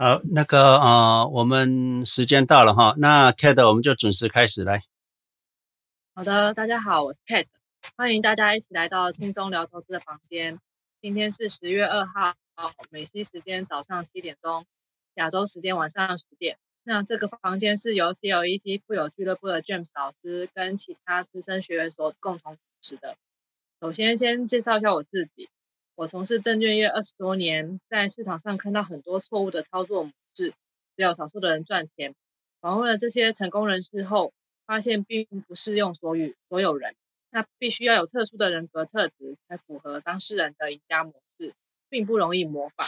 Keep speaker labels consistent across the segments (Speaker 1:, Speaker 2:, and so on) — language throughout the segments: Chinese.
Speaker 1: 好，那个呃，我们时间到了哈，那 Kate 我们就准时开始来。
Speaker 2: 好的，大家好，我是 Kate，欢迎大家一起来到轻松聊投资的房间。今天是十月二号，美西时间早上七点钟，亚洲时间晚上十点。那这个房间是由 CLEC 富有俱乐部的 James 老师跟其他资深学员所共同主持的。首先，先介绍一下我自己。我从事证券业二十多年，在市场上看到很多错误的操作模式，只有少数的人赚钱。访问了这些成功人士后，发现并不适用所有所有人，那必须要有特殊的人格特质才符合当事人的赢家模式，并不容易模仿。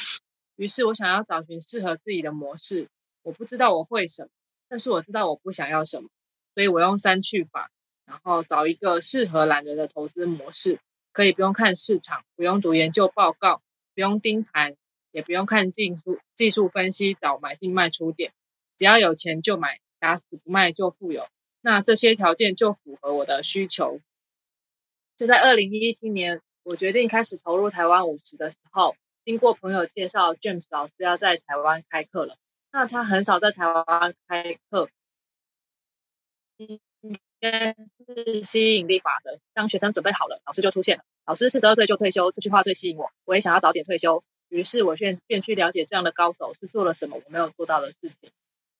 Speaker 2: 于是我想要找寻适合自己的模式。我不知道我会什么，但是我知道我不想要什么，所以我用删去法，然后找一个适合懒人的投资模式。可以不用看市场，不用读研究报告，不用盯盘，也不用看技术技术分析找买进卖出点，只要有钱就买，打死不卖就富有。那这些条件就符合我的需求。就在二零一七年，我决定开始投入台湾五十的时候，经过朋友介绍，James 老师要在台湾开课了。那他很少在台湾开课。是吸引力法则。当学生准备好了，老师就出现了。老师四十二岁就退休，这句话最吸引我。我也想要早点退休，于是我便便去了解这样的高手是做了什么我没有做到的事情。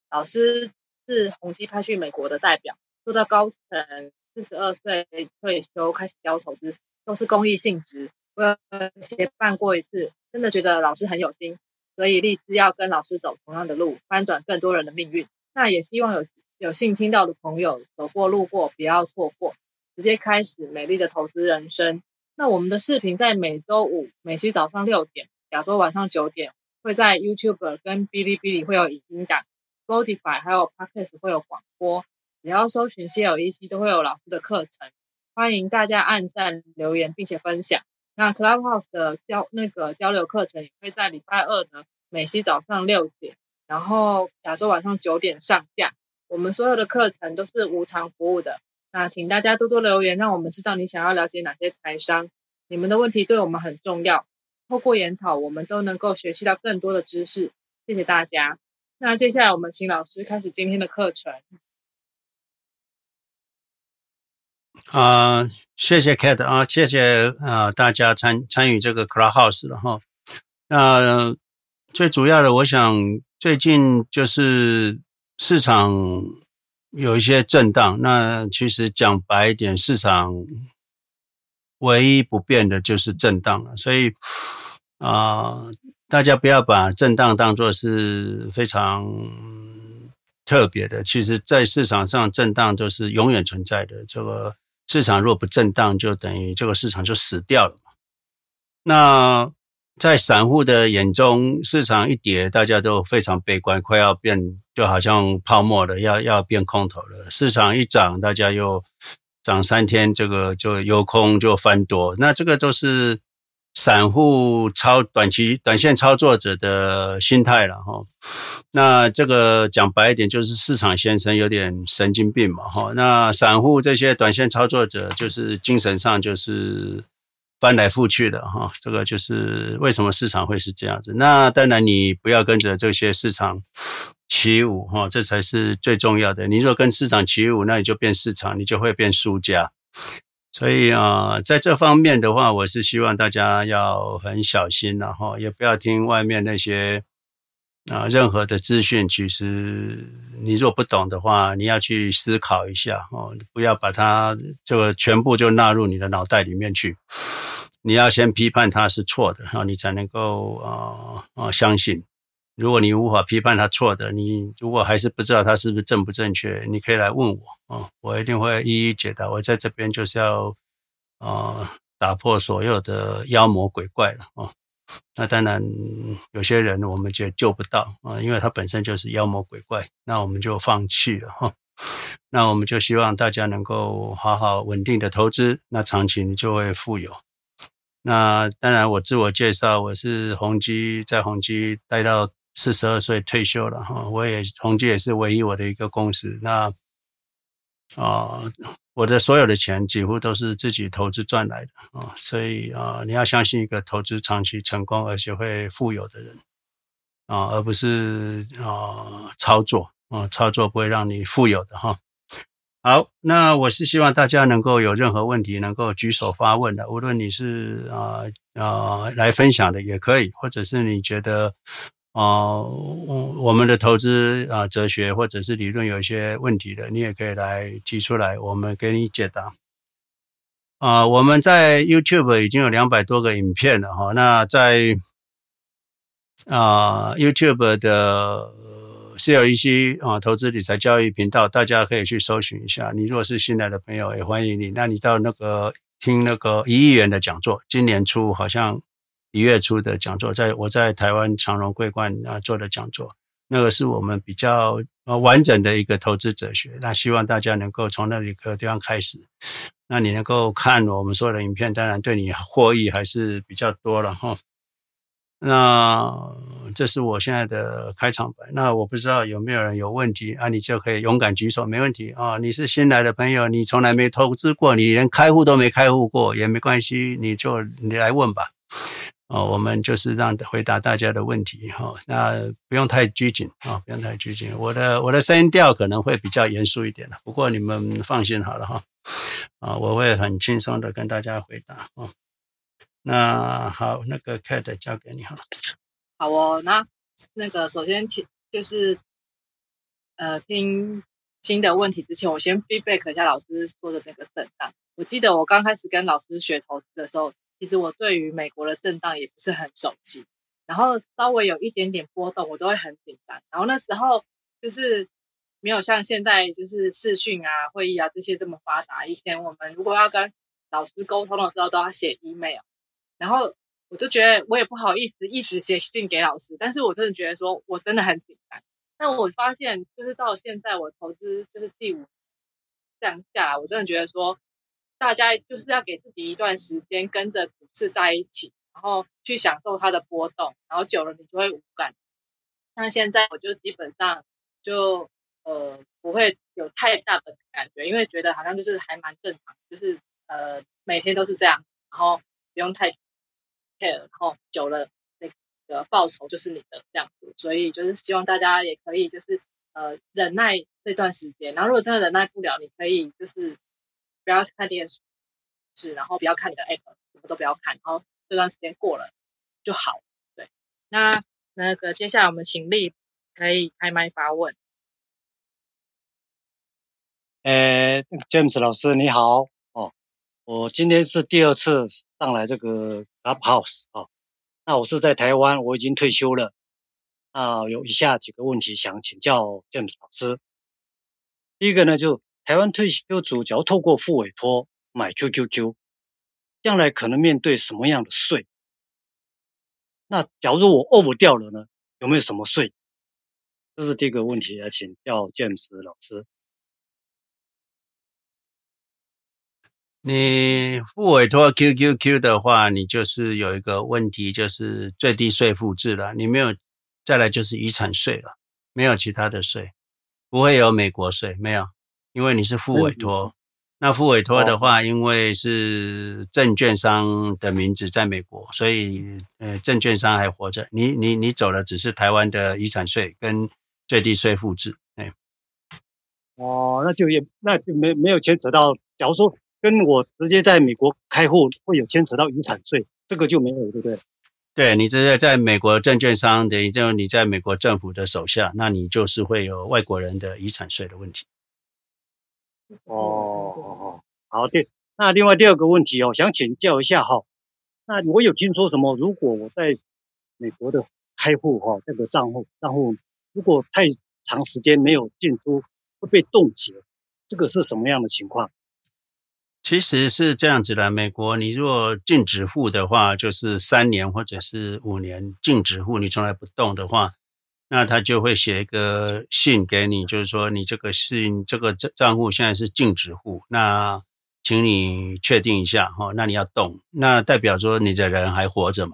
Speaker 2: 老师是宏基派去美国的代表，做到高层，四十二岁退休开始教投资，都是公益性质。我有协办过一次，真的觉得老师很有心，所以立志要跟老师走同样的路，翻转更多人的命运。那也希望有。有幸听到的朋友，走过路过，不要错过，直接开始美丽的投资人生。那我们的视频在每周五美西早上六点，亚洲晚上九点，会在 YouTube 跟哔哩哔哩会有影音档，Spotify 还有 Podcast 会有广播。只要搜寻 CLEC 都会有老师的课程，欢迎大家按赞、留言并且分享。那 Clubhouse 的交那个交流课程也会在礼拜二呢美西早上六点，然后亚洲晚上九点上架。我们所有的课程都是无偿服务的，那请大家多多留言，让我们知道你想要了解哪些财商。你们的问题对我们很重要，透过研讨，我们都能够学习到更多的知识。谢谢大家。那接下来我们请老师开始今天的课程。
Speaker 1: 啊、呃，谢谢 Kate 啊，谢谢啊、大家参参与这个 Clubhouse 了哈。那、最主要的，我想最近就是。市场有一些震荡，那其实讲白一点，市场唯一不变的就是震荡了。所以啊、大家不要把震荡当作是非常特别的。其实，在市场上震荡都是永远存在的。这个市场若不震荡，就等于这个市场就死掉了。那在散户的眼中，市场一跌，大家都非常悲观，快要变，就好像泡沫了，要要变空头了。市场一涨，大家又涨三天，这个就由空就翻多。那这个都是散户操短期短线操作者的心态了哈。那这个讲白一点，就是市场先生有点神经病嘛哈。那散户这些短线操作者，就是精神上就是。翻来覆去的哈，这个就是为什么市场会是这样子。那当然你不要跟着这些市场起舞哈，这才是最重要的。你若跟市场起舞，那你就变市场，你就会变输家。所以啊，在这方面的话，我是希望大家要很小心，然后也不要听外面那些啊任何的资讯。其实你若不懂的话，你要去思考一下哦，不要把它这个全部就纳入你的脑袋里面去。你要先批判他是错的，然后你才能够啊啊相信。如果你无法批判他错的，你如果还是不知道他是不是正不正确，你可以来问我啊，我一定会一一解答。我在这边就是要啊打破所有的妖魔鬼怪了啊。那当然有些人我们就救不到啊，因为他本身就是妖魔鬼怪，那我们就放弃了哈。那我们就希望大家能够好好稳定的投资，那长期你就会富有。那当然，我自我介绍，我是宏基，在宏基待到四十二岁退休了哈。我也宏基也是唯一我的一个公司。那啊，我的所有的钱几乎都是自己投资赚来的啊。所以啊，你要相信一个投资长期成功而且会富有的人啊，而不是啊操作啊，操作不会让你富有的哈。好，那我是希望大家能够有任何问题能够举手发问的，无论你是啊啊来分享的也可以，或者是你觉得啊我们的投资啊哲学或者是理论有一些问题的，你也可以来提出来，我们给你解答。啊，我们在 YouTube 已经有两百多个影片了哈，那在。啊、YouTube 的是有一些啊，投资理财教育频道，大家可以去搜寻一下。你如果是新来的朋友，也欢迎你。那你到那个听那个一亿元的讲座，今年初好像一月初的讲座，在我在台湾长荣桂冠啊做的讲座，那个是我们比较呃完整的一个投资哲学。那希望大家能够从那里个地方开始，那你能够看我们所有的影片，当然对你获益还是比较多了哈。那这是我现在的开场白。那我不知道有没有人有问题啊？你就可以勇敢举手，没问题啊。你是新来的朋友，你从来没投资过，你连开户都没开户过也没关系，你就你来问吧。啊，我们就是让回答大家的问题哈。那不用太拘谨啊，不用太拘谨。我的我的声音调可能会比较严肃一点的，不过你们放心好了哈。啊，我会很轻松的跟大家回答啊。那好，那个 Kate 交给你好了。
Speaker 2: 好哦，那那个首先听就是呃听新的问题之前，我先 feedback 一下老师说的那个震荡。我记得我刚开始跟老师学投资的时候，其实我对于美国的震荡也不是很熟悉，然后稍微有一点点波动，我都会很紧张。然后那时候就是没有像现在就是视讯啊、会议啊这些这么发达。以前我们如果要跟老师沟通的时候，都要写 email。然后我就觉得我也不好意思一直写信给老师，但是我真的觉得说我真的很紧张。但我发现就是到现在我投资就是第五这样下来，我真的觉得说大家就是要给自己一段时间跟着股市在一起，然后去享受它的波动，然后久了你就会无感。像现在我就基本上就呃不会有太大的感觉，因为觉得好像就是还蛮正常，就是呃每天都是这样，然后不用太。然后久了，那个报酬就是你的这样子，所以就是希望大家也可以就是呃忍耐这段时间。然后如果真的忍耐不了，你可以就是不要看电视，然后不要看你的 app，什么都不要看，然后这段时间过了就好。对，那那个接下来我们请丽可以开麦发问。
Speaker 3: 呃，James 老师你好哦。我今天是第二次上来这个 Clubhouse 啊，那我是在台湾，我已经退休了，啊，有以下几个问题想请教 James 老师。第一个呢，就台湾退休族只要透过复委托买 QQQ，将来可能面对什么样的税？那假如我 off 掉了呢，有没有什么税？这是第一个问题，要请教 James 老师。
Speaker 1: 你付委托 QQQ 的话，你就是有一个问题，就是最低税负制了。你没有，再来就是遗产税了，没有其他的税，不会有美国税，没有，因为你是付委托。嗯、那付委托的话，因为是证券商的名字在美国，所以呃，证券商还活着。你你你走了，只是台湾的遗产税跟最低税负制。哎，
Speaker 3: 哦，那就也那就没没有牵扯到，假如说。跟我直接在美国开户会有牵扯到遗产税，这个就没有，对不对？
Speaker 1: 对，你直接在美国证券商，等于就你在美国政府的手下，那你就是会有外国人的遗产税的问题。
Speaker 3: 哦哦哦，好的。那另外第二个问题哦，想请教一下哈，那我有听说什么？如果我在美国的开户哈，这个账户账户如果太长时间没有进出，会被冻结，这个是什么样的情况？
Speaker 1: 其实是这样子的，美国你若禁止户的话，就是三年或者是五年禁止户，你从来不动的话，那他就会写一个信给你，就是说你这个信这个账账户现在是禁止户，那请你确定一下哈，那你要动，那代表说你的人还活着嘛？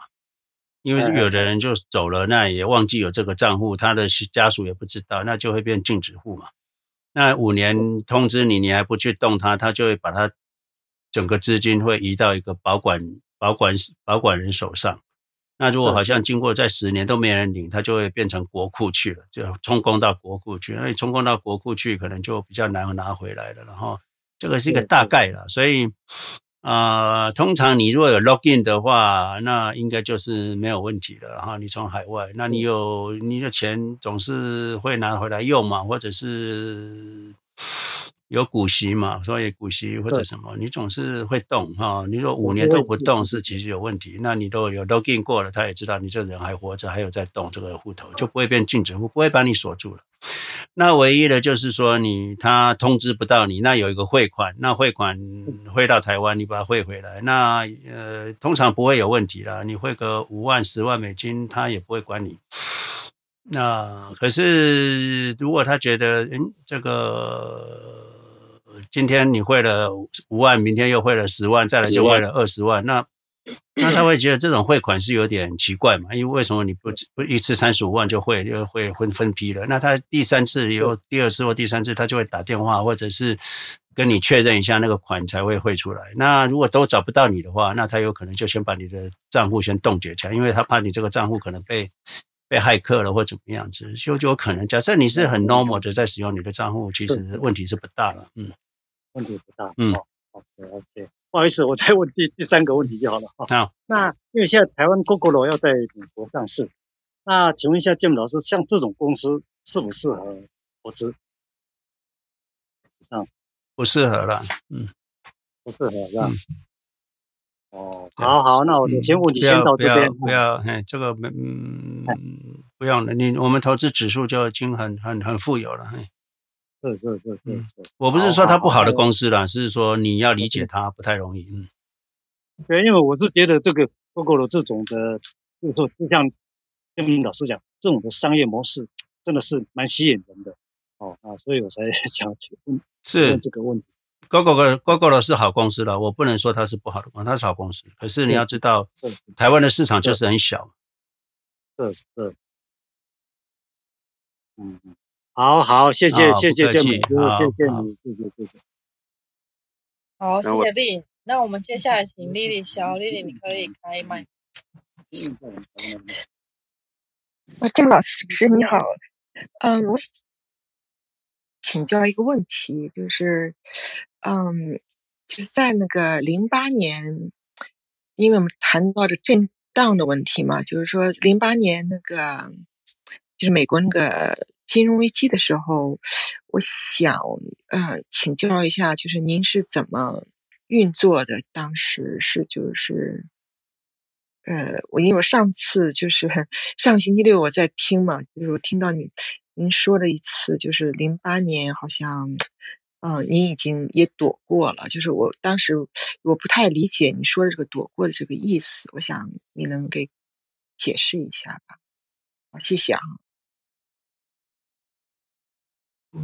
Speaker 1: 因为有的人就走了，那也忘记有这个账户，他的家属也不知道，那就会变禁止户嘛。那五年通知你，你还不去动它，他就会把它。整个资金会移到一个保管、保管、保管人手上，那如果好像经过在十年都没人领，它就会变成国库去了，就充公到国库去。那你充公到国库去，可能就比较难拿回来了。然后这个是一个大概了，所以啊、呃，通常你如果有 login 的话，那应该就是没有问题的。然后你从海外，那你有你的钱总是会拿回来用嘛，或者是。有股息嘛，所以股息或者什么，你总是会动哈。你说五年都不动是其实有问题，那你都有 login 过了，他也知道你这人还活着，还有在动这个户头，就不会变禁止户，不会把你锁住了。那唯一的就是说你他通知不到你，那有一个汇款，那汇款汇到台湾，你把它汇回来，那呃通常不会有问题啦。你汇个五万、十万美金，他也不会管你。那可是如果他觉得嗯这个。今天你汇了五万，明天又汇了十万，再来就汇了二十万，那 那他会觉得这种汇款是有点奇怪嘛？因为为什么你不不一次三十五万就汇，就会分分批了？那他第三次以后，第二次或第三次，他就会打电话或者是跟你确认一下那个款才会汇出来。那如果都找不到你的话，那他有可能就先把你的账户先冻结起来，因为他怕你这个账户可能被被骇客了或怎么样子，就就有可能。假设你是很 normal 的在使用你的账户，其实问题是不大了，嗯。
Speaker 3: 问题不大，嗯，OK OK，不好意思，我再问第第三个问题就好了哈。
Speaker 1: 好，
Speaker 3: 那因为现在台湾 Gogoro 要在美国上市，那请问一下建老师，像这种公司适不适合投资？啊，
Speaker 1: 不适合了，嗯，
Speaker 3: 不适合是吧？哦，好好，那我先问你先到这边，
Speaker 1: 不要，哎，这个没，嗯，不用了，你我们投资指数就已经很很很富有了，哎。
Speaker 3: 是是是是是，
Speaker 1: 我不是说它不好的公司啦，是说你要理解它不太容易。嗯，
Speaker 3: 对，因为我是觉得这个 Gogoro 这种的，就是说就像建明老师讲，这种的商业模式真的是蛮吸引人的。哦啊，所以我才 想请问是这个问题。
Speaker 1: Google Gogoro 是好公司了，我不能说它是不好的公司，它是好公司。可是你要知道，台湾的市场就是很小。
Speaker 3: 是是，嗯嗯。好好，谢谢谢谢建明，谢谢你，谢谢谢谢。
Speaker 2: 好，谢谢丽。那我们接下来请丽丽，小丽丽，你可以开麦。
Speaker 4: 啊，郑老师你好，嗯，我请教一个问题，就是，嗯，就是在那个零八年，因为我们谈到的震荡的问题嘛，就是说零八年那个，就是美国那个。金融危机的时候，我想呃请教一下，就是您是怎么运作的？当时是就是呃，我因为我上次就是 上个星期六我在听嘛，就是我听到你您说了一次，就是零八年好像嗯、呃，您已经也躲过了，就是我当时我不太理解你说的这个躲过的这个意思，我想你能给解释一下吧？好，谢谢啊。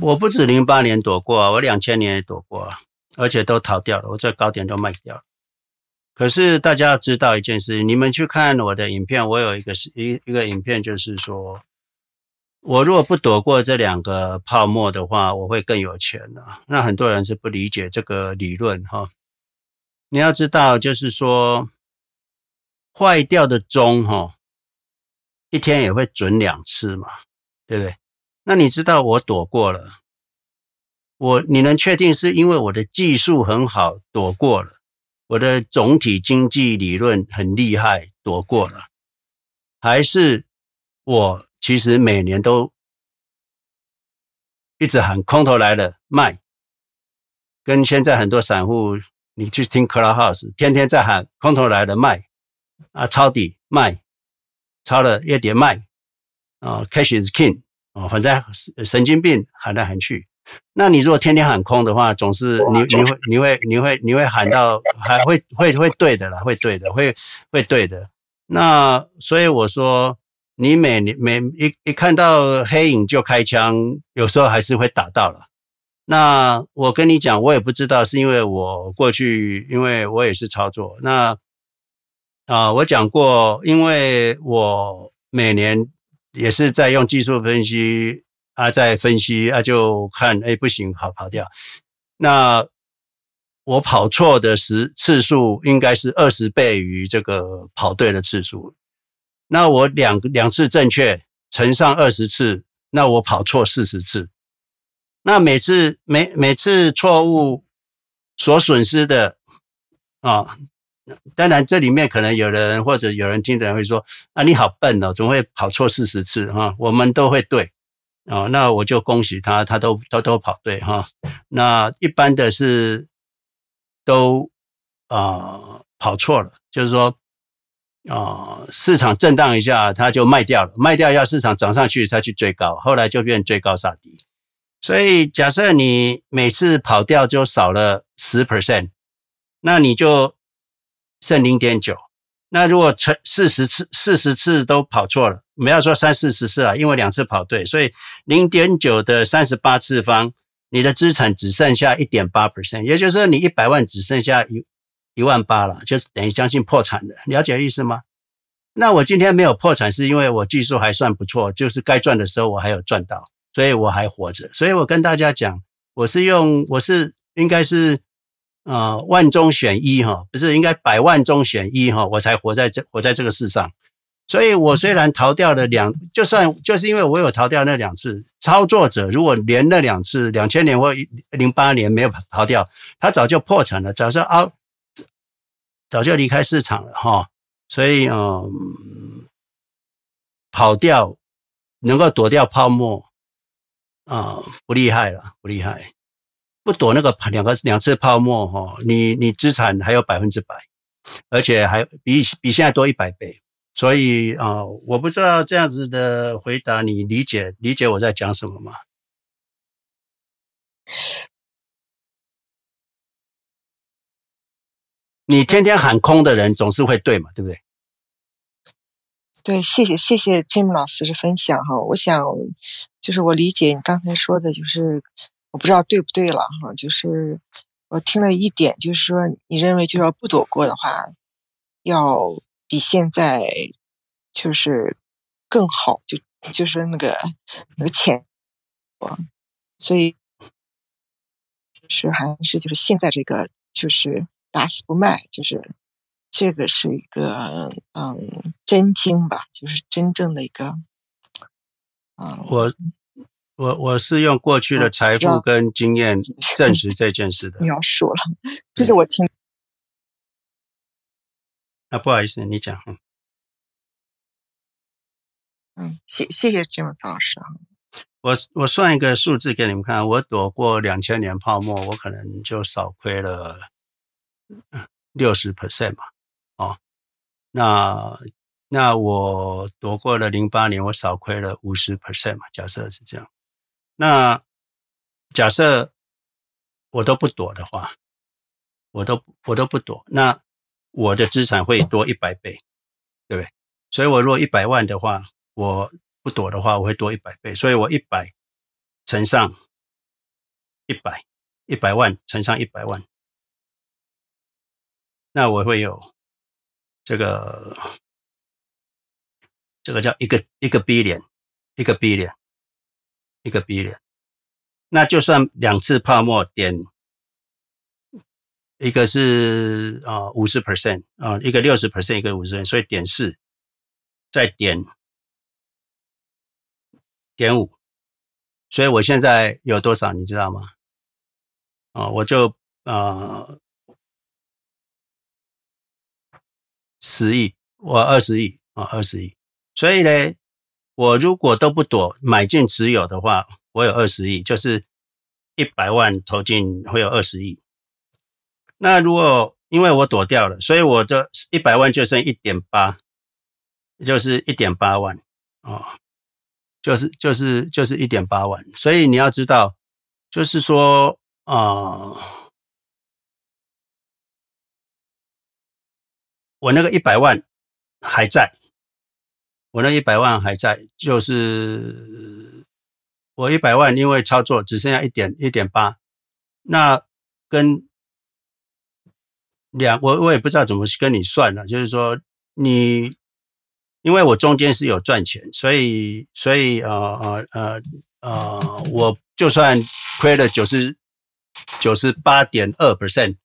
Speaker 1: 我不止零八年躲过啊，我两千年也躲过啊，而且都逃掉了，我最高点都卖掉了。可是大家要知道一件事，你们去看我的影片，我有一个是一一个影片，就是说，我如果不躲过这两个泡沫的话，我会更有钱的。那很多人是不理解这个理论哈。你要知道，就是说，坏掉的钟哈，一天也会准两次嘛，对不对？那你知道我躲过了，我你能确定是因为我的技术很好躲过了，我的总体经济理论很厉害躲过了，还是我其实每年都一直喊空头来了卖，跟现在很多散户你去听 Clubhouse 天天在喊空头来了卖。啊，抄底卖，抄了夜跌卖。啊，Cash is King。哦，反正神经病喊来喊去，那你如果天天喊空的话，总是你你会你会你会你会喊到还会会会对的啦，会对的，会会对的。那所以我说，你每年每一一看到黑影就开枪，有时候还是会打到了。那我跟你讲，我也不知道是因为我过去，因为我也是操作。那啊、呃，我讲过，因为我每年。也是在用技术分析啊，在分析啊，就看哎不行，好跑掉。那我跑错的时次数应该是二十倍于这个跑对的次数。那我两两次正确乘上二十次，那我跑错四十次。那每次每每次错误所损失的啊，当然这里面可能有人或者有人听的人会说啊，你好笨哦，怎么会跑错四十次哈？我们都会对哦，那我就恭喜他，他都都都跑对哈。那一般的是都啊跑错了，就是说啊市场震荡一下他就卖掉了，卖掉要市场涨上去他去追高，后来就变追高杀低。所以，假设你每次跑掉就少了十 percent，那你就剩零点九。那如果成四十次、四十次都跑错了，不要说三四十次啊，因为两次跑对，所以零点九的三十八次方，你的资产只剩下一点八 percent，也就是说你一百万只剩下一一万八了，就是等于将近破产的。了解意思吗？那我今天没有破产，是因为我技术还算不错，就是该赚的时候我还有赚到。所以我还活着，所以我跟大家讲，我是用，我是应该是，呃，万中选一哈，不是应该百万中选一哈，我才活在这，活在这个世上。所以我虽然逃掉了两，就算就是因为我有逃掉那两次，操作者如果连那两次，两千年或零八年没有逃掉，他早就破产了，早就啊，早就离开市场了哈。所以嗯，跑掉能够躲掉泡沫。啊、不厉害了，不厉害，不躲那个两个两次泡沫哈、你你资产还有百分之百，而且还比比现在多一百倍，所以啊、我不知道这样子的回答你理解理解我在讲什么吗？你天天喊空的人总是会对嘛，对不对？
Speaker 4: 对，谢谢谢谢 Jim 老师的分享哈，我想就是我理解你刚才说的，就是我不知道对不对了哈，就是我听了一点，就是说你认为就是说不躲过的话，要比现在就是更好，就就是那个那个钱，我所以就是还是就是现在这个就是打死不卖，就是。这个是一个嗯真经吧，就是真正的一个嗯。
Speaker 1: 我我我是用过去的财富跟经验证实这件事的。
Speaker 4: 描述了，就是我听。
Speaker 1: 啊，不好意思，你讲。
Speaker 4: 嗯，谢谢谢 James 老师啊。
Speaker 1: 我我算一个数字给你们看，我躲过两千年泡沫，我可能就少亏了六十 percent 吧。哦，那那我躲过了零八年，我少亏了五十 percent 嘛？假设是这样，那假设我都不躲的话，我都我都不躲，那我的资产会多一百倍，对不对？所以我如果一百万的话，我不躲的话，我会多一百倍，所以我一百乘上一百，一百万乘上一百万，那我会有。这个这个叫一个一个 billion，一个 billion，一个 billion。那就算两次泡沫点，一个是啊五十 percent 啊，一个六十 percent，一个五十 percent，所以点四，再点点五，所以我现在有多少你知道吗？啊，我就啊。十亿，我二十亿啊，二十亿。所以呢，我如果都不躲，买进持有的话，我有二十亿，就是一百万投进会有二十亿。那如果因为我躲掉了，所以我的一百万就剩一点八，就是一点八万啊，就是就是就是一点八万。所以你要知道，就是说啊。呃我那个一百万还在，我那一百万还在，就是我一百万因为操作只剩下一点一点八，那跟两我我也不知道怎么跟你算了，就是说你因为我中间是有赚钱，所以所以呃呃呃呃，我就算亏了九十九十八点二 percent，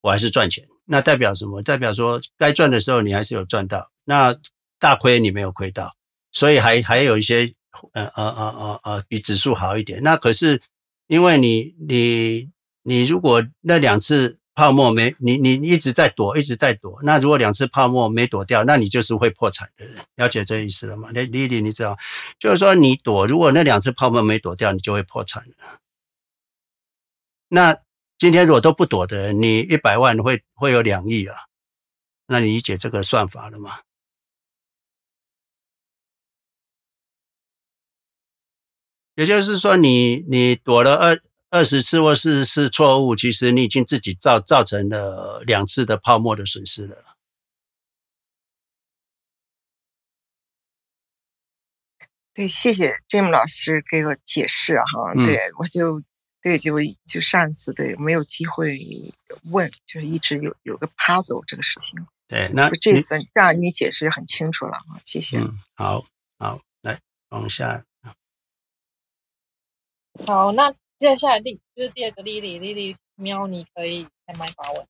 Speaker 1: 我还是赚钱。那代表什么？代表说该赚的时候你还是有赚到。那大亏你没有亏到，所以还还有一些呃呃呃呃呃比指数好一点。那可是因为你你你如果那两次泡沫没你你一直在躲一直在躲，那如果两次泡沫没躲掉，那你就是会破产的。了解这意思了吗？丽丽你知道，就是说你躲，如果那两次泡沫没躲掉，你就会破产了。那今天如果都不躲的，你一百万会会有两亿啊？那你理解这个算法了吗？也就是说你，你你躲了二二十次或四十次错误，其实你已经自己造造成了两次的泡沫的损失了。
Speaker 4: 对，谢谢 Jim 老师给我解释哈。对，嗯、我就。对，就就上次对没有机会问，就是一直有有个 puzzle 这个事情。
Speaker 1: 对，那
Speaker 4: 这次这样你解释很清楚了啊，谢谢。
Speaker 1: 嗯，好，好，来往下。
Speaker 2: 好，那接下来第就是第二个 Lily，Lily 喵，你可以开麦发问。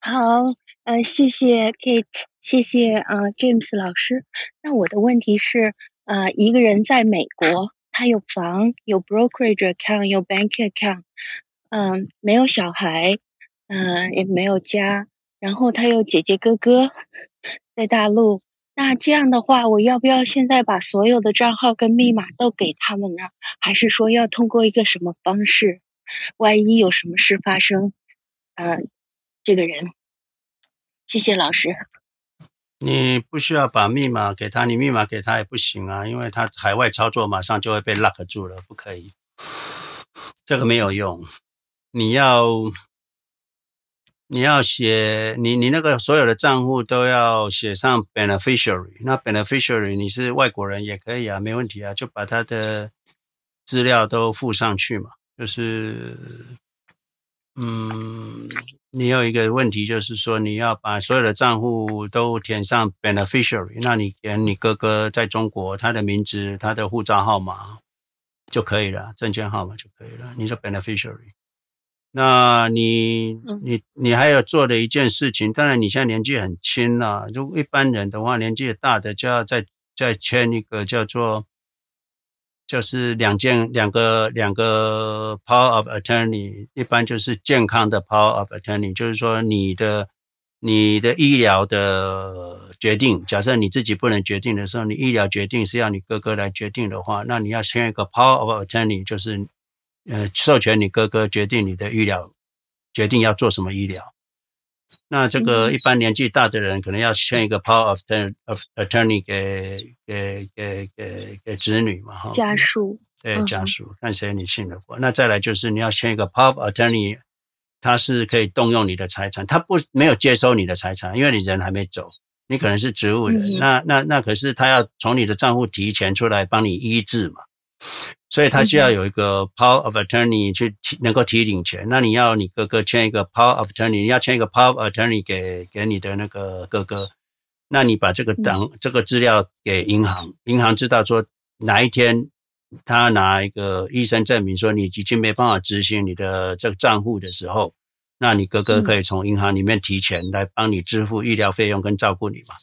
Speaker 5: 好，呃，谢谢 Kate，谢谢啊、呃、James 老师。那我的问题是，呃，一个人在美国。他有房，有 brokerage account，有 bank account，嗯，没有小孩，嗯，也没有家，然后他有姐姐哥哥在大陆。那这样的话，我要不要现在把所有的账号跟密码都给他们呢？还是说要通过一个什么方式？万一有什么事发生，嗯，这个人，谢谢老师。
Speaker 1: 你不需要把密码给他，你密码给他也不行啊，因为他海外操作马上就会被 lock 住了，不可以，这个没有用。你要你要写你你那个所有的账户都要写上 beneficiary，那 beneficiary 你是外国人也可以啊，没问题啊，就把他的资料都附上去嘛，就是嗯。你有一个问题，就是说你要把所有的账户都填上 beneficiary，那你填你哥哥在中国他的名字、他的护照号码就可以了，证件号码就可以了。你说 beneficiary，那你你你还有做的一件事情，当然你现在年纪很轻了，如果一般人的话，年纪大的就要再再签一个叫做。就是两件两个两个 power of attorney，一般就是健康的 power of attorney，就是说你的你的医疗的决定，假设你自己不能决定的时候，你医疗决定是要你哥哥来决定的话，那你要签一个 power of attorney，就是呃授权你哥哥决定你的医疗决定要做什么医疗。那这个一般年纪大的人可能要签一个 power of attorney 给给给给给子女嘛，哈，
Speaker 5: 家属，
Speaker 1: 对家属，看谁你信得过。那再来就是你要签一个 power of attorney，他是可以动用你的财产，他不没有接收你的财产，因为你人还没走，你可能是植物人，嗯、那那那可是他要从你的账户提钱出来帮你医治嘛。所以他需要有一个 power of attorney 去提，能够提领钱。那你要你哥哥签一个 power of attorney，你要签一个 power of attorney 给给你的那个哥哥。那你把这个档、嗯、这个资料给银行，银行知道说哪一天他拿一个医生证明说你已经没办法执行你的这个账户的时候，那你哥哥可以从银行里面提钱来帮你支付医疗费用跟照顾你嘛。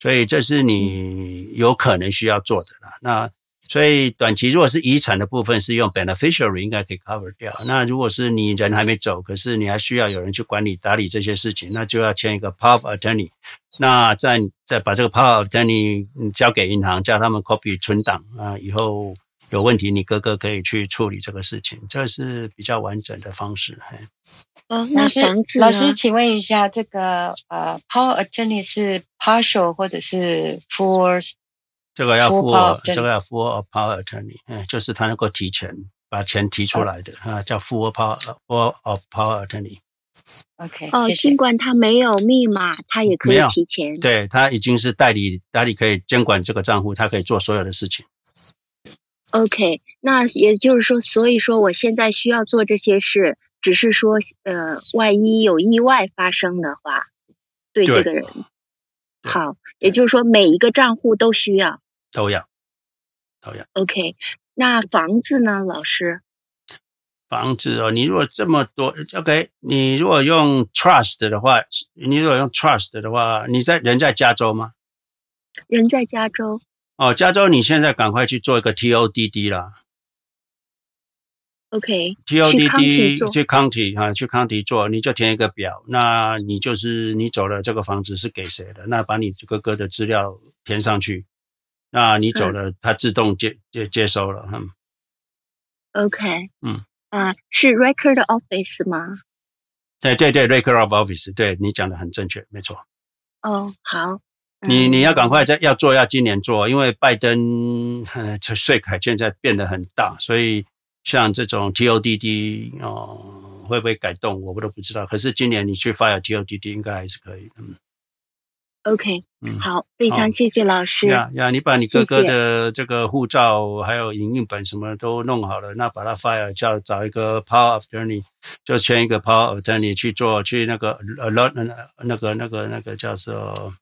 Speaker 1: 所以这是你有可能需要做的啦。那所以短期如果是遗产的部分是用 beneficiary 应该可以 cover 掉。那如果是你人还没走，可是你还需要有人去管理打理这些事情，那就要签一个 power of attorney。那再再把这个 power of attorney 交给银行，叫他们 copy 存档啊，以后有问题你哥哥可以去处理这个事情，这是比较完整的方式。
Speaker 5: 嗯，那房子
Speaker 6: 老师，请问一下，这个呃 power of attorney 是 partial 或者是 full？
Speaker 1: 这个要 full，这个要 full of power attorney，嗯，就是他能够提钱，把钱提出来的啊，叫 full power，full of power attorney。
Speaker 6: OK，
Speaker 5: 哦，尽管他没有密码，他也可以提前。
Speaker 1: 对，他已经是代理，代理可以监管这个账户，他可以做所有的事情。
Speaker 5: OK，那也就是说，所以说我现在需要做这些事，只是说，呃，万一有意外发生的话，对这个人。好，也就是说每一个账户都需要，
Speaker 1: 都要，都要。
Speaker 5: OK，那房子呢，老师？
Speaker 1: 房子哦，你如果这么多，OK，你如果用 trust 的话，你如果用 trust 的话，你在人在加州吗？
Speaker 5: 人在加州。
Speaker 1: 哦，加州，你现在赶快去做一个 TODD 啦。
Speaker 5: OK，TODD
Speaker 1: 去 county 啊，去 county 做，你就填一个表，那你就是你走了，这个房子是给谁的？那把你哥哥的资料填上去，那你走了，他自动接接接收了，嗯。
Speaker 5: OK，
Speaker 1: 嗯，
Speaker 5: 啊，是 record office 吗？
Speaker 1: 对对对，record of office，对，你讲的很正确，没错。
Speaker 5: 哦，好。
Speaker 1: 你你要赶快在要做，要今年做，因为拜登呃税改现在变得很大，所以。像这种 TODD 哦，会不会改动？我们都不知道。可是今年你去 file TODD 应该还是可以的。嗯
Speaker 5: ，OK，嗯，好，非常谢谢老师。
Speaker 1: 呀呀，你把你哥哥的这个护照还有影印本什么都弄好了，那把它 file 叫找一个 power of attorney，就签一个 power of attorney 去做去那个呃那个那个那个那个叫做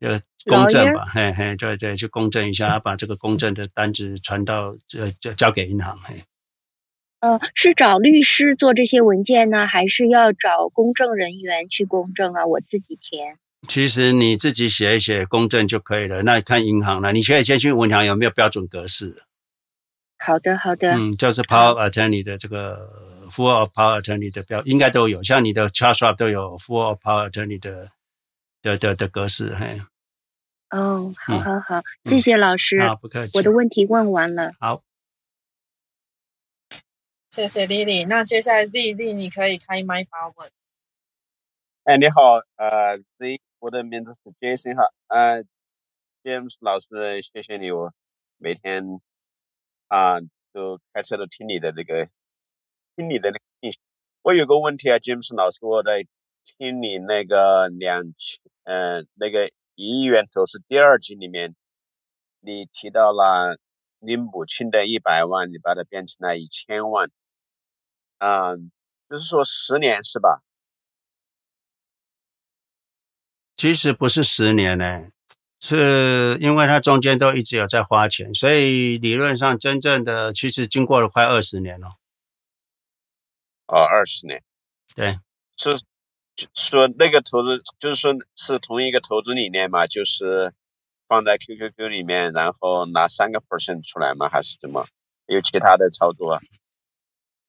Speaker 1: 呃公证吧，嘿嘿，对对，去公证一下，把这个公证的单子传到呃交交给银行，嘿。
Speaker 5: 呃，是找律师做这些文件呢，还是要找公证人员去公证啊？我自己填。
Speaker 1: 其实你自己写一写公证就可以了。那看银行了，你可以先去问银行有没有标准格式。
Speaker 5: 好的，好的。
Speaker 1: 嗯，就是 Power Attorney 的这个 Full of Power Attorney 的标应该都有，像你的 Schwab 都有 Full of Power Attorney 的的的的格式，嘿。
Speaker 5: 哦，好好好，嗯、谢谢老师。
Speaker 1: 好，不客气。
Speaker 5: 我的问题问完了。
Speaker 1: 好。
Speaker 2: 谢谢 Lily，那接下来 Z Z 你可以开麦发问。
Speaker 7: 哎，你好，呃，Z，我的名字是 Jason 哈，呃，James 老师，谢谢你，我每天啊都开车都听你的那个听你的那个信息。我有个问题啊，James 老师，我在听你那个两千，呃，那个一亿元投资第二集里面，你提到了你母亲的一百万，你把它变成了一千万。嗯，就是说十年是吧？
Speaker 1: 其实不是十年呢，是因为他中间都一直有在花钱，所以理论上真正的其实经过了快二十年了。
Speaker 7: 哦，二十年，
Speaker 1: 对，
Speaker 7: 是说那个投资，就是说是同一个投资理念嘛，就是放在 QQQ 里面，然后拿三个 percent 出来吗？还是怎么？有其他的操作啊？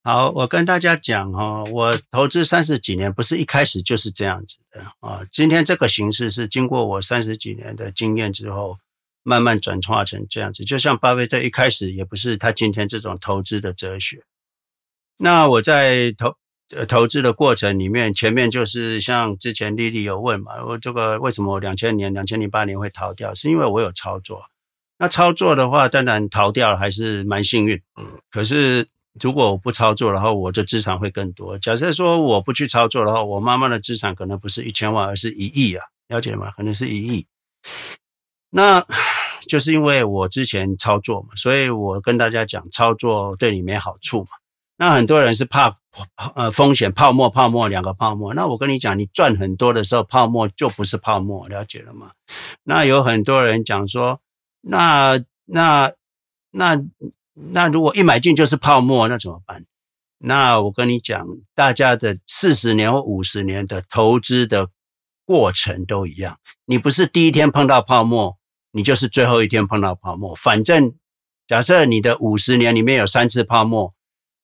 Speaker 1: 好，我跟大家讲哈，我投资三十几年，不是一开始就是这样子的啊。今天这个形式是经过我三十几年的经验之后，慢慢转化成这样子。就像巴菲特一开始也不是他今天这种投资的哲学。那我在投投资的过程里面，前面就是像之前丽丽有问嘛，我这个为什么我两千年、两千零八年会逃掉，是因为我有操作。那操作的话，当然逃掉了还是蛮幸运，可是。如果我不操作的话，我的资产会更多。假设说我不去操作的话，我妈妈的资产可能不是一千万，而是一亿啊，了解吗？可能是一亿。那就是因为我之前操作嘛，所以我跟大家讲，操作对你没好处嘛。那很多人是怕呃风险泡沫，泡沫两个泡沫。那我跟你讲，你赚很多的时候，泡沫就不是泡沫，了解了吗？那有很多人讲说，那那那。那如果一买进就是泡沫，那怎么办？那我跟你讲，大家的四十年或五十年的投资的过程都一样。你不是第一天碰到泡沫，你就是最后一天碰到泡沫。反正假设你的五十年里面有三次泡沫，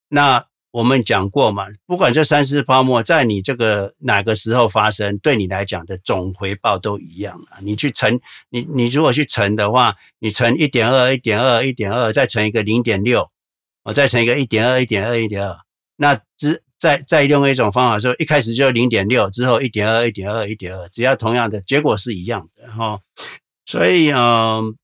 Speaker 1: 那。我们讲过嘛，不管这三次泡沫在你这个哪个时候发生，对你来讲的总回报都一样啊。你去乘，你你如果去乘的话，你乘一点二、一点二、一点二，再乘一个零点六，我再乘一个一点二、一点二、一点二，那只再再用一种方法说，一开始就零点六，之后一点二、一点二、一点二，只要同样的结果是一样的哈。所以嗯，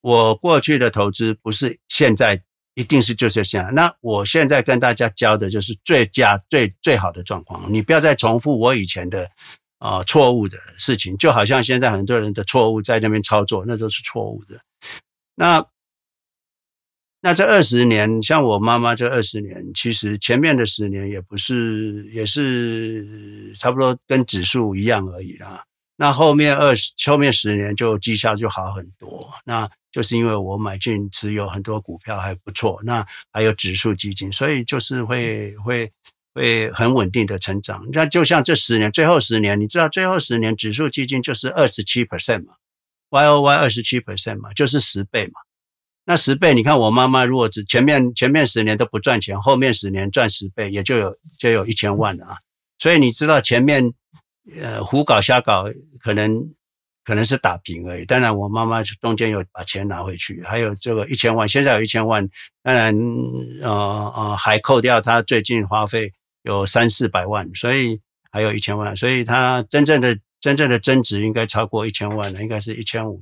Speaker 1: 我过去的投资不是现在。一定是就是这样。那我现在跟大家教的就是最佳、最最好的状况。你不要再重复我以前的啊错误的事情，就好像现在很多人的错误在那边操作，那都是错误的。那那这二十年，像我妈妈这二十年，其实前面的十年也不是，也是差不多跟指数一样而已啦。那后面二十，后面十年就绩效就好很多。那就是因为我买进持有很多股票还不错，那还有指数基金，所以就是会会会很稳定的成长。那就像这十年，最后十年，你知道最后十年指数基金就是二十七 percent 嘛？Y O Y 二十七 percent 嘛，就是十倍嘛。那十倍，你看我妈妈如果只前面前面十年都不赚钱，后面十年赚十倍，也就有就有一千万了啊。所以你知道前面呃胡搞瞎搞，可能可能是打平而已。当然我妈妈中间有把钱拿回去，还有这个一千万，现在有一千万，当然呃呃还扣掉她最近花费有三四百万，所以还有一千万，所以她真正的真正的增值应该超过一千万了，应该是一千五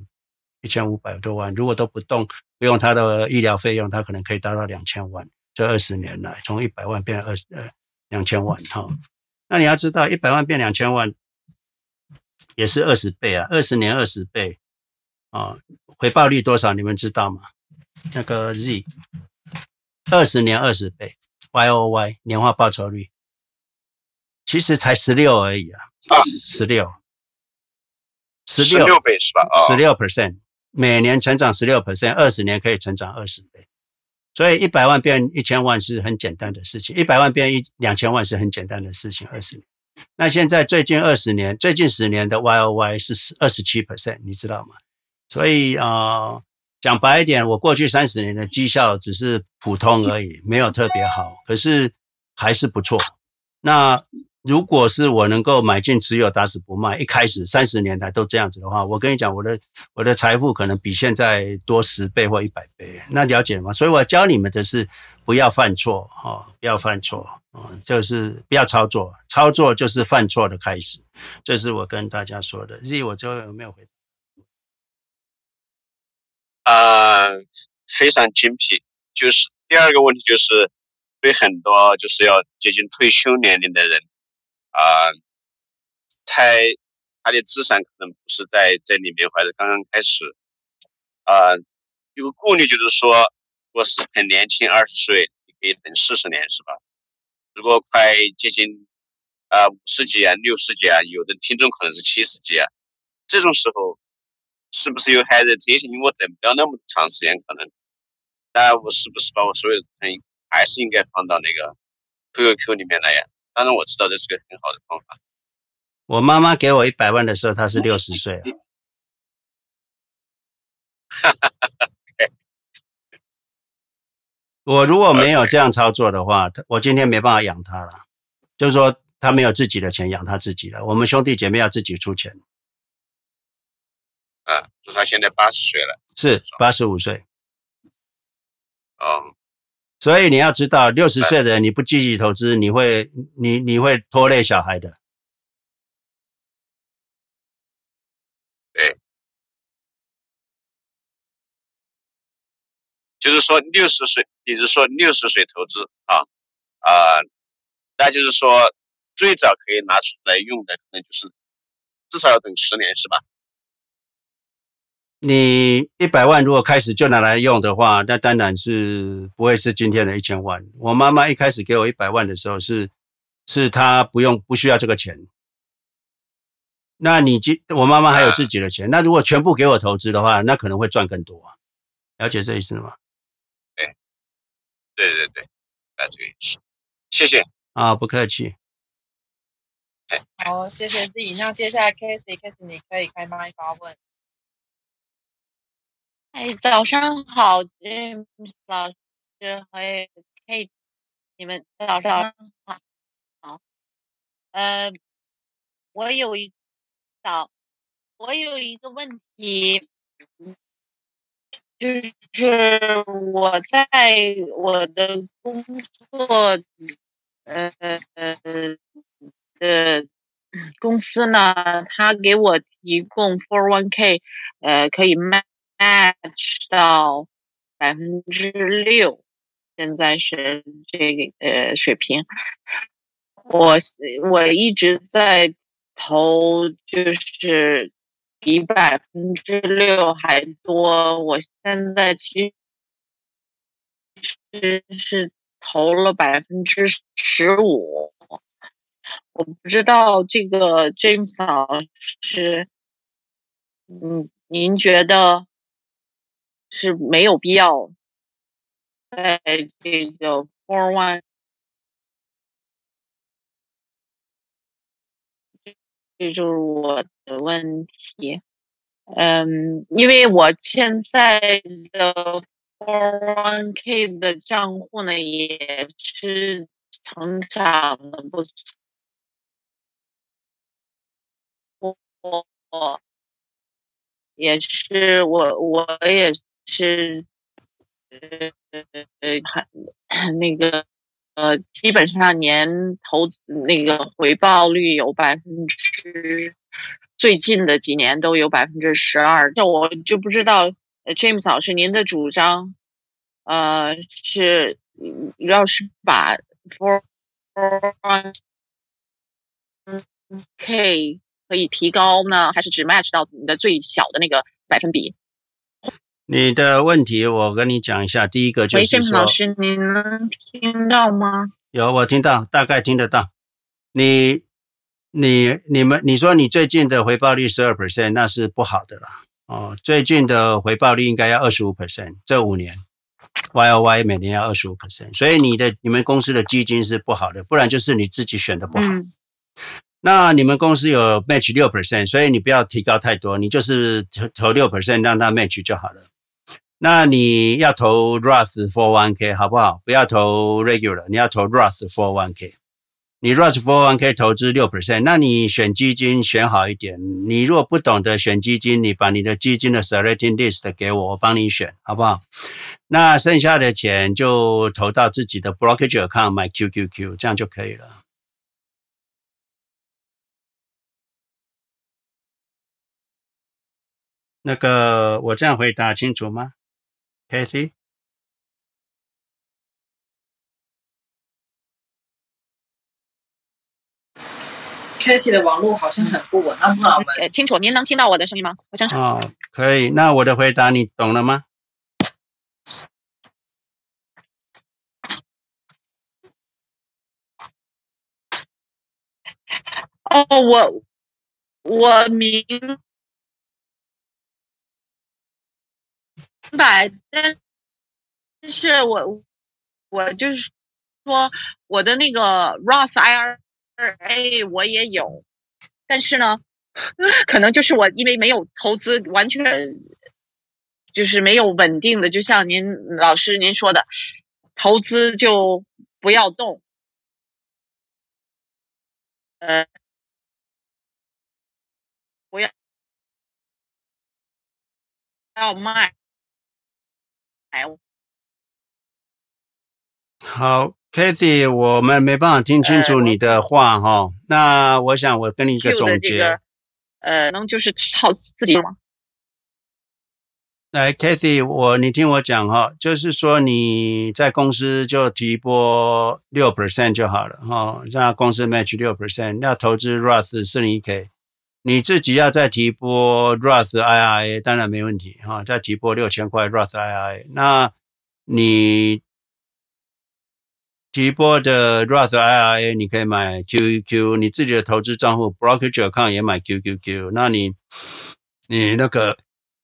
Speaker 1: 一千五百多万，如果都不动。不用他的医疗费用，他可能可以达到两千万。这二十年来，从一百万变二十呃两千万哈。那你要知道，一百万变两千万也是二十倍啊，二十年二十倍啊，回报率多少？你们知道吗？那个 Z 二十年二十倍，Y O Y 年化报酬率其实才十六而已啊，十六十六
Speaker 7: 倍是吧？
Speaker 1: 十六 percent。每年成长十六 percent，二十年可以成长二十倍，所以一百万变一千万是很简单的事情，一百万变一两千万是很简单的事情。二十年，那现在最近二十年，最近十年的 Y O Y 是二十七 percent，你知道吗？所以啊、呃，讲白一点，我过去三十年的绩效只是普通而已，没有特别好，可是还是不错。那。如果是我能够买进持有打死不卖，一开始三十年来都这样子的话，我跟你讲，我的我的财富可能比现在多十倍或一百倍。那了解吗？所以我教你们的是不要犯错哦，不要犯错啊，就是不要操作，操作就是犯错的开始。这是我跟大家说的。Z，我最后有没有回
Speaker 7: 答？啊、非常精辟。就是第二个问题，就是对很多就是要接近退休年龄的人。啊，他他的资产可能不是在这里面，或者刚刚开始，啊，有个顾虑就是说，我是很年轻，二十岁，你可以等四十年，是吧？如果快接近啊五十几啊、六十几啊，有的听众可能是七十几啊，这种时候是不是有孩子这些？因为我等不了那么长时间，可能，那我是不是把我所有的钱还是应该放到那个 QQQ 里面来呀？当然我知道这是个很好的方法。
Speaker 1: 我妈妈给我一百万的时候，她是六十岁啊。我如果没有这样操作的话，我今天没办法养她了。就是说，她没有自己的钱养她自己了。我们兄弟姐妹要自己出钱。
Speaker 7: 啊，就她现在八十岁了。
Speaker 1: 是八十五岁。
Speaker 7: 哦。
Speaker 1: 所以你要知道，六十岁的人你不积极投资，你会你你会拖累小孩的。
Speaker 7: 对，就是说六十岁，比如说六十岁投资啊啊，那就是说最早可以拿出来用的，可能就是至少要等十年，是吧？
Speaker 1: 你一百万如果开始就拿来用的话，那当然是不会是今天的一千万。我妈妈一开始给我一百万的时候是，是她不用不需要这个钱。那你今我妈妈还有自己的钱，那如果全部给我投资的话，那可能会赚更多啊。了解这意思吗？
Speaker 7: 对，对对对，那这个意思。谢谢
Speaker 1: 啊，不客气。
Speaker 2: 好，谢谢自己。那接下来 Casey，Casey 你可以开麦发问。
Speaker 8: 哎，早上好老师，还有 k 你们早上好。好，呃，我有一早，我有一个问题，就是我在我的工作，呃呃呃，公司呢，他给我提供 401k，呃，可以卖。Match 到百分之六，现在是这个呃水平。我我一直在投，就是比百分之六还多。我现在其实是投了百分之十五。我不知道这个 James 老师，嗯，您觉得？是没有必要在这个 four one，这就是我的问题。嗯，因为我现在的 for one k 的账户呢也是成长的不错，我也是我我也是呃很那个呃基本上年投那个回报率有百分之。最近的几年都有百分之十二，这我就不知道，James 老师，您的主张，呃，是要是把 401k 可以提高呢，还是只 match 到你的最小的那个百分比？
Speaker 1: 你的问题我跟你讲一下，第一个就是
Speaker 8: 说老师，你能听到吗？
Speaker 1: 有，我听到，大概听得到，你。你你们你说你最近的回报率十二 percent，那是不好的啦。哦，最近的回报率应该要二十五 percent，这五年 Y O Y 每年要二十五 percent，所以你的你们公司的基金是不好的，不然就是你自己选的不好。嗯、那你们公司有 match 六 percent，所以你不要提高太多，你就是投投六 percent 让它 match 就好了。那你要投 Roth 401k 好不好？不要投 regular，你要投 Roth 401k。你 Roth 401k 投资六 percent，那你选基金选好一点。你如果不懂得选基金，你把你的基金的 selecting list 给我，我帮你选，好不好？那剩下的钱就投到自己的 brokerage account 买 QQQ，这样就可以了。那个，我这样回答清楚吗
Speaker 2: ？Kathy？Casey 的网络好像很不稳，那不好吗？
Speaker 8: 清楚，您能听到我的声音吗？我想想。
Speaker 1: 哦，可以。那我的回答你懂了吗？
Speaker 8: 哦，我我明白，但是我我就是说我的那个 Ross IRA。我也有，但是呢，可能就是我因为没有投资，完全就是没有稳定的，就像您老师您说的，投资就不要动，呃，不要要卖，哎，
Speaker 1: 好。Kathy，我们没办法听清楚你的话哈、呃。那我想我跟你一个总结，
Speaker 8: 这个、呃，能就是靠自己吗？
Speaker 1: 来，Kathy，我你听我讲哈，就是说你在公司就提拨六 percent 就好了哈，让公司 match 六 percent，要投资 Roth 401k，你自己要再提拨 Roth IRA，当然没问题哈，再提拨六千块 Roth IRA，那你。提拨的 Roth IRA，你可以买 QQQ，你自己的投资账户 Brokerage Account 也买 QQQ。那你你那个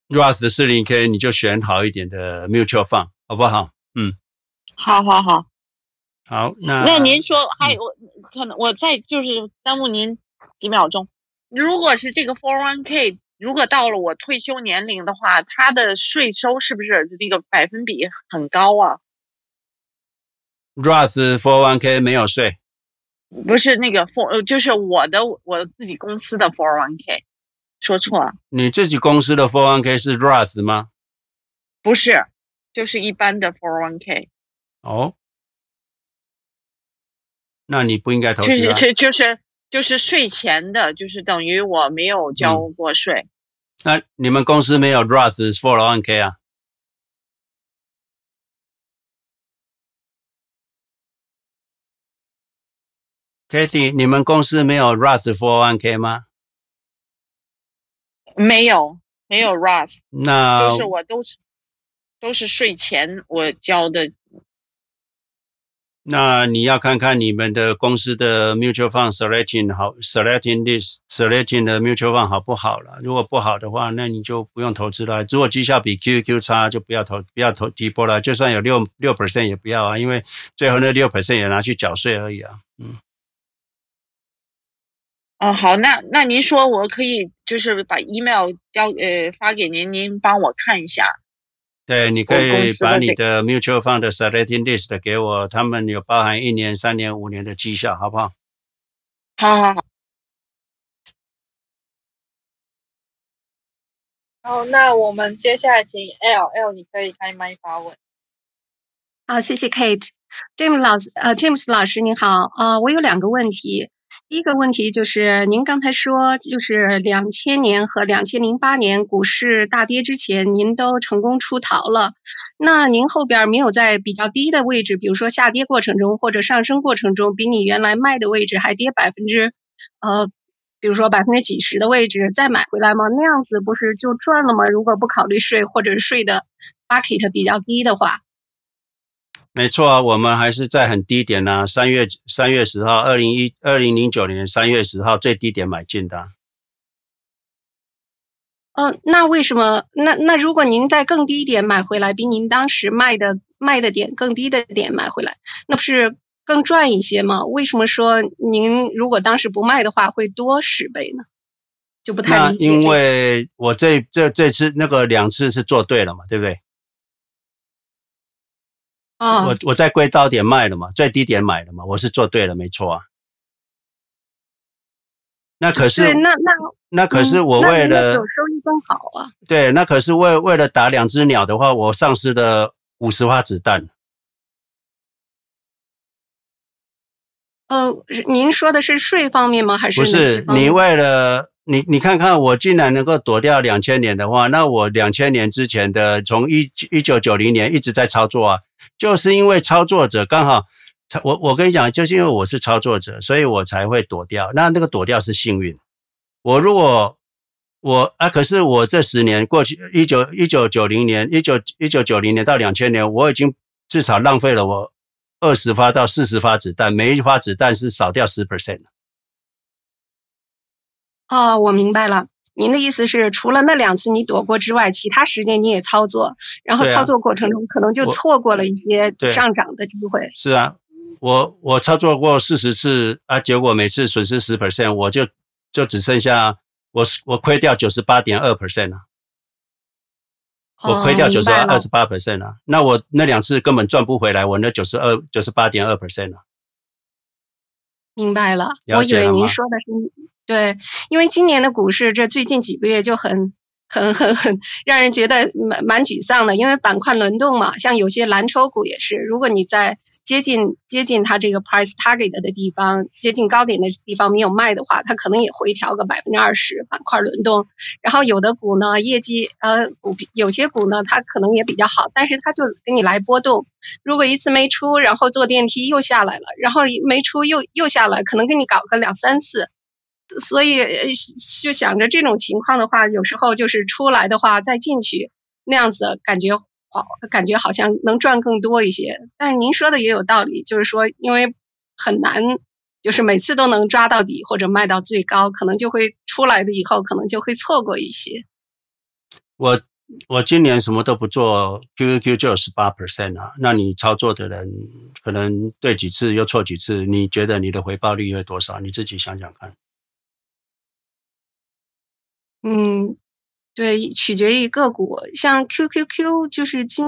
Speaker 1: Roth 401k，你就选好一点的 Mutual Fund，好不好？嗯，
Speaker 8: 好好好，
Speaker 1: 好。那
Speaker 8: 那您说还有、嗯、可能我再就是耽误您几秒钟。如果是这个 for one k 如果到了我退休年龄的话，它的税收是不是那个百分比很高啊
Speaker 1: ？Roth 401k 没有税，
Speaker 8: 不是那个 for，就是我的我自己公司的 for one k 说错了。
Speaker 1: 你自己公司的 for one k 是 Roth 吗？
Speaker 8: 不是，就是一般的 for one k。
Speaker 1: 哦，那你不应该投资啊。
Speaker 8: 就是是就是就是税前的，就是等于我没有交过税。
Speaker 1: 嗯。那你们公司没有 Roth 401k 啊？Kathy，你们公司没有 Roth 401k 吗？
Speaker 8: 没有，没有 Roth。
Speaker 1: 那
Speaker 8: 就是我都是都是税前我交的。
Speaker 1: 那你要看看你们的公司的 mutual fund selecting 好，selecting list selecting 的 mutual fund 好不好了？如果不好的话，那你就不用投资了。如果绩效比 QQ 差，就不要投，不要投提拨了。就算有六六 percent 也不要啊，因为最后那六 percent 也拿去缴税而已啊。嗯。
Speaker 8: 哦，好，那那您说我可以就是把 email 交呃发给您，您帮我看一下。
Speaker 1: 对，你可以把你的 mutual fund 的 selecting list 给我，他们有包含一年、三年、五年的绩效，好不好？
Speaker 8: 好好好。
Speaker 2: 好，那我们接下来请 L，L 你可以开麦发问。
Speaker 9: 好，谢谢 Kate，James 老师，呃，James 老师您好，呃，我有两个问题。第一个问题就是，您刚才说，就是两千年和两千零八年股市大跌之前，您都成功出逃了。那您后边没有在比较低的位置，比如说下跌过程中或者上升过程中，比你原来卖的位置还跌百分之，呃，比如说百分之几十的位置再买回来吗？那样子不是就赚了吗？如果不考虑税或者税的 bucket 比较低的话。
Speaker 1: 没错啊，我们还是在很低点呢、啊。三月三月十号，二零一二零零九年三月十号最低点买进的、啊。
Speaker 9: 嗯、呃，那为什么？那那如果您在更低点买回来，比您当时卖的卖的点更低的点买回来，那不是更赚一些吗？为什么说您如果当时不卖的话会多十倍呢？就不太理解、这个。
Speaker 1: 因为我这这这次那个两次是做对了嘛，对不对？
Speaker 9: 啊，
Speaker 1: 我我在贵高点卖了嘛，最低点买了嘛，我是做对了，没错啊。那可是，
Speaker 9: 那那
Speaker 1: 那可是我为了
Speaker 9: 收益更好啊。
Speaker 1: 对，那可是为为了打两只鸟的话，我丧失了五十发子弹。
Speaker 9: 呃，您说的是税方面吗？还是
Speaker 1: 不是？你为了你你看看，我竟然能够躲掉两千年的话，那我两千年之前的从一一九九零年一直在操作啊。就是因为操作者刚好，我我跟你讲，就是因为我是操作者，所以我才会躲掉。那那个躲掉是幸运。我如果我啊，可是我这十年过去，一九一九九零年，一九一九九零年到两千年，我已经至少浪费了我二十发到四十发子弹，每一发子弹是少掉十 percent。
Speaker 9: 哦，我明白了。您的意思是，除了那两次你躲过之外，其他时间你也操作，然后操作过程中可能就错过了一些上涨的机会。
Speaker 1: 是啊，我我操作过四十次啊，结果每次损失十 percent，我就就只剩下我我亏掉九十八点二 percent 了，我亏掉九十二十八 percent 了。那我那两次根本赚不回来，我那九十二九十八点二 percent 了。
Speaker 9: 明白了，我以为您说的是。对，因为今年的股市这最近几个月就很很很很让人觉得蛮蛮沮丧的，因为板块轮动嘛，像有些蓝筹股也是，如果你在接近接近它这个 price target 的地方，接近高点的地方没有卖的话，它可能也回调个百分之二十，板块轮动。然后有的股呢，业绩呃股有些股呢，它可能也比较好，但是它就给你来波动。如果一次没出，然后坐电梯又下来了，然后没出又又下来，可能给你搞个两三次。所以就想着这种情况的话，有时候就是出来的话再进去，那样子感觉好，感觉好像能赚更多一些。但是您说的也有道理，就是说因为很难，就是每次都能抓到底或者卖到最高，可能就会出来的以后可能就会错过一些。
Speaker 1: 我我今年什么都不做，QQQ 就有十八 percent 啊，那你操作的人可能对几次又错几次，你觉得你的回报率会多少？你自己想想看。
Speaker 9: 嗯，对，取决于个股，像 QQQ 就是今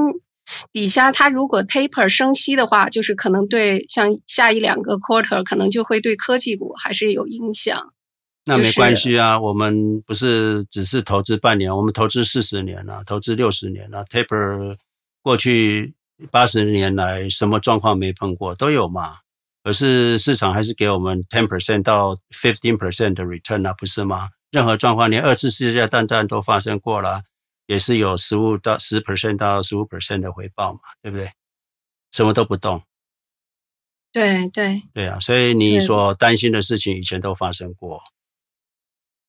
Speaker 9: 底下它如果 taper 升息的话，就是可能对像下一两个 quarter 可能就会对科技股还是有影响。
Speaker 1: 那没关系啊，就是、我们不是只是投资半年，我们投资四十年了，投资六十年了，taper 过去八十年来什么状况没碰过都有嘛。可是市场还是给我们 ten percent 到 fifteen percent 的 return 啊，不是吗？任何状况，连二次世界大战都发生过了，也是有十五到十 percent 到十五 percent 的回报嘛，对不对？什么都不动。
Speaker 9: 对对
Speaker 1: 对啊，所以你所担心的事情以前都发生过。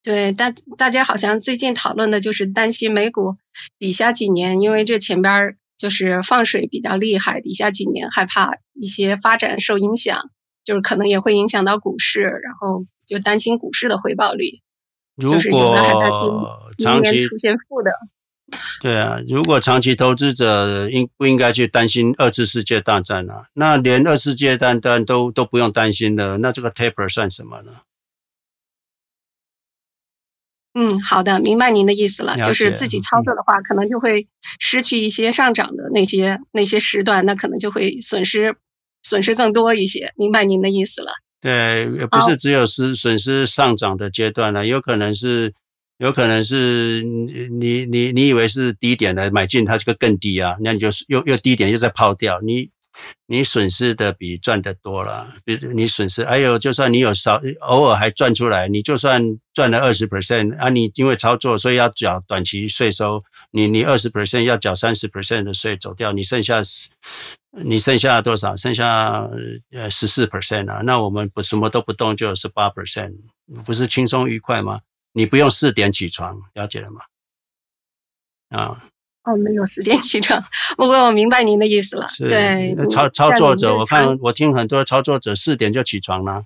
Speaker 9: 对，大大家好像最近讨论的就是担心美股底下几年，因为这前边就是放水比较厉害，底下几年害怕一些发展受影响，就是可能也会影响到股市，然后就担心股市的回报率。
Speaker 1: 如果长期
Speaker 9: 出现负的，
Speaker 1: 对啊，如果长期投资者应不应该去担心二次世界大战呢？那连二次世界大战都都不用担心了，那这个 taper 算什么呢？
Speaker 9: 嗯，好的，明白您的意思了。
Speaker 1: 了
Speaker 9: 就是自己操作的话，可能就会失去一些上涨的那些那些时段，那可能就会损失损失更多一些。明白您的意思了。
Speaker 1: 对，也不是只有失损失上涨的阶段了，有可能是有可能是你你你你以为是低点的买进，它这个更低啊，那你就又又低点又再抛掉你。你损失的比赚的多了，比如你损失，还有就算你有少偶尔还赚出来，你就算赚了二十 percent 啊，你因为操作所以要缴短期税收，你你二十 percent 要缴三十 percent 的税走掉，你剩下你剩下多少？剩下呃十四 percent 啊，那我们不什么都不动就有十八 percent，不是轻松愉快吗？你不用四点起床，了解了吗？啊。
Speaker 9: 哦，没有四点起床，不过我明白您的意思了。对，
Speaker 1: 操操作者，我看我听很多操作者四点就起床了。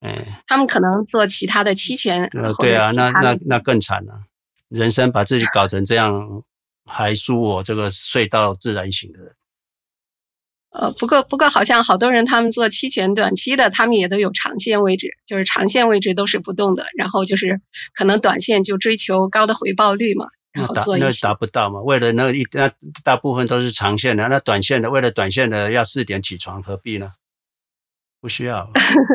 Speaker 1: 哎，
Speaker 9: 他们可能做其他的期权。
Speaker 1: 呃，对啊，那那那更惨了，人生把自己搞成这样，还输我这个睡到自然醒的人。
Speaker 9: 呃，不过不过好像好多人他们做期权短期的，他们也都有长线位置，就是长线位置都是不动的，然后就是可能短线就追求高的回报率嘛。
Speaker 1: 那达那达不到嘛？为了那一那大部分都是长线的，那短线的为了短线的要四点起床，何必呢？不需要。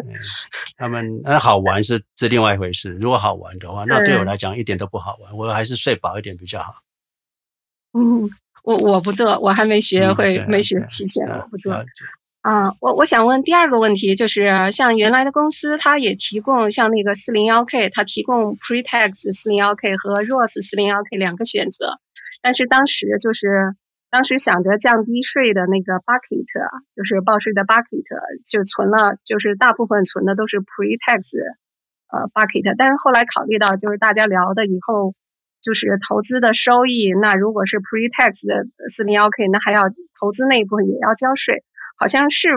Speaker 1: 他们那好玩是是另外一回事。如果好玩的话，那对我来讲一点都不好玩。我还是睡饱一点比较好。
Speaker 9: 嗯，我我不做，我还没学会，嗯、没学期权，我不做。啊，我我想问第二个问题，就是像原来的公司，它也提供像那个四零幺 K，它提供 Pre-tax 四零幺 K 和 Roth 四零幺 K 两个选择，但是当时就是当时想着降低税的那个 bucket，就是报税的 bucket，就存了，就是大部分存的都是 Pre-tax，呃 bucket，但是后来考虑到就是大家聊的以后，就是投资的收益，那如果是 Pre-tax 的四零幺 K，那还要投资那一部分也要交税。好像是，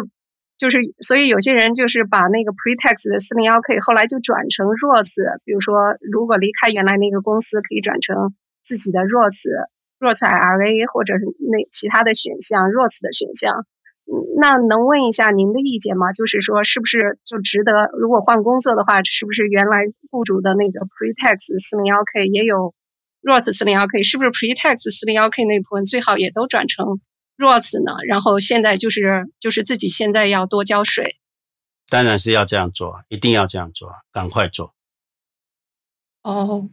Speaker 9: 就是所以有些人就是把那个 pre-tax 的四零幺 K 后来就转成 Roth，比如说如果离开原来那个公司，可以转成自己的 Roth Roth IRA 或者是那其他的选项 Roth 的选项。那能问一下您的意见吗？就是说是不是就值得？如果换工作的话，是不是原来雇主的那个 pre-tax 四零幺 K 也有 Roth 四零幺 K？是不是 pre-tax 四零幺 K 那部分最好也都转成？Roth 呢？然后现在就是就是自己现在要多交税，
Speaker 1: 当然是要这样做，一定要这样做，赶快做。
Speaker 9: 哦，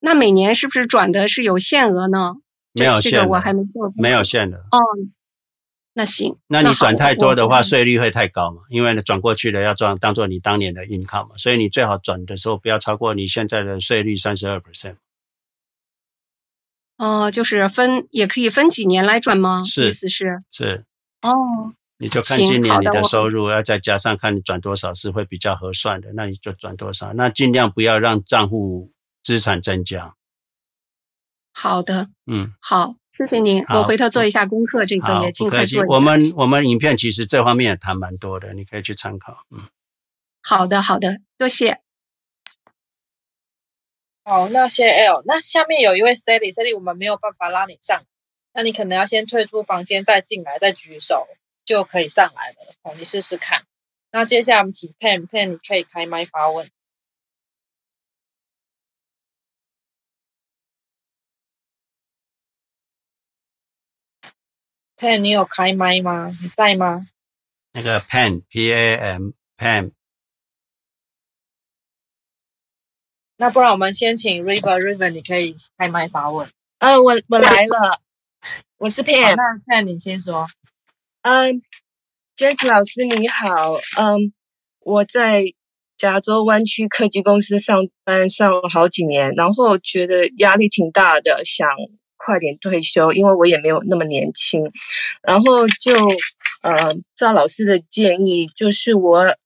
Speaker 9: 那每年是不是转的是有限额呢？
Speaker 1: 没有限，
Speaker 9: 这个我还没做过。
Speaker 1: 没有限的。
Speaker 9: 哦，那行。
Speaker 1: 那你转太多的话，税率会太高嘛？因为转过去的要转当做你当年的 income 嘛，所以你最好转的时候不要超过你现在的税率三十二 percent。
Speaker 9: 哦，就是分也可以分几年来转吗？
Speaker 1: 是，
Speaker 9: 意思是
Speaker 1: 是
Speaker 9: 哦，
Speaker 1: 你就看今年你的收入，要再加上看你转多少是会比较合算的，那你就转多少，那尽量不要让账户资产增加。
Speaker 9: 好的，
Speaker 1: 嗯，
Speaker 9: 好，谢谢您，我回头做一下功课，这个也尽快做。
Speaker 1: 我们我们影片其实这方面也谈蛮多的，你可以去参考。嗯，
Speaker 9: 好的好的，多谢。
Speaker 2: 好，那些 L。那下面有一位 Sally，Sally，我们没有办法拉你上，那你可能要先退出房间，再进来，再举手就可以上来了。哦，你试试看。那接下来我们请 Pen，Pen，你可以开麦发问。Pen，你有开麦吗？你在吗？
Speaker 1: 那个 Pen，P-A-M，Pen。
Speaker 2: 那不然我们先请 River，River，你可以开麦发问。
Speaker 10: 呃，我我来了，我是 Pan。
Speaker 2: 那 Pam 你先说。
Speaker 10: 嗯，James 老师你好，嗯，我在加州湾区科技公司上班上了好几年，然后觉得压力挺大的，想快点退休，因为我也没有那么年轻。然后就呃，照老师的建议，就是我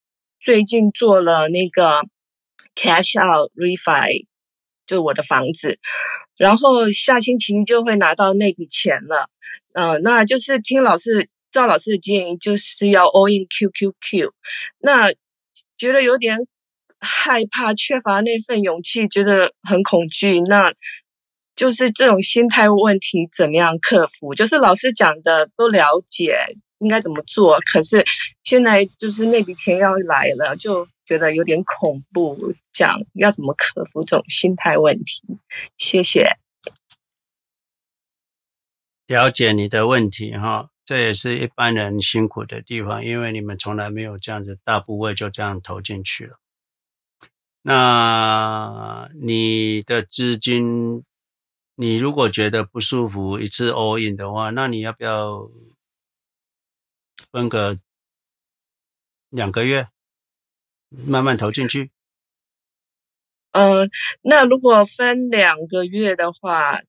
Speaker 10: 最近做了那个。Cash out refi 就我的房子，然后下星期就会拿到那笔钱了。嗯、那就是听老师赵老师的建议，就是要 all in QQQ。那觉得有点害怕，缺乏那份勇气，觉得很恐惧。那就是这种心态问题怎么样克服？就是老师讲的都了解，应该怎么做。可是现在就是那笔钱要来了，就觉得有点恐怖。讲要怎么克服这种心态问题？谢谢。
Speaker 1: 了解你的问题哈，这也是一般人辛苦的地方，因为你们从来没有这样子大部位就这样投进去了。那你的资金，你如果觉得不舒服，一次 all in 的话，那你要不要分个两个月，慢慢投进去？
Speaker 10: 嗯，那如果分两个月的话，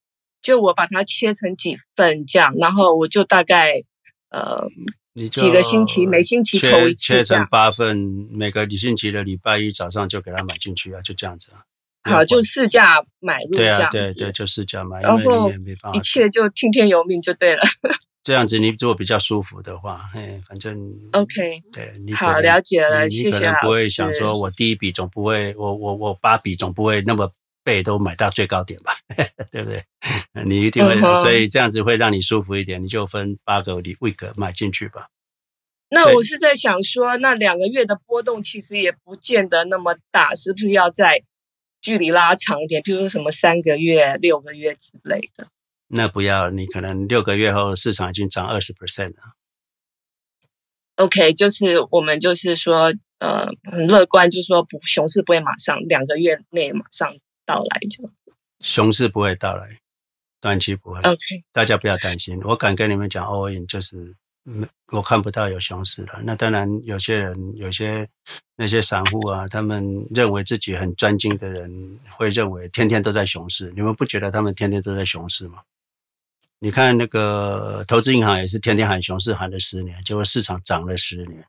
Speaker 10: 就我把它切成几份这样，然后我就大概呃。你几个星期，每星期投一次，
Speaker 1: 切成八份，每个星期的礼拜一早上就给他买进去啊，就这样子啊。
Speaker 10: 好，就市价买入这样子。
Speaker 1: 对啊，对对，就市价买入，然后
Speaker 10: 一切就听天由命就对了。
Speaker 1: 这样子，你如果比较舒服的话，哎，反正
Speaker 10: OK，
Speaker 1: 对你
Speaker 10: 好了解了，
Speaker 1: 你可能不会想说，我第一笔总不会，我我我八笔总不会那么。倍都买到最高点吧，对不对？你一定会，所以这样子会让你舒服一点。你就分八个 week 买进去吧。
Speaker 10: 那我是在想说，那两个月的波动其实也不见得那么大，是不是要在距离拉长一点？比如说什么三个月、六个月之类的。
Speaker 1: 那不要，你可能六个月后市场已经涨二十 percent 了。
Speaker 10: OK，就是我们就是说，呃，很乐观，就是说不，熊市不会马上两个月内马上。到来就，
Speaker 1: 熊市不会到来，短期不会。
Speaker 10: OK，
Speaker 1: 大家不要担心。我敢跟你们讲，all in 就是，我看不到有熊市了。那当然，有些人，有些那些散户啊，他们认为自己很专精的人，会认为天天都在熊市。你们不觉得他们天天都在熊市吗？你看那个投资银行也是天天喊熊市，喊了十年，结果市场涨了十年。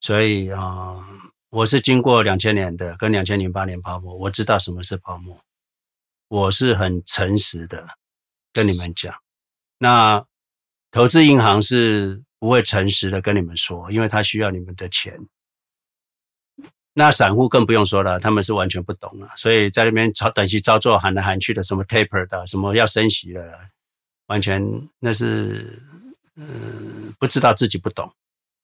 Speaker 1: 所以啊。我是经过两千年的跟两千零八年泡沫，我知道什么是泡沫。我是很诚实的跟你们讲，那投资银行是不会诚实的跟你们说，因为他需要你们的钱。那散户更不用说了，他们是完全不懂了，所以在那边炒短期操作喊来喊去的，什么 taper 的，什么要升息的，完全那是嗯不知道自己不懂。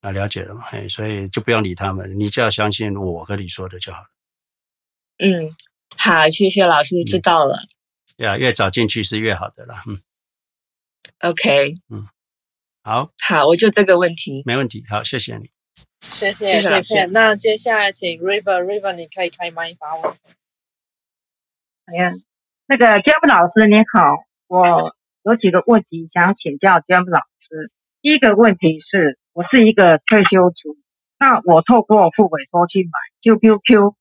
Speaker 1: 啊，了解了嘛？哎，所以就不用理他们，你就要相信我和你说的就好了。
Speaker 10: 嗯，好，谢谢老师，知道了。
Speaker 1: 呀、嗯，越早进去是越好的啦。嗯。
Speaker 10: OK。
Speaker 1: 嗯。好。
Speaker 10: 好，我就这个问题。
Speaker 1: 没问题。好，谢谢你。
Speaker 2: 谢谢谢谢。那接下来请 River，River，你可以开麦发问。
Speaker 11: 哎呀，那个 James 老师你好，我有几个问题想请教 James 老师。第一个问题是。我是一个退休族，那我透过付委托去买 QQQ，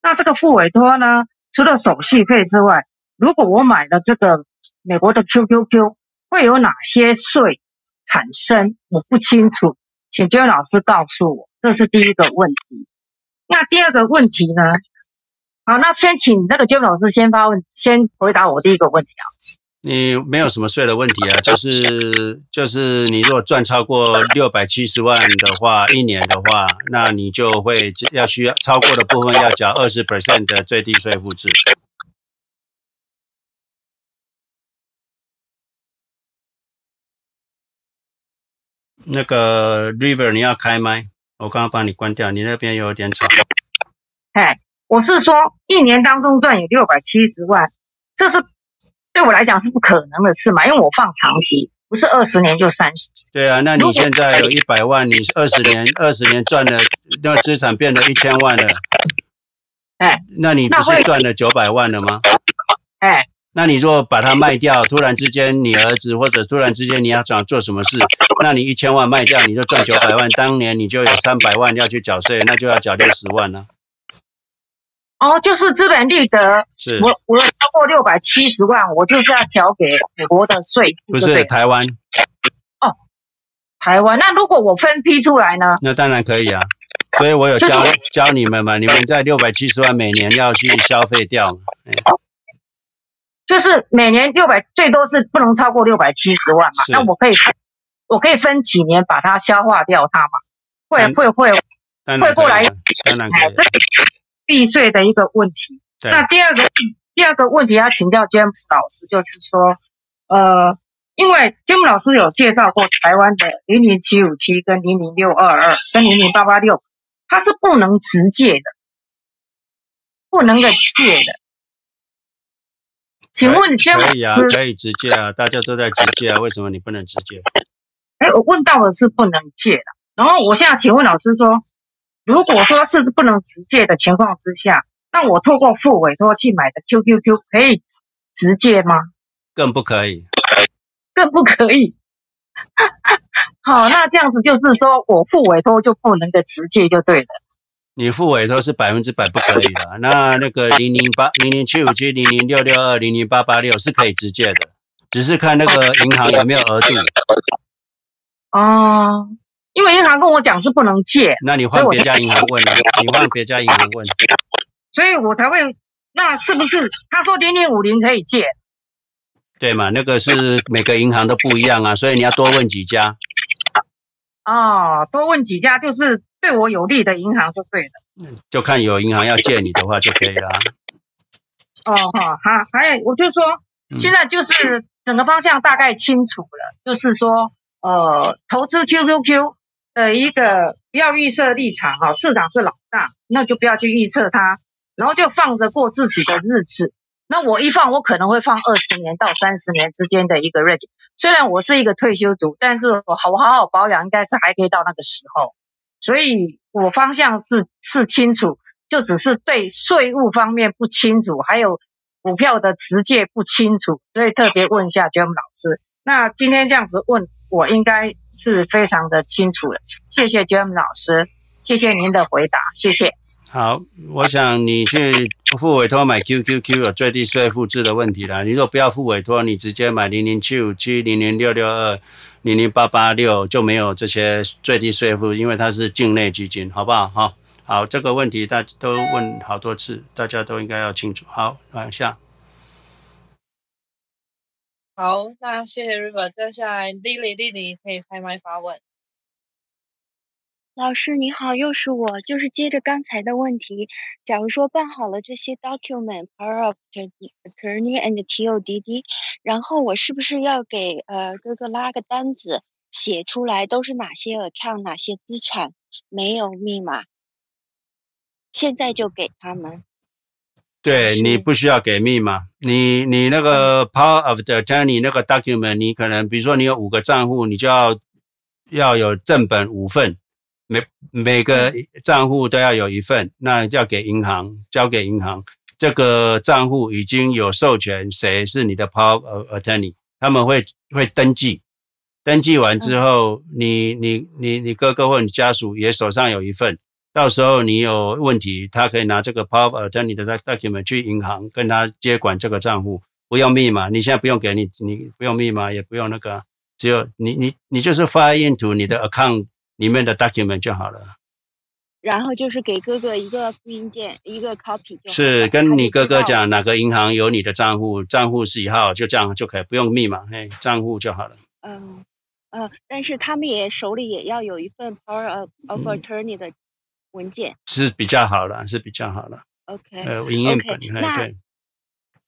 Speaker 11: 那这个付委托呢，除了手续费之外，如果我买了这个美国的 QQQ，会有哪些税产生？我不清楚，请娟老师告诉我。这是第一个问题。那第二个问题呢？好，那先请那个娟老师先发问，先回答我第一个问题啊。
Speaker 1: 你没有什么税的问题啊，就是就是你如果赚超过六百七十万的话，一年的话，那你就会要需要超过的部分要缴二十 percent 的最低税负制。那个 River，你要开麦？我刚刚帮你关掉，你那边有点吵。
Speaker 11: 哎，我是说一年当中赚有六百七十万，这是。对我来讲是不可能的事嘛，因为我放长期，不是二十年就三十。
Speaker 1: 对啊，那你现在有一百万，你二十年二十年赚了，那资产变成一千万了。
Speaker 11: 哎，
Speaker 1: 那你不是赚了九百万了吗？
Speaker 11: 哎，
Speaker 1: 那你如果把它卖掉，突然之间你儿子或者突然之间你要想做什么事，那你一千万卖掉，你就赚九百万，当年你就有三百万要去缴税，那就要缴六十万了。
Speaker 11: 哦，就是资本利得，
Speaker 1: 是
Speaker 11: 我我超过六百七十万，我就是要缴给美国的税，
Speaker 1: 不是台湾。
Speaker 11: 哦，台湾。那如果我分批出来呢？
Speaker 1: 那当然可以啊，所以我有教、就是、教你们嘛，你们在六百七十万每年要去消费掉。
Speaker 11: 就是每年六百，最多是不能超过六百七十万嘛。那我可以，我可以分几年把它消化掉它嘛？会会会会过来，
Speaker 1: 当然可以。
Speaker 11: 避税的一个问题。那第二个第二个问题要请教 James 老师，就是说，呃，因为 James 老师有介绍过台湾的零零七五七跟零零六二二跟零零八八六，它是不能直借的，不能够借的。请问节目老师，
Speaker 1: 可以啊，可以直借啊，大家都在直借啊，为什么你不能直借？
Speaker 11: 哎，我问到的是不能借的，然后我现在请问老师说，如果说是不能直借的情况之下，那我透过付委托去买的 QQQ 可以直借吗？
Speaker 1: 更不可以，
Speaker 11: 更不可以。好，那这样子就是说我付委托就不能够直借就对了。
Speaker 1: 你付委托是百分之百不可以的。那那个零零八零零七五七零零六六二零零八八六是可以直借的，只是看那个银行有没有额度。
Speaker 11: 哦，因为银行跟我讲是不能借，
Speaker 1: 那你换别家银行 问了，你换别家银行问，
Speaker 11: 所以我才会，那是不是他说零点五零可以借？
Speaker 1: 对嘛，那个是每个银行都不一样啊，所以你要多问几家。
Speaker 11: 哦，多问几家就是对我有利的银行就对了。
Speaker 1: 就看有银行要借你的话就可以了。
Speaker 11: 哦，好，好，还有我就说，现在就是整个方向大概清楚了，嗯、就是说，呃，投资 QQQ 的一个不要预设立场哈，市场是老大，那就不要去预测它，然后就放着过自己的日子。那我一放，我可能会放二十年到三十年之间的一个 range。虽然我是一个退休族，但是我好好好保养，应该是还可以到那个时候。所以我方向是是清楚，就只是对税务方面不清楚，还有股票的持借不清楚，所以特别问一下 James 老师。那今天这样子问，我应该是非常的清楚了。谢谢 James 老师，谢谢您的回答，谢谢。
Speaker 1: 好，我想你去付委托买 QQQ 有最低税负制的问题了。你如果不要付委托，你直接买零零七五七、零零六六二、零零八八六就没有这些最低税负，因为它是境内基金，好不好？好，好，这个问题大家都问好多次，大家都应该要清楚。好，往下。
Speaker 2: 好，那谢谢 River，接下来 Lily，Lily 可以开麦发问。
Speaker 5: 老师你好，又是我，就是接着刚才的问题，假如说办好了这些 document，power of attorney and TODD，然后我是不是要给呃哥哥拉个单子，写出来都是哪些 account，哪些资产，没有密码，现在就给他们？
Speaker 1: 对，你不需要给密码，你你那个 power of the attorney 那个 document，你可能比如说你有五个账户，你就要要有正本五份。每每个账户都要有一份，那要给银行，交给银行。这个账户已经有授权，谁是你的 power of attorney，他们会会登记。登记完之后，你你你你哥哥或你家属也手上有一份，到时候你有问题，他可以拿这个 power of attorney 的 document 去银行跟他接管这个账户，不用密码。你现在不用给你，你不用密码，也不用那个，只有你你你就是发 into 你的 account。里面的 document 就好了，
Speaker 5: 然后就是给哥哥一个复印件，一个 copy 就。
Speaker 1: 是跟你哥哥讲哪个银行有你的账户，账户是几号，就这样就可以，不用密码，嘿，账户就好了。
Speaker 5: 嗯嗯，但是他们也手里也要有一份 power of attorney 的文件，
Speaker 1: 嗯、是比较好的，是比较好的。
Speaker 5: OK，
Speaker 1: 呃，营业本，
Speaker 5: 那对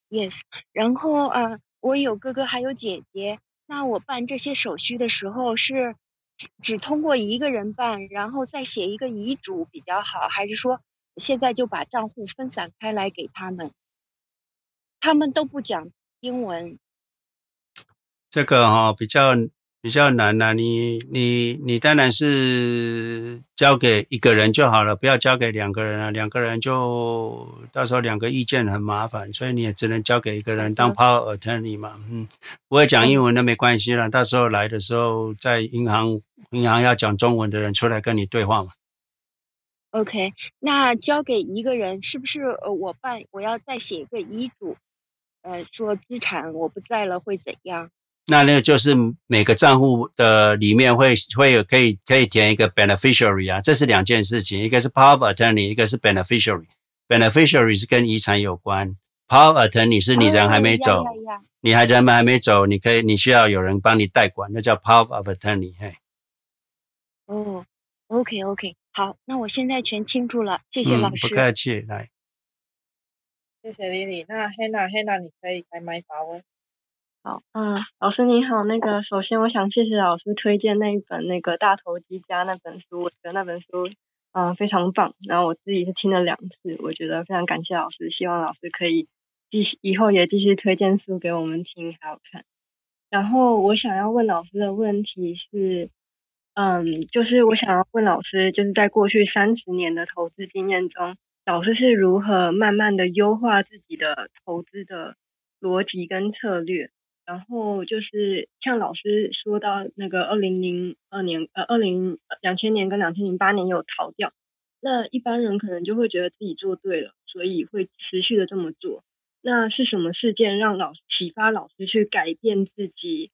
Speaker 5: ，Yes，然后呃，我有哥哥还有姐姐，那我办这些手续的时候是。只通过一个人办，然后再写一个遗嘱比较好，还是说现在就把账户分散开来给他们？他们都不讲英文，
Speaker 1: 这个哈、哦、比较比较难呐、啊。你你你当然是交给一个人就好了，不要交给两个人啊。两个人就到时候两个意见很麻烦，所以你也只能交给一个人当 power attorney 嘛。嗯，不会讲英文的没关系啦，到时候来的时候在银行。银行要讲中文的人出来跟你对话嘛
Speaker 5: ？OK，那交给一个人是不是？呃，我办我要再写一个遗嘱，呃，说资产我不在了会怎样？
Speaker 1: 那那个就是每个账户的里面会会有可以可以填一个 beneficiary 啊，这是两件事情，一个是 power of attorney，一个是 beneficiary。beneficiary 是跟遗产有关，power of attorney 是你人还没走，哦、你还人还没走，你可以你需要有人帮你代管，那叫 power of attorney。嘿。
Speaker 5: 哦，OK OK，好，那我现在全清楚了，谢谢老师。
Speaker 1: 嗯、不客气，来，
Speaker 2: 谢谢 Lily。那 Hannah Hannah，你可以开麦发问。
Speaker 12: 好，嗯，老师你好，那个首先我想谢谢老师推荐那一本那个大投机家那本书，我觉得那本书嗯、非常棒，然后我自己是听了两次，我觉得非常感谢老师，希望老师可以继续以后也继续推荐书给我们听还有看。然后我想要问老师的问题是，嗯，就是我想要问老师，就是在过去三十年的投资经验中，老师是如何慢慢的优化自己的投资的逻辑跟策略？然后就是像老师说到那个二零零二年，呃，二零两千年跟两千零八年有逃掉，那一般人可能就会觉得自己做对了，所以会持续的这么做。那是什么事件让老启发老师去改变自己，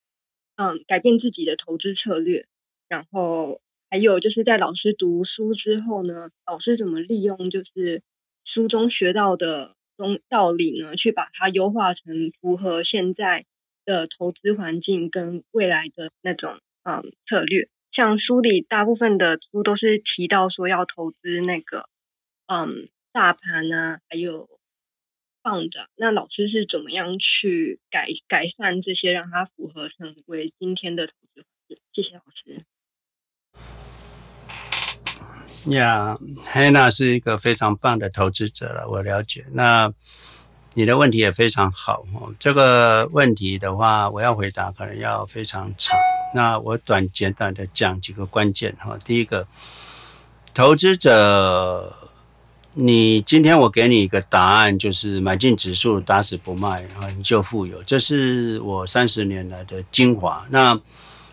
Speaker 12: 嗯，改变自己的投资策略？然后还有就是在老师读书之后呢，老师怎么利用就是书中学到的中道理呢，去把它优化成符合现在。的投资环境跟未来的那种嗯策略，像书里大部分的书都是提到说要投资那个嗯大盘啊，还有放着。那老师是怎么样去改改善这些，让它符合成为今天的投资环境？谢谢老师。
Speaker 1: 呀，黑娜是一个非常棒的投资者了，我了解。那。你的问题也非常好哦，这个问题的话，我要回答可能要非常长。那我短简短的讲几个关键哈。第一个，投资者，你今天我给你一个答案，就是买进指数，打死不卖啊，你就富有。这是我三十年来的精华。那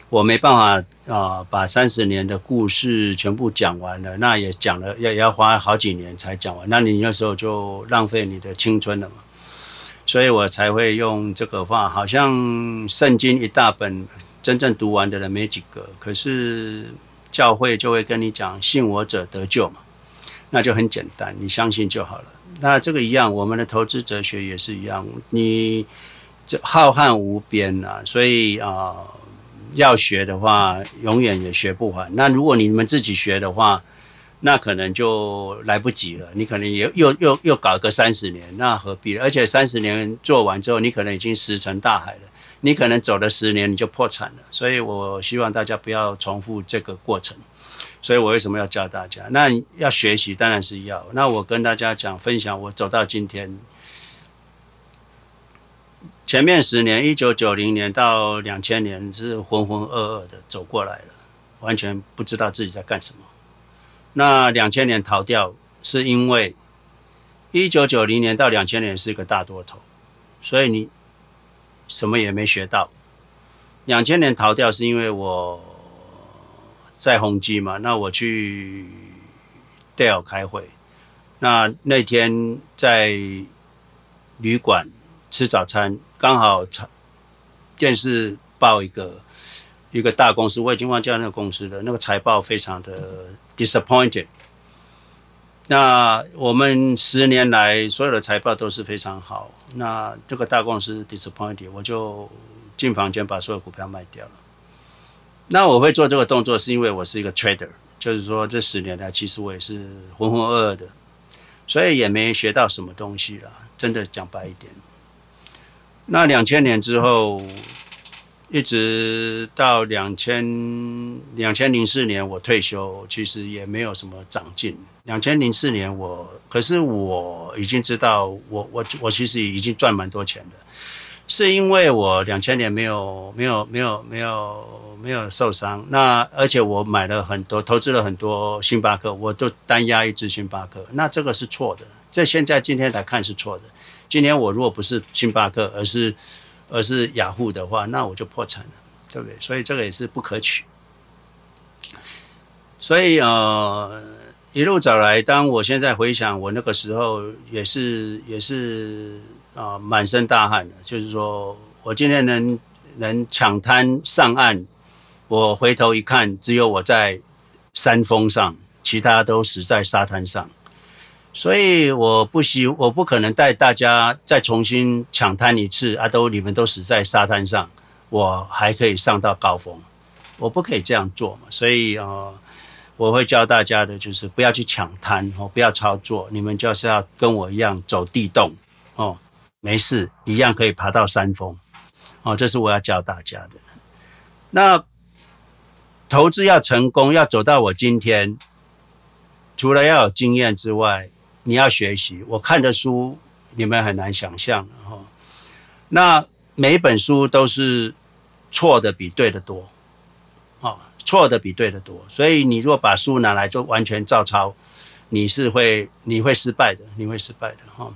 Speaker 1: 我没办法啊，把三十年的故事全部讲完了，那也讲了，要也要花好几年才讲完。那你那时候就浪费你的青春了嘛。所以我才会用这个话，好像圣经一大本，真正读完的人没几个。可是教会就会跟你讲，信我者得救嘛，那就很简单，你相信就好了。那这个一样，我们的投资哲学也是一样，你这浩瀚无边啊，所以啊、要学的话，永远也学不完。那如果你们自己学的话，那可能就来不及了，你可能也又又又搞个三十年，那何必？而且三十年做完之后，你可能已经石沉大海了，你可能走了十年你就破产了。所以我希望大家不要重复这个过程。所以我为什么要教大家？那要学习当然是要。那我跟大家讲分享，我走到今天，前面十年，一九九零年到两千年是浑浑噩噩的走过来了，完全不知道自己在干什么。那两千年逃掉，是因为一九九零年到两千年是一个大多头，所以你什么也没学到。两千年逃掉是因为我在宏基嘛，那我去 Dell 开会，那那天在旅馆吃早餐，刚好电视报一个一个大公司，我已经忘记那个公司了，那个财报非常的。Disappointed。那我们十年来所有的财报都是非常好。那这个大公司 Disappointed，我就进房间把所有股票卖掉了。那我会做这个动作，是因为我是一个 trader，就是说这十年来其实我也是浑浑噩噩的，所以也没学到什么东西了。真的讲白一点。那两千年之后。一直到两千两千零四年我退休，其实也没有什么长进。两千零四年我，可是我已经知道我，我我其实已经赚蛮多钱的，是因为我两千年没有没有没有没有没有受伤。那而且我买了很多，投资了很多星巴克，我都单押一支星巴克。那这个是错的，这现在今天来看是错的。今天我如果不是星巴克，而是而是雅虎的话，那我就破产了，对不对？所以这个也是不可取。所以呃，一路走来，当我现在回想，我那个时候也是也是啊、呃，满身大汗的。就是说我今天能能抢滩上岸，我回头一看，只有我在山峰上，其他都死在沙滩上。所以我不希，我不可能带大家再重新抢滩一次啊！都你们都死在沙滩上，我还可以上到高峰，我不可以这样做嘛。所以呃，我会教大家的就是不要去抢滩哦，不要操作，你们就是要跟我一样走地洞哦，没事，一样可以爬到山峰。哦，这是我要教大家的。那投资要成功，要走到我今天，除了要有经验之外，你要学习。我看的书，你们很难想象的哈。那每一本书都是错的比对的多，啊，错的比对的多。所以你如果把书拿来就完全照抄，你是会你会失败的，你会失败的哈。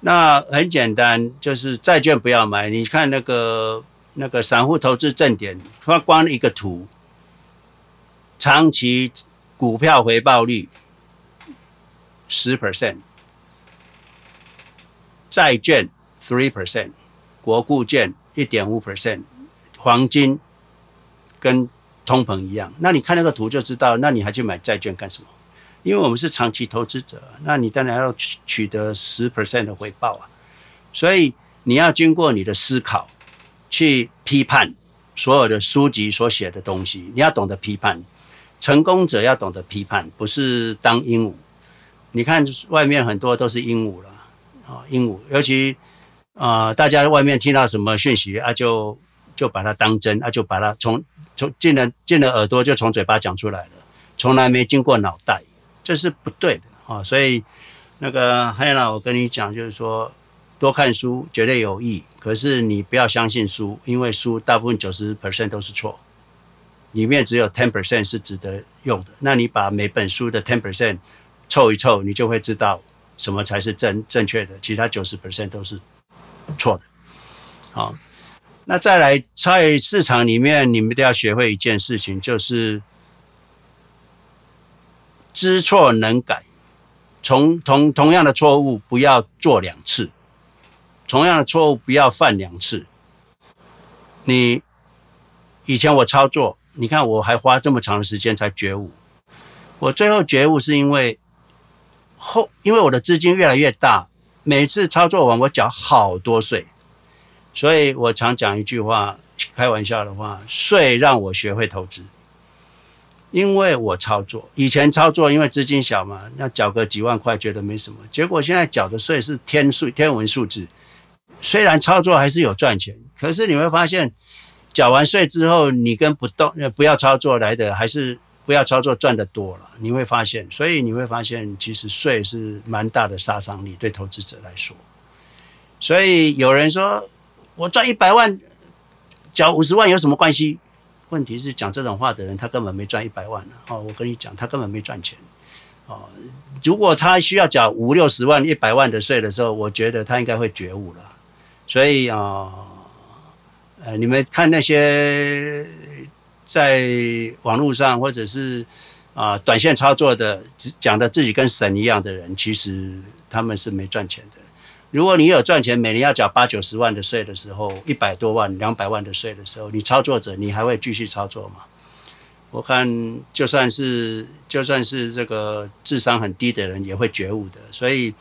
Speaker 1: 那很简单，就是债券不要买。你看那个那个散户投资正点，它光一个图。长期股票回报率十 percent，债券 three percent，国库券一点五 percent，黄金跟通膨一样。那你看那个图就知道，那你还去买债券干什么？因为我们是长期投资者，那你当然要取得十 percent 的回报啊。所以你要经过你的思考去批判所有的书籍所写的东西，你要懂得批判。成功者要懂得批判，不是当鹦鹉。你看外面很多都是鹦鹉了啊，鹦鹉，尤其啊、大家外面听到什么讯息啊，就就把它当真啊，就把它从从进了进了耳朵就从嘴巴讲出来了，从来没经过脑袋，这是不对的啊。所以那个 Hannah，我跟你讲，就是说多看书绝对有益，可是你不要相信书，因为书大部分九十 percent 都是错。里面只有 ten percent 是值得用的，那你把每本书的 ten percent 凑一凑，你就会知道什么才是正正确的，其他九十 percent 都是错的。好，那再来在市场里面，你们都要学会一件事情，就是知错能改，从同同样的错误不要做两次，同样的错误不要犯两次。你以前我操作。你看，我还花这么长的时间才觉悟。我最后觉悟是因为后，因为我的资金越来越大，每次操作完我缴好多税，所以我常讲一句话，开玩笑的话：税让我学会投资。因为我操作以前操作，因为资金小嘛，那缴个几万块觉得没什么，结果现在缴的税是天数天文数字。虽然操作还是有赚钱，可是你会发现。缴完税之后，你跟不动不要操作来的，还是不要操作赚得多了。你会发现，所以你会发现，其实税是蛮大的杀伤力对投资者来说。所以有人说我赚一百万，缴五十万有什么关系？问题是讲这种话的人，他根本没赚一百万呢。哦，我跟你讲，他根本没赚钱。哦，如果他需要缴五六十万、一百万的税的时候，我觉得他应该会觉悟了。所以啊。呃，你们看那些在网络上或者是啊、短线操作的，讲的自己跟神一样的人，其实他们是没赚钱的。如果你有赚钱，每年要缴八九十万的税的时候，一百多万、两百万的税的时候，你操作者，你还会继续操作吗？我看就算是就算是这个智商很低的人，也会觉悟的。所以。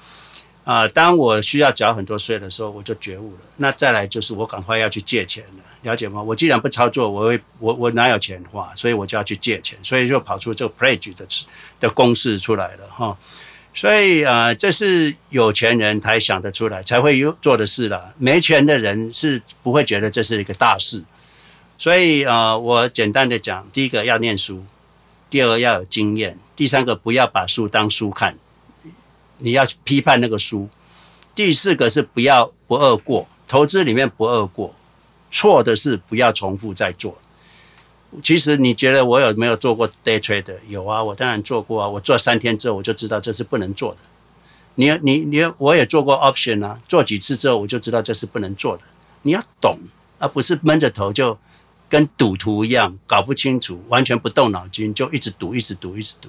Speaker 1: 啊，当我需要缴很多税的时候，我就觉悟了。那再来就是我赶快要去借钱了，了解吗？我既然不操作，我会我我哪有钱花？所以我就要去借钱，所以就跑出这个 pledge 的的公式出来了哈。所以啊，这是有钱人才想得出来，才会有做的事了。没钱的人是不会觉得这是一个大事。所以啊，我简单的讲，第一个要念书，第二个要有经验，第三个不要把书当书看。你要批判那个书。第四个是不要不二过，投资里面不二过，错的是不要重复再做。其实你觉得我有没有做过 day trade？有啊，我当然做过啊。我做三天之后我就知道这是不能做的。你你你，我也做过 option 啊，做几次之后我就知道这是不能做的。你要懂，而不是闷着头就跟赌徒一样，搞不清楚，完全不动脑筋就一直赌，一直赌，一直赌，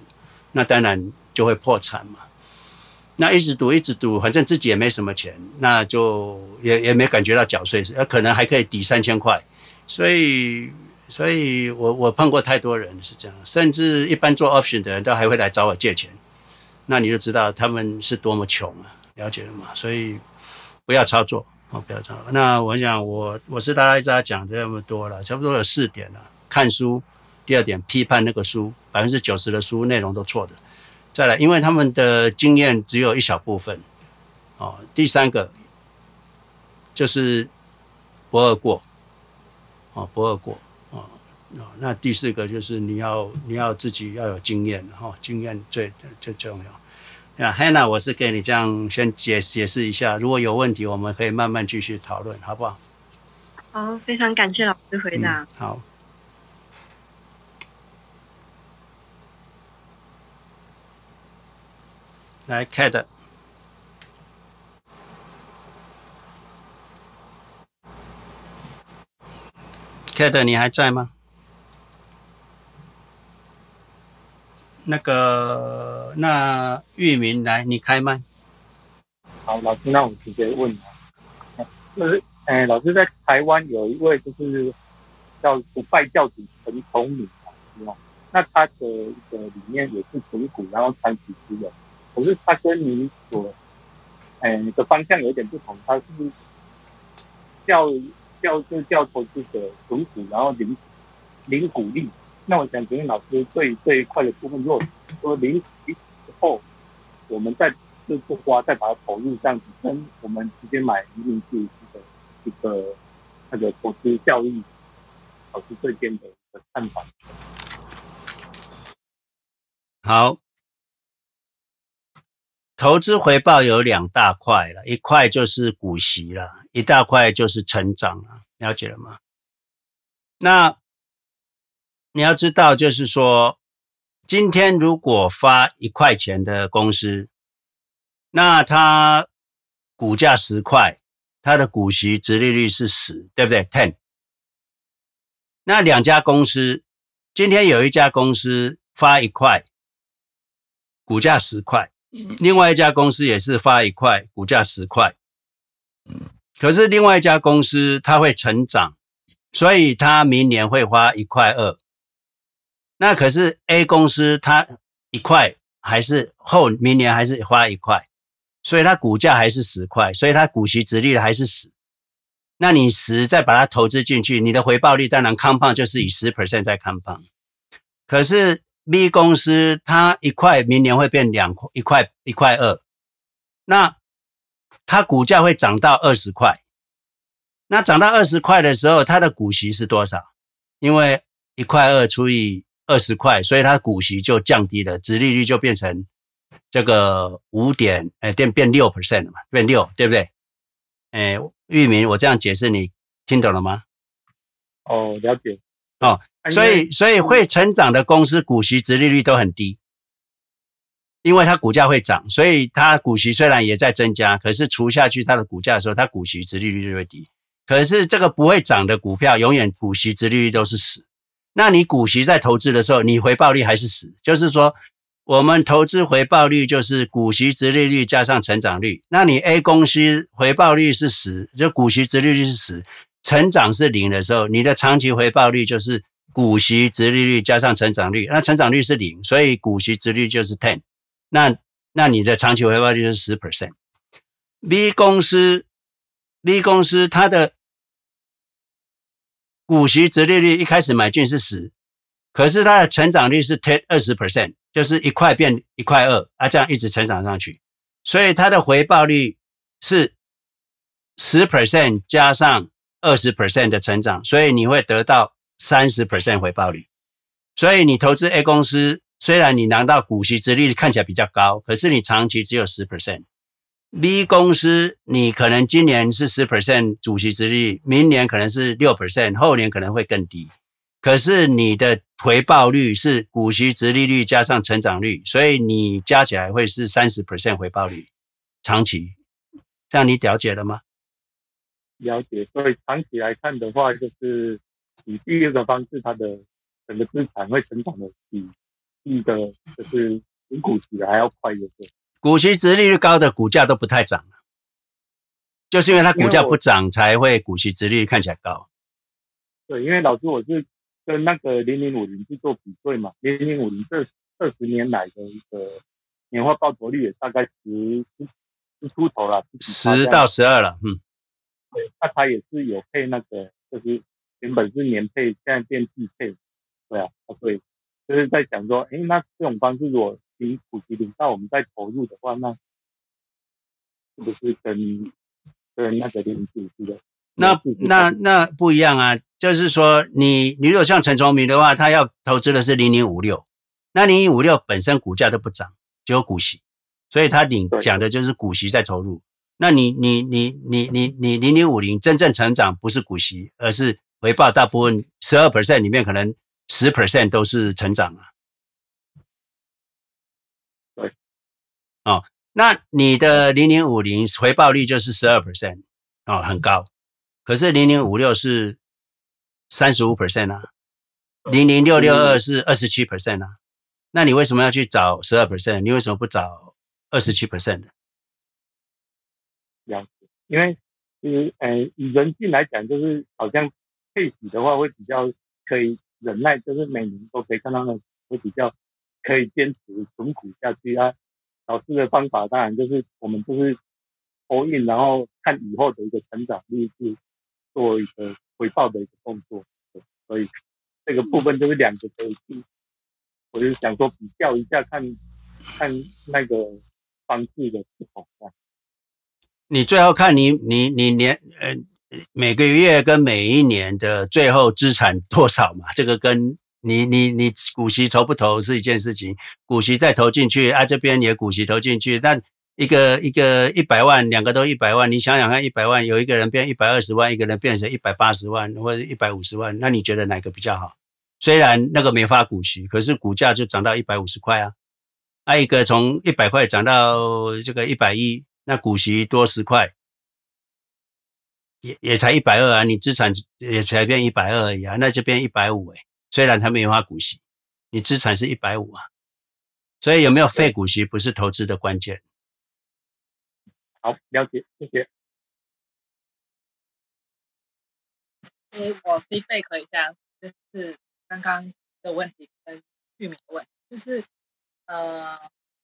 Speaker 1: 那当然就会破产嘛。那一直赌一直赌，反正自己也没什么钱，那就也也没感觉到缴税，可能还可以抵三千块，所以，所以我我碰过太多人是这样，甚至一般做 option 的人都还会来找我借钱，那你就知道他们是多么穷啊，了解了吗？所以不要操作哦，不要操作。那我想我我是大概在讲这么多了，差不多有四点了，看书，第二点批判那个书，百分之九十的书内容都错的。再来，因为他们的经验只有一小部分，哦。第三个就是不二过，哦，不二过哦，那第四个就是你要你要自己要有经验哈、哦，经验最最重要。那 Hannah，我是给你这样先解解释一下，如果有问题，我们可以慢慢继续讨论，好不好？
Speaker 12: 好，非常感谢老师回答。
Speaker 1: 嗯、好，来 Kate。Kate，你还在吗？那个，那玉明来，你开麦。
Speaker 13: 好，老师，那我直接问了。就是，哎，老师在台湾有一位就是叫不败教主陈崇明，那他的一个理念也是存股，然后长期持有。可是他跟你所，哎，的方向有点不同，他是叫。叫就叫投资者存股，然后领领股利。那我想请问老师，对这一块的部分，如果说领股利之后，我们再就不花，再把它投入这样子，跟我们直接买零零四的一个那个投资效益，老师这边的的看法。
Speaker 1: 好。投资回报有两大块了，一块就是股息了，一大块就是成长了，了解了吗？那你要知道，就是说，今天如果发一块钱的公司，那它股价十块，它的股息殖利率是十，对不对？ten。那两家公司，今天有一家公司发一块，股价十块。另外一家公司也是发一块，股价十块，可是另外一家公司它会成长，所以它明年会发一块二。那可是 A 公司它一块还是后明年还是花一块，所以它股价还是十块，所以它股息殖利率还是十。那你十再把它投资进去，你的回报率当然 compound 就是以十 percent 在 compound，可是。B 公司它一块明年会变两块，一块一块二，那它股价会涨到二十块，那涨到二十块的时候，它的股息是多少？因为一块二除以二十块，所以它股息就降低了，殖利率就变成这个五点，哎，变变六 percent 了嘛，变六，对不对？哎，玉明，我这样解释你听懂了吗？
Speaker 13: 哦，了解。
Speaker 1: 哦，所以所以会成长的公司股息值利率都很低，因为它股价会涨，所以它股息虽然也在增加，可是除下去它的股价的时候，它股息值利率就会低。可是这个不会涨的股票，永远股息值利率都是十。那你股息在投资的时候，你回报率还是十，就是说我们投资回报率就是股息殖利率加上成长率。那你 A 公司回报率是十，就股息殖利率是十。成长是零的时候，你的长期回报率就是股息殖利率加上成长率。那成长率是零，所以股息殖利率就是 ten。那那你的长期回报率就是十 percent。B 公司，B 公司它的股息殖利率一开始买进是十，可是它的成长率是 ten 二十 percent，就是一块变一块二啊，这样一直成长上去，所以它的回报率是十 percent 加上。二十 percent 的成长，所以你会得到三十 percent 回报率。所以你投资 A 公司，虽然你拿到股息殖利率看起来比较高，可是你长期只有十 percent。B 公司你可能今年是十 percent 主息殖利率，明年可能是六 percent，后年可能会更低。可是你的回报率是股息殖利率加上成长率，所以你加起来会是三十 percent 回报率，长期。这样你了解了吗？
Speaker 13: 了解，所以长期来看的话，就是以第二个方式，它的整个资产会成长的比一个就是零股息的还要快，一些
Speaker 1: 股息殖利率高的股价都不太涨，就是因为它股价不涨，才会股息殖利率看起来高。
Speaker 13: 对，因为老师我是跟那个零零五零去做比对嘛，零零五零这二十年来的一个年化报酬率也大概十十出头了，
Speaker 1: 十到十二了，嗯。
Speaker 13: 对，那他也是有配那个，就是原本是年配，现在变季配，对啊，对，就是在想说，哎，那这种方式如果领股息领到我们再投入的话，那是不是跟跟那个零股息的？
Speaker 1: 那那那不一样啊，就是说你你如果像陈崇明的话，他要投资的是零零五六，那零零五六本身股价都不涨，只有股息，所以他领讲的就是股息在投入。那你你你你你你零零五零真正成长不是股息，而是回报大部分十二 percent 里面可能十 percent 都是成长啊。
Speaker 13: 对，
Speaker 1: 哦，那你的零零五零回报率就是十二 percent 哦，很高。可是零零五六是三十五 percent 啊，零零六六二是二十七 percent 啊。那你为什么要去找十二 percent？你为什么不找二十七 percent 的？
Speaker 13: 因为就是呃，以人性来讲，就是好像配息的话会比较可以忍耐，就是每年都可以看到那会比较可以坚持存股下去啊。老师的方法当然就是我们就是 all in，然后看以后的一个成长率是做一个回报的一个动作，所以这个部分就是两个可以去，我就想说比较一下看，看那个方式的不同啊。
Speaker 1: 你最后看你你你年呃每个月跟每一年的最后资产多少嘛？这个跟你你你股息投不投是一件事情，股息再投进去啊，这边也股息投进去，但一个一个一百万，两个都一百万，你想想看，一百万有一个人变一百二十万，一个人变成一百八十万或者一百五十万，那你觉得哪个比较好？虽然那个没发股息，可是股价就涨到一百五十块啊，啊一个从一百块涨到这个一百一。那股息多十块，也也才一百二啊！你资产也才变一百二而已啊，那就变一百五诶。虽然他没有发股息，你资产是一百五啊。所以有没有废股息不是投资的关键。
Speaker 13: 好，了解，谢谢。
Speaker 2: 所以我 feedback 一下，就是刚刚的问题跟玉米的问题，就是呃，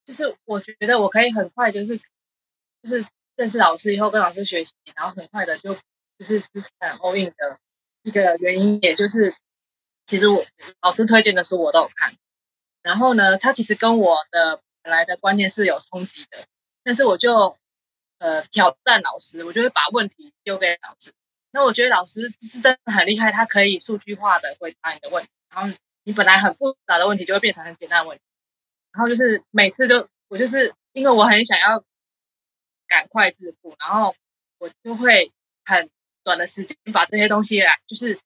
Speaker 2: 就是我觉得我可以很快就是。就是认识老师以后跟老师学习，然后很快的就就是资产 all in 的一个原因，也就是其实我老师推荐的书我都有看，然后呢，他其实跟我的本来的观念是有冲击的，但是我就呃挑战老师，我就会把问题丢给老师。那我觉得老师是真的很厉害，他可以数据化的回答你的问题，然后你本来很复杂的问题就会变成很简单的问题，然后就是每次就我就是因为我很想要。赶快致富，然后我就会很短的时间把这些东西来，就是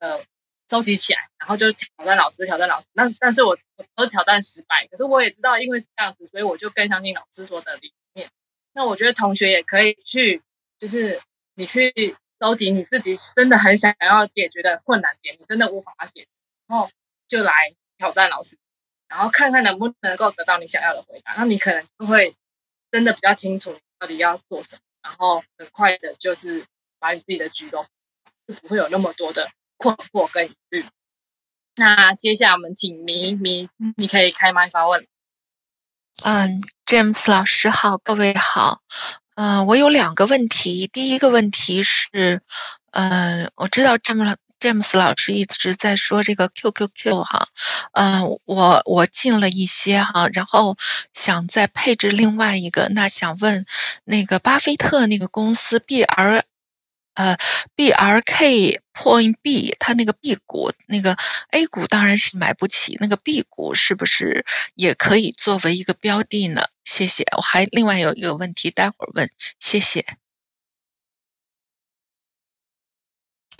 Speaker 2: 呃收集起来，然后就挑战老师，挑战老师。那但是我我都挑战失败，可是我也知道，因为这样子，所以我就更相信老师说的理念。那我觉得同学也可以去，就是你去收集你自己真的很想要解决的困难点，你真的无法解决，然后就来挑战老师，然后看看能不能够得到你想要的回答。那你可能就会真的比较清楚。到底要做什么？然后很快的，就是把你自己的举动就不会有那么多的困惑跟疑虑。那接下来我们请咪咪，你可以开麦发问。
Speaker 14: 嗯，James 老师好，各位好。嗯，我有两个问题。第一个问题是，嗯，我知道 James。詹姆斯老师一直在说这个 QQQ 哈，嗯，我我进了一些哈，然后想再配置另外一个，那想问那个巴菲特那个公司 BR，呃，BRK Point B，它那个 B 股那个 A 股当然是买不起，那个 B 股是不是也可以作为一个标的呢？谢谢。我还另外有一个问题，待会儿问。谢谢。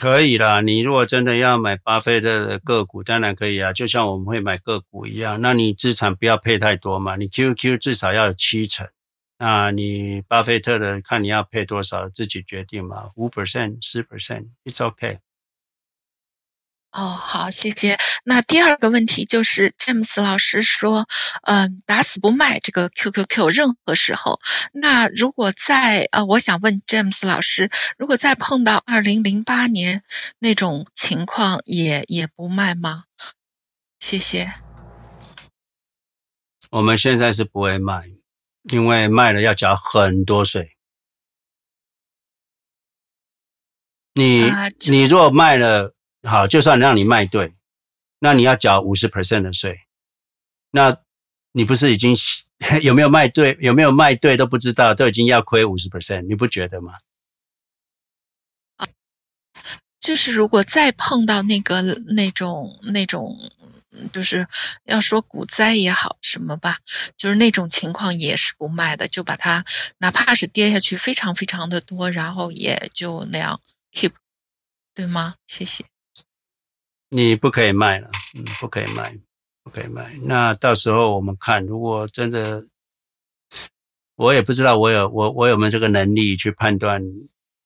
Speaker 1: 可以啦，你如果真的要买巴菲特的个股，当然可以啊，就像我们会买个股一样。那你资产不要配太多嘛，你 QQ 至少要有七成，那你巴菲特的看你要配多少，自己决定嘛，五 percent、十 percent，it's okay。
Speaker 14: 哦，好，谢谢。那第二个问题就是，James 老师说，嗯，打死不卖这个 QQQ，任何时候。那如果在，呃，我想问 James 老师，如果再碰到二零零八年那种情况也，也也不卖吗？谢谢。
Speaker 1: 我们现在是不会卖，因为卖了要缴很多税。你、呃、你若卖了。好，就算让你卖对，那你要缴五十 percent 的税，那你不是已经 有没有卖对，有没有卖对都不知道，都已经要亏五十 percent，你不觉得吗？
Speaker 14: 就是如果再碰到那个那种那种，就是要说股灾也好什么吧，就是那种情况也是不卖的，就把它哪怕是跌下去非常非常的多，然后也就那样 keep，对吗？谢谢。
Speaker 1: 你不可以卖了，嗯，不可以卖，不可以卖。那到时候我们看，如果真的，我也不知道我有我我有没有这个能力去判断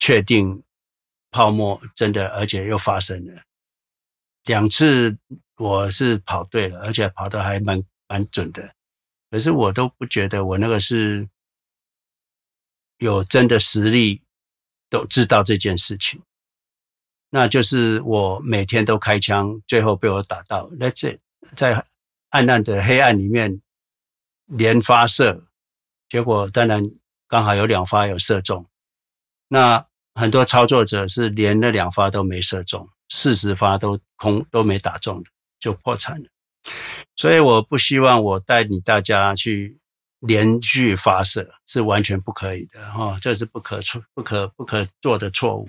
Speaker 1: 确定泡沫真的，而且又发生了两次，我是跑对了，而且跑得还蛮蛮准的。可是我都不觉得我那个是有真的实力都知道这件事情。那就是我每天都开枪，最后被我打到。那这在暗暗的黑暗里面连发射，结果当然刚好有两发有射中。那很多操作者是连那两发都没射中，四十发都空都没打中的，就破产了。所以我不希望我带领大家去连续发射，是完全不可以的哈，这是不可错、不可不可做的错误。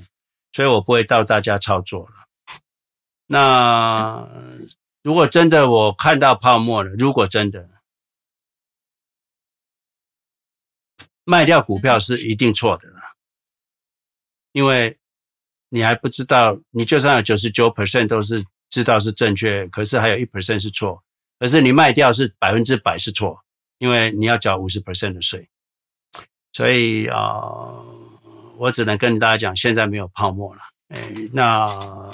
Speaker 1: 所以我不会到大家操作了。那如果真的我看到泡沫了，如果真的卖掉股票是一定错的了，因为你还不知道，你就算有九十九 percent 都是知道是正确，可是还有一 percent 是错，可是你卖掉是百分之百是错，因为你要缴五十 percent 的税，所以啊。呃我只能跟大家讲，现在没有泡沫了，哎，那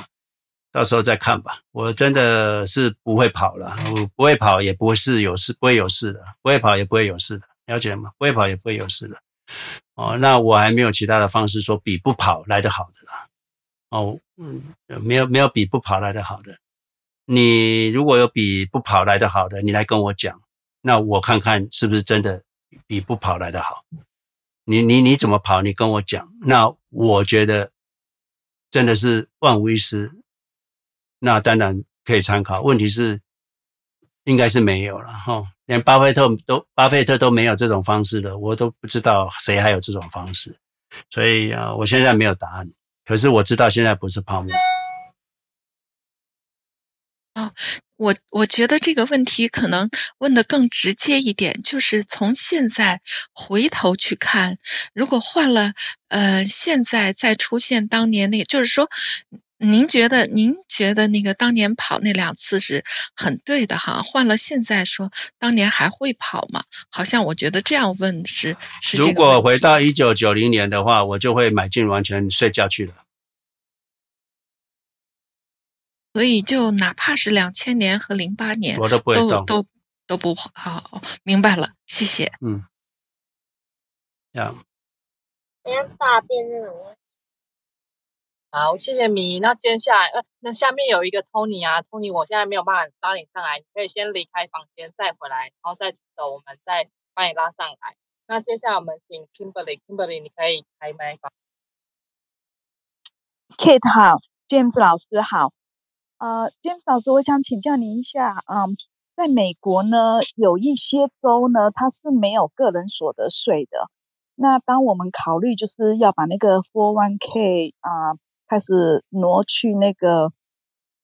Speaker 1: 到时候再看吧。我真的是不会跑了，我不会跑，也不会是有事，不会有事的，不会跑也不会有事的，了解吗？不会跑也不会有事的。哦，那我还没有其他的方式说比不跑来得好的啦。哦，嗯，没有没有比不跑来得好的。你如果有比不跑来得好的，你来跟我讲，那我看看是不是真的比不跑来得好。你你你怎么跑？你跟我讲。那我觉得真的是万无一失。那当然可以参考。问题是应该是没有了哈，连巴菲特都巴菲特都没有这种方式的，我都不知道谁还有这种方式。所以啊，我现在没有答案。可是我知道现在不是泡沫。
Speaker 14: 啊。我我觉得这个问题可能问的更直接一点，就是从现在回头去看，如果换了，呃，现在再出现当年那个，就是说，您觉得您觉得那个当年跑那两次是很对的哈？换了现在说，当年还会跑吗？好像我觉得这样问是是。
Speaker 1: 如果回到一九九零年的话，我就会买进完全睡觉去了。
Speaker 14: 所以，就哪怕是两千年和零八年，
Speaker 1: 我都不会动，
Speaker 14: 都都都不好，明白了，谢谢。
Speaker 1: 嗯，呀，
Speaker 2: 大便那种。好，谢谢米。那接下来，呃，那下面有一个 Tony 啊，Tony，我现在没有办法拉你上来，你可以先离开房间，再回来，然后再走，我们再把你拉上来。那接下来我们请 Kimberly，Kimberly，你可以开麦。
Speaker 15: Kate 好，James 老师好。呃，James 老师，我想请教您一下，嗯，在美国呢，有一些州呢，它是没有个人所得税的。那当我们考虑就是要把那个 401k 啊、开始挪去那个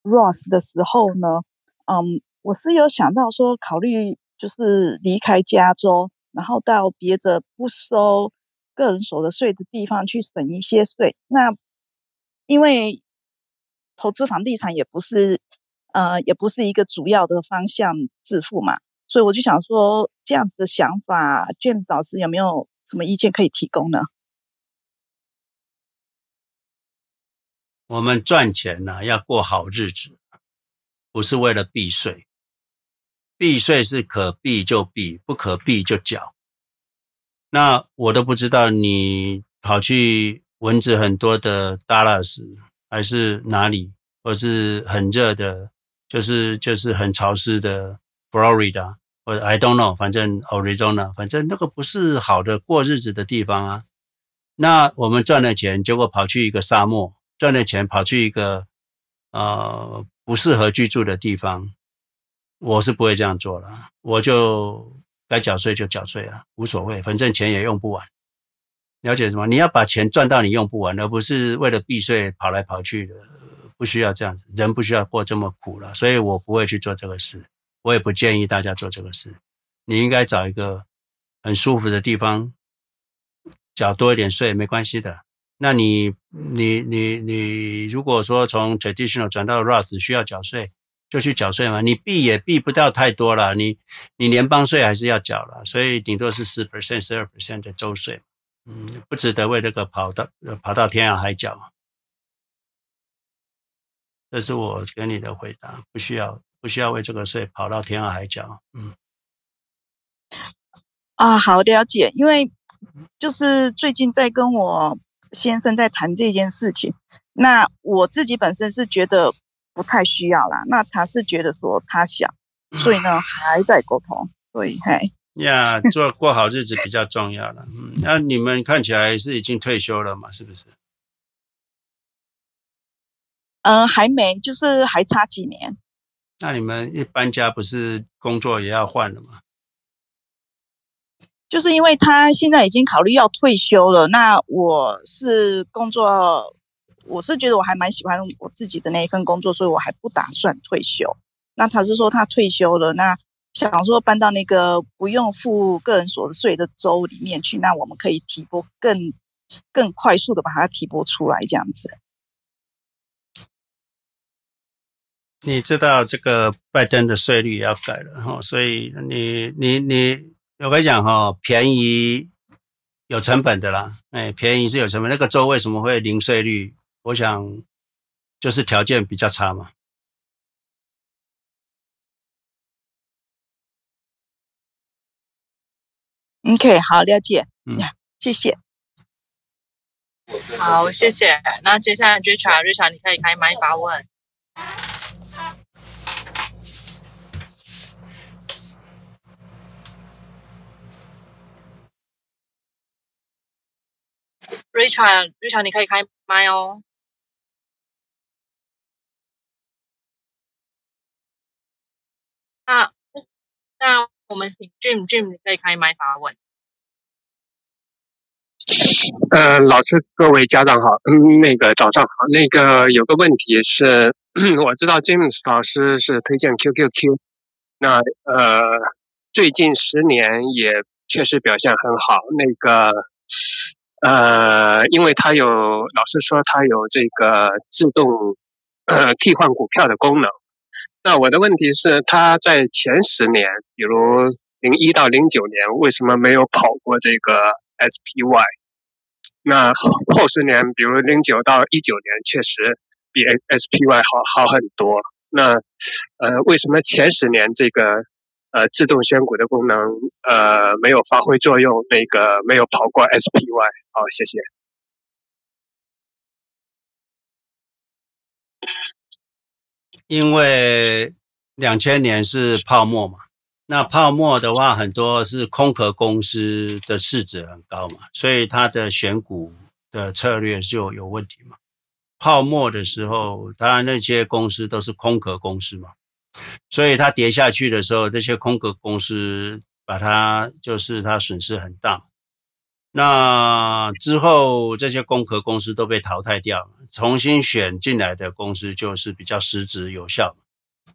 Speaker 15: Ross 的时候呢，嗯，我是有想到说，考虑就是离开加州，然后到别的不收个人所得税的地方去省一些税。那因为投资房地产也不是，呃，也不是一个主要的方向致富嘛，所以我就想说，这样子的想法卷子老师有没有什么意见可以提供呢？
Speaker 1: 我们赚钱呢，要过好日子，不是为了避税，避税是可避就避，不可避就缴。那我都不知道你跑去蚊子很多的 Dallas。还是哪里，或是很热的，就是就是很潮湿的 Florida，或者 I don't know，反正 Arizona，反正那个不是好的过日子的地方啊。那我们赚了钱，结果跑去一个沙漠，赚了钱跑去一个呃不适合居住的地方，我是不会这样做了。我就该缴税就缴税啊，无所谓，反正钱也用不完。了解什么？你要把钱赚到你用不完，而不是为了避税跑来跑去的，不需要这样子，人不需要过这么苦了。所以我不会去做这个事，我也不建议大家做这个事。你应该找一个很舒服的地方，缴多一点税没关系的。那你你你你，如果说从 traditional 转到 Roth 需要缴税，就去缴税嘛。你避也避不到太多了，你你联邦税还是要缴了，所以顶多是十 percent、十二 percent 的州税。嗯，不值得为这个跑到跑到天涯海角。这是我给你的回答，不需要不需要为这个税跑到天涯海角。嗯，
Speaker 15: 啊，好了解，因为就是最近在跟我先生在谈这件事情，那我自己本身是觉得不太需要啦，那他是觉得说他想，所以呢还在沟通，所以嘿。
Speaker 1: 呀，做过好日子比较重要了。嗯，那你们看起来是已经退休了嘛？是不是？
Speaker 15: 嗯、呃，还没，就是还差几年。
Speaker 1: 那你们一搬家不是工作也要换了吗？
Speaker 15: 就是因为他现在已经考虑要退休了。那我是工作，我是觉得我还蛮喜欢我自己的那一份工作，所以我还不打算退休。那他是说他退休了，那。想说搬到那个不用付个人所得税的州里面去，那我们可以提拨更更快速的把它提拨出来，这样子。
Speaker 1: 你知道这个拜登的税率也要改了哈，所以你你你，我跟你讲哈，便宜有成本的啦，哎，便宜是有成本。那个州为什么会零税率？我想就是条件比较差嘛。
Speaker 15: OK，好，了解。嗯，谢谢。
Speaker 2: 好，谢谢。那接下来 Richard，Richard，你可以开麦发问。Richard，Richard，你可以开麦哦。那那。我们请 Jim，Jim，你可以开麦发问。
Speaker 16: 呃，老师，各位家长好，嗯，那个早上好，那个有个问题是，我知道 James 老师是推荐 QQQ，那呃，最近十年也确实表现很好，那个呃，因为它有老师说它有这个自动呃替换股票的功能。那我的问题是，他在前十年，比如零一到零九年，为什么没有跑过这个 SPY？那后十年，比如零九到一九年，确实比 SPY 好好很多。那呃，为什么前十年这个呃自动选股的功能呃没有发挥作用？那个没有跑过 SPY？好，谢谢。
Speaker 1: 因为两千年是泡沫嘛，那泡沫的话，很多是空壳公司的市值很高嘛，所以它的选股的策略就有问题嘛。泡沫的时候，当然那些公司都是空壳公司嘛，所以它跌下去的时候，这些空壳公司把它就是它损失很大。那之后，这些空壳公司都被淘汰掉，重新选进来的公司就是比较实质有效，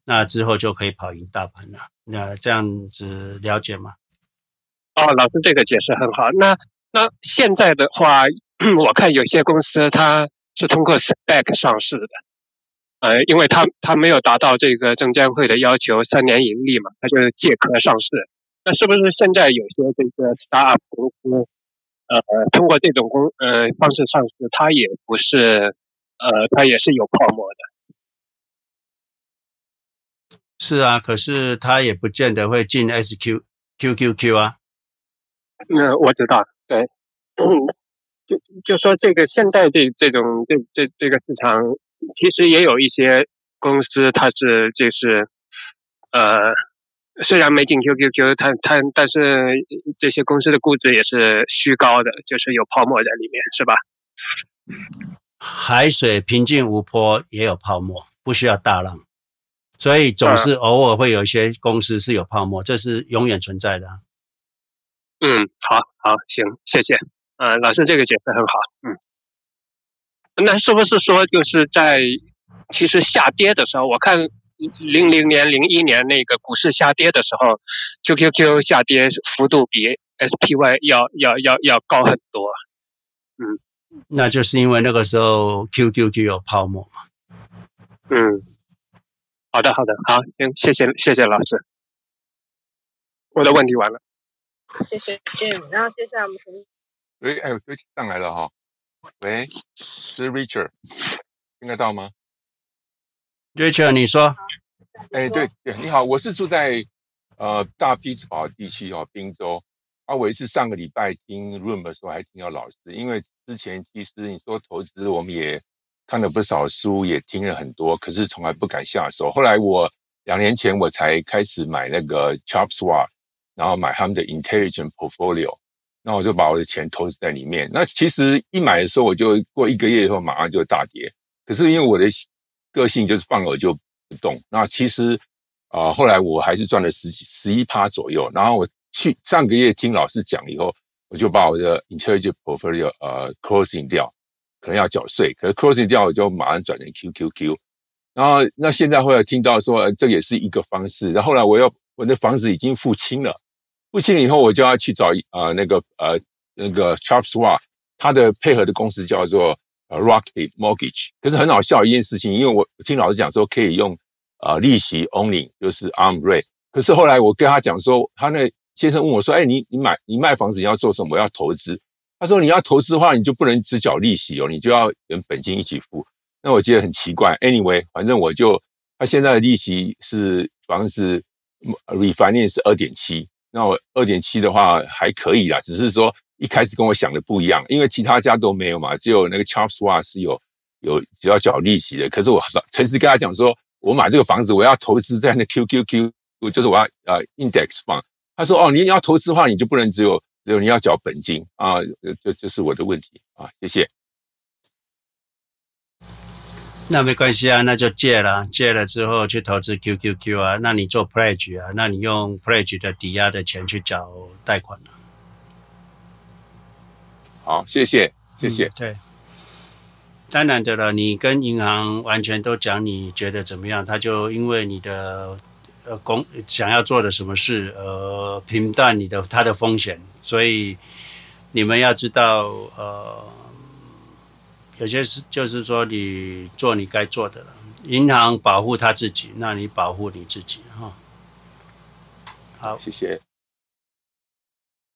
Speaker 1: 那之后就可以跑赢大盘了。那这样子了解吗？
Speaker 16: 哦，老师这个解释很好。那那现在的话，我看有些公司它是通过 SPAC 上市的，呃，因为它它没有达到这个证监会的要求三年盈利嘛，它就借壳上市。那是不是现在有些这个 startup 公司？呃，通过这种公呃方式上市，它也不是，呃，它也是有泡沫的。
Speaker 1: 是啊，可是它也不见得会进 SQ QQQ 啊。
Speaker 16: 嗯，我知道，对，嗯，就就说这个现在这这种这这这个市场，其实也有一些公司，它是就是，呃。虽然没进 QQQ，它它但是这些公司的估值也是虚高的，就是有泡沫在里面，是吧？
Speaker 1: 海水平静无波也有泡沫，不需要大浪，所以总是偶尔会有一些公司是有泡沫，这是永远存在的。
Speaker 16: 嗯，好，好，行，谢谢。呃，老师这个解释很好，嗯。那是不是说就是在其实下跌的时候，我看零零年、零一年那个股市下跌的时候，QQQ 下跌幅度比 SPY 要要要要高很多，嗯。
Speaker 1: 那就是因为那个时候 QQQ 有泡沫嘛。
Speaker 16: 嗯。好的，好的，好，行，谢谢，谢谢老师。我的问题完了。
Speaker 2: 谢谢 Jim，然后接下来我们从。
Speaker 17: 喂，哎，我推上来了哈。喂，是 Richard，听得到吗
Speaker 1: ？Richard，你说。
Speaker 17: 哎，对对，你好，我是住在呃大匹兹堡地区哦，宾州。啊，我也是上个礼拜听 Room 的时候还听到老师，因为之前其实你说投资，我们也看了不少书，也听了很多，可是从来不敢下手。后来我两年前我才开始买那个 ChartSwap，然后买他们的 Intelligent Portfolio。那我就把我的钱投资在里面。那其实一买的时候，我就过一个月以后马上就大跌。可是因为我的个性就是放了就不动。那其实啊、呃，后来我还是赚了十几十一趴左右。然后我去上个月听老师讲以后，我就把我的 Intelligent Portfolio 呃 closing 掉，可能要缴税。可是 closing 掉我就马上转成 QQQ。然后那现在后来听到说，呃、这也是一个方式。然后后来我要我的房子已经付清了。付清以后，我就要去找呃那个呃那个 ChartSwap，它的配合的公司叫做呃 Rocket Mortgage。可是很好笑一件事情，因为我听老师讲说可以用呃利息 only，就是 arm rate。可是后来我跟他讲说，他那先生问我说：“哎，你你买你卖房子你要做什么？我要投资。”他说：“你要投资的话，你就不能只缴利息哦，你就要跟本金一起付。”那我觉得很奇怪。Anyway，反正我就他现在的利息是房子 refinance 二点七。那我二点七的话还可以啦，只是说一开始跟我想的不一样，因为其他家都没有嘛，只有那个 Charles w a 是有有只要缴利息的。可是我诚实跟他讲说，我买这个房子我要投资在那 QQQ，就是我要呃 Index 放。他说哦，你要投资的话，你就不能只有只有你要缴本金啊，这这是我的问题啊，谢谢。
Speaker 1: 那没关系啊，那就借了，借了之后去投资 QQQ 啊。那你做 Pledge 啊，那你用 Pledge 的抵押的钱去缴贷款了。
Speaker 17: 好，谢谢，谢谢。
Speaker 1: 嗯、对，当然的了，你跟银行完全都讲你觉得怎么样，他就因为你的呃公想要做的什么事呃评断你的他的风险，所以你们要知道呃。有些事就是说，你做你该做的了。银行保护他自己，那你保护你自己哈。好，
Speaker 17: 谢谢。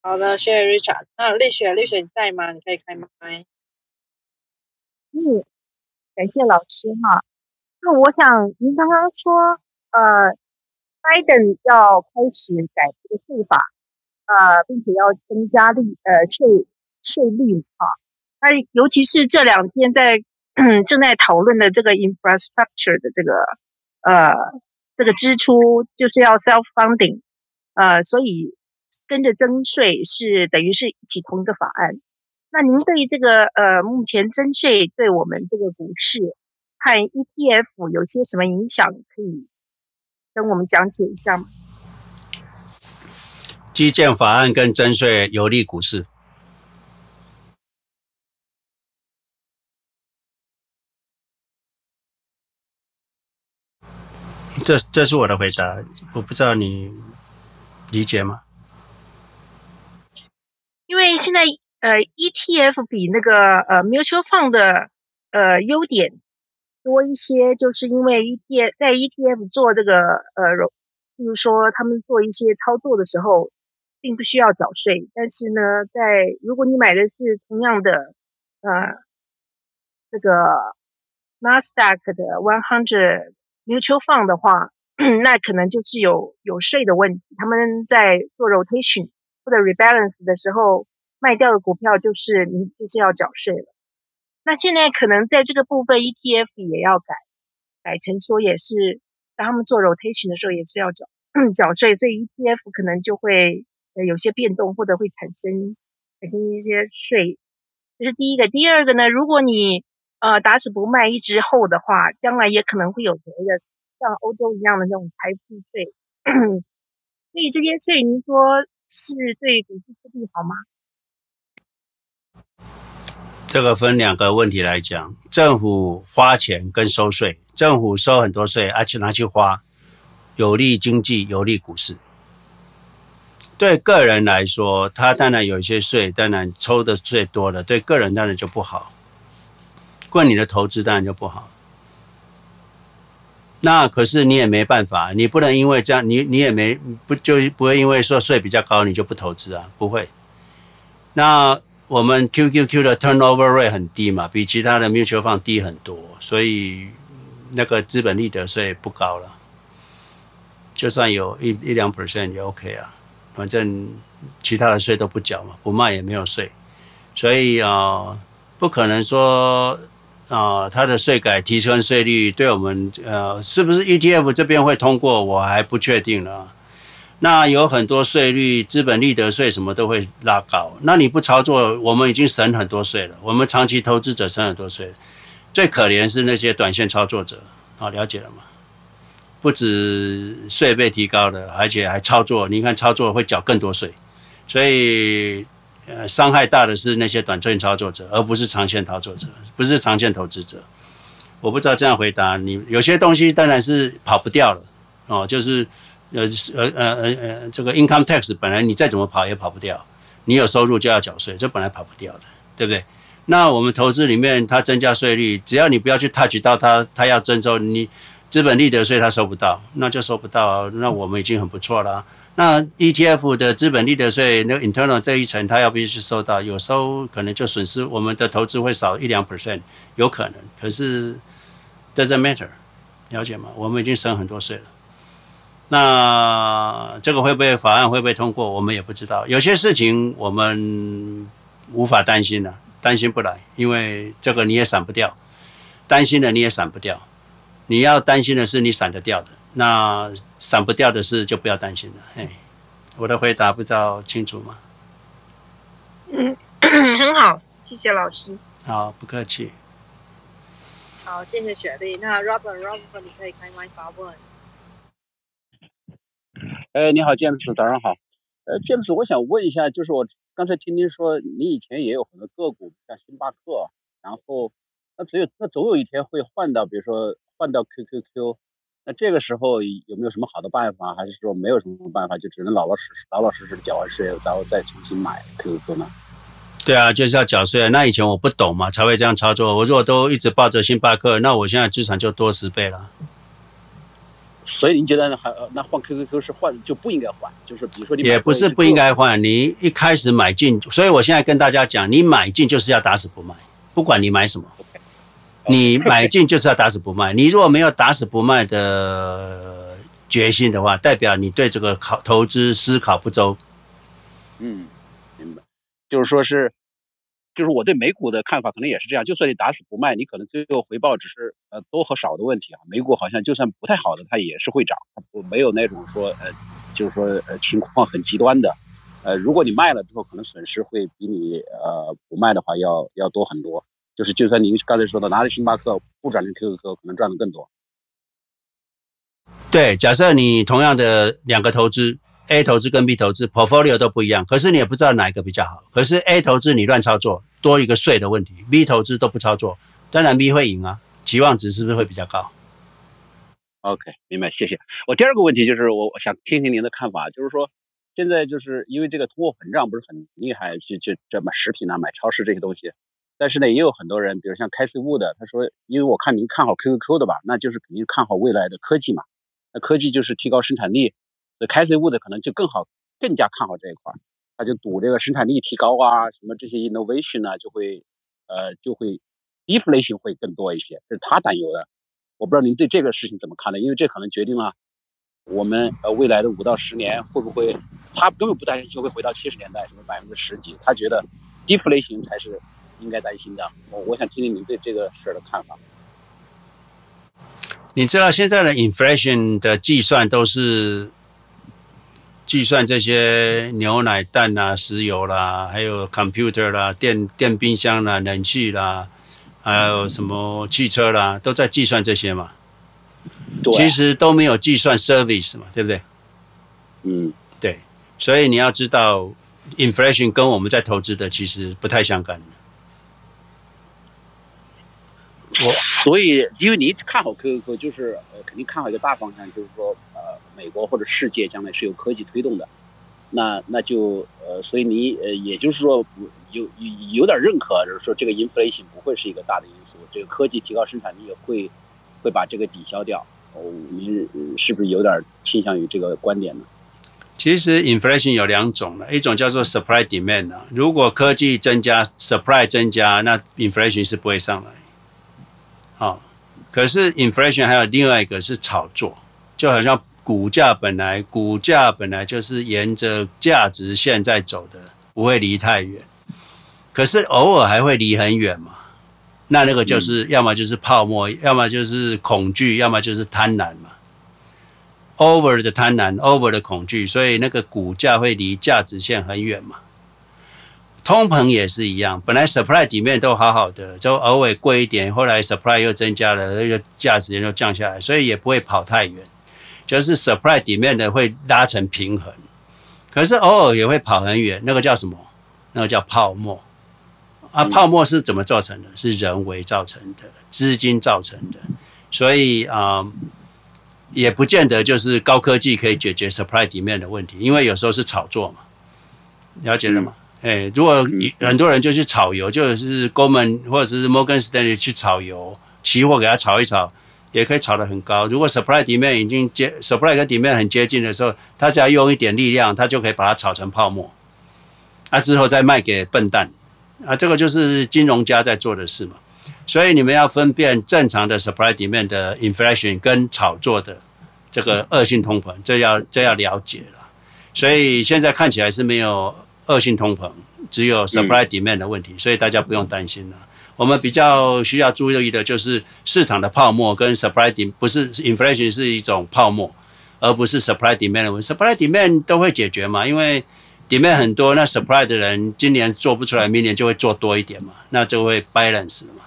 Speaker 2: 好的，谢谢 Richard。那丽雪，丽雪你在吗？你可以开麦。
Speaker 18: 嗯，感谢老师哈。那我想您刚刚说，呃，拜登要开始改这个税法，呃，并且要增加利呃税税率哈。那尤其是这两天在 正在讨论的这个 infrastructure 的这个呃这个支出就是要 self funding，呃，所以跟着征税是等于是一起同一个法案。那您对于这个呃目前征税对我们这个股市和 ETF 有些什么影响？可以跟我们讲解一下吗？
Speaker 1: 基建法案跟征税有利股市。这这是我的回答，我不知道你理解吗？
Speaker 18: 因为现在呃 ETF 比那个呃 mutual fund 的呃优点多一些，就是因为 ETF 在 ETF 做这个呃，比如说他们做一些操作的时候，并不需要缴税，但是呢，在如果你买的是同样的呃这个 Nasdaq 的100。Mutual fund 的话，那可能就是有有税的问题。他们在做 rotation 或者 rebalance 的时候，卖掉的股票就是你就是要缴税了。那现在可能在这个部分 ETF 也要改，改成说也是当他们做 rotation 的时候也是要缴 缴税，所以 ETF 可能就会有些变动，或者会产生产生一些税。这是第一个。第二个呢，如果你呃，打死不卖一只后的话，将来也可能会有别的像欧洲一样的那种财富税。所以这些税，您说是对股市不利好吗？
Speaker 1: 这个分两个问题来讲，政府花钱跟收税，政府收很多税，而且拿去花，有利经济，有利股市。对个人来说，他当然有一些税，当然抽的税多了，对个人当然就不好。过你的投资当然就不好。那可是你也没办法，你不能因为这样，你你也没不就不会因为说税比较高，你就不投资啊？不会。那。我们 QQQ 的 turnover rate 很低嘛，比其他的 mutual fund 低很多，所以那个资本利得税不高了。就算有一一两 percent 也 OK 啊，反正其他的税都不缴嘛，不卖也没有税，所以啊、不可能说啊、它的税改提升税率对我们呃，是不是 ETF 这边会通过，我还不确定了。那有很多税率，资本利得税什么都会拉高。那你不操作，我们已经省很多税了。我们长期投资者省很多税，最可怜是那些短线操作者。好，了解了吗？不止税被提高了，而且还操作。你看操作会缴更多税，所以呃，伤害大的是那些短线操作者，而不是长线操作者，不是长线投资者。我不知道这样回答你。有些东西当然是跑不掉了哦，就是。呃呃呃呃呃，这个 income tax 本来你再怎么跑也跑不掉，你有收入就要缴税，这本来跑不掉的，对不对？那我们投资里面它增加税率，只要你不要去 touch 到它，它要征收你资本利得税，它收不到，那就收不到，那我们已经很不错了。那 ETF 的资本利得税，那 internal 这一层，它要必须收到，有时候可能就损失，我们的投资会少一两 percent，有可能，可是 doesn't matter，了解吗？我们已经省很多税了。那这个会不会法案会不会通过？我们也不知道。有些事情我们无法担心了，担心不来，因为这个你也闪不掉，担心的你也闪不掉。你要担心的是你闪得掉的，那闪不掉的事就不要担心了。嘿，我的回答不知道清楚吗？
Speaker 4: 嗯，很好，谢谢老师。
Speaker 1: 好，不客气。
Speaker 2: 好，谢谢雪莉。那 Robert，Robert，你可以开麦发问。
Speaker 19: 哎，你好，James，早上好。呃，James，我想问一下，就是我刚才听您说，你以前也有很多个股，像星巴克，然后那只有那总有一天会换到，比如说换到 QQQ，那这个时候有没有什么好的办法，还是说没有什么办法，就只能老老实实、老老实实缴完税，然后再重新买 QQQ 呢？
Speaker 1: 对啊，就是要缴税啊。那以前我不懂嘛，才会这样操作。我如果都一直抱着星巴克，那我现在资产就多十倍了。
Speaker 19: 所以您觉得还那换 QQQ 是换就不应该换，就是比如说你
Speaker 1: 也不是不应该换，你一开始买进，所以我现在跟大家讲，你买进就是要打死不卖，不管你买什么，你买进就是要打死不卖。你如果没有打死不卖的决心的话，代表你对这个考投资思考不周。
Speaker 19: 嗯，明白，就是说是。就是我对美股的看法可能也是这样，就算你打死不卖，你可能最后回报只是呃多和少的问题啊。美股好像就算不太好的，它也是会涨，它不没有那种说呃，就是说呃情况很极端的。呃，如果你卖了之后，可能损失会比你呃不卖的话要要多很多。就是就算您刚才说的拿着星巴克不转成 QQQ，可能赚的更多。
Speaker 1: 对，假设你同样的两个投资。A 投资跟 B 投资 portfolio 都不一样，可是你也不知道哪一个比较好。可是 A 投资你乱操作，多一个税的问题；B 投资都不操作，当然 B 会赢啊。期望值是不是会比较高
Speaker 19: ？OK，明白，谢谢。我第二个问题就是，我想听听您的看法，就是说，现在就是因为这个通货膨胀不是很厉害，去去这买食品啊、买超市这些东西，但是呢，也有很多人，比如像开 C 物的，他说，因为我看您看好 QQQ 的吧，那就是肯定看好未来的科技嘛。那科技就是提高生产力。那开税务的可能就更好，更加看好这一块，他就赌这个生产力提高啊，什么这些 innovation 啊，就会呃就会 deflation 会更多一些，这是他担忧的。我不知道您对这个事情怎么看呢？因为这可能决定了我们呃未来的五到十年会不会，他根本不担心就会回到七十年代什么百分之十几，他觉得 deflation 才是应该担心的。我我想听听您对这个事儿的看法。
Speaker 1: 你知道现在的 inflation 的计算都是。计算这些牛奶、蛋啊、石油啦，还有 computer 啦、电电冰箱啦、冷气啦，还有什么汽车啦，都在计算这些嘛。对。其实都没有计算 service 嘛，对不对？
Speaker 19: 嗯，
Speaker 1: 对。所以你要知道，inflation 跟我们在投资的其实不太相干。
Speaker 19: 我所以，因为你看好 QQQ，就是呃，肯定看好一个大方向，就是说，呃，美国或者世界将来是有科技推动的，那那就呃，所以你呃，也就是说，有有有点认可，就是说这个 inflation 不会是一个大的因素，这个科技提高生产力会会把这个抵消掉。哦，你是不是有点倾向于这个观点呢？
Speaker 1: 其实 inflation 有两种了，一种叫做 supply demand 啊，如果科技增加，supply 增加，那 inflation 是不会上来。好，可是 inflation 还有另外一个是炒作，就好像股价本来股价本来就是沿着价值线在走的，不会离太远，可是偶尔还会离很远嘛。那那个就是要么就是泡沫，要么就是恐惧，要么就是贪婪嘛。Over 的贪婪，Over 的恐惧，所以那个股价会离价值线很远嘛。通膨也是一样，本来 supply 底面都好好的，就偶尔贵一点，后来 supply 又增加了，那个价值又降下来，所以也不会跑太远。就是 supply 里面的会拉成平衡，可是偶尔也会跑很远，那个叫什么？那个叫泡沫。啊，泡沫是怎么造成的？是人为造成的，资金造成的。所以啊、呃，也不见得就是高科技可以解决 supply demand 的问题，因为有时候是炒作嘛。了解了吗？哎、如果很多人就去炒油，就是 Goldman 或者是 Morgan Stanley 去炒油，期货给它炒一炒，也可以炒得很高。如果 supply demand 已经接 supply 跟 demand 很接近的时候，他只要用一点力量，他就可以把它炒成泡沫。啊，之后再卖给笨蛋。啊，这个就是金融家在做的事嘛，所以你们要分辨正常的 supply demand 的 inflation 跟炒作的这个恶性通膨，这要这要了解了。所以现在看起来是没有恶性通膨，只有 supply demand 的问题，所以大家不用担心了。我们比较需要注意的就是市场的泡沫跟 supply demand 不是 inflation 是一种泡沫，而不是 supply demand。supply demand 都会解决嘛，因为 demand 很多，那 supply 的人今年做不出来，明年就会做多一点嘛，那就会 balance 嘛。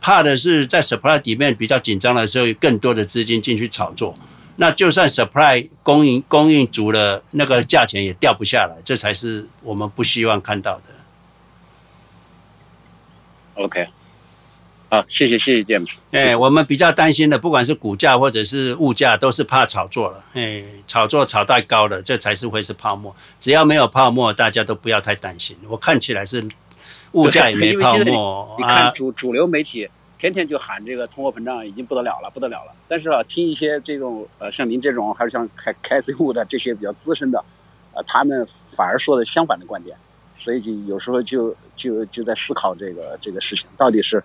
Speaker 1: 怕的是在 supply demand 比较紧张的时候，有更多的资金进去炒作，那就算 supply 供应供应足了，那个价钱也掉不下来，这才是我们不希望看到的。
Speaker 19: OK。好，谢谢谢谢 James。
Speaker 1: 哎，我们比较担心的，不管是股价或者是物价，都是怕炒作了。哎，炒作炒太高了，这才是会是泡沫。只要没有泡沫，大家都不要太担心。我看起来是物价也没泡沫
Speaker 19: 你。你看主主流媒体天天就喊这个通货膨胀已经不得了了，不得了了。但是啊，听一些这种呃像您这种，还是像开开 C 户的这些比较资深的，呃，他们反而说的相反的观点。所以就有时候就就就在思考这个这个事情到底是。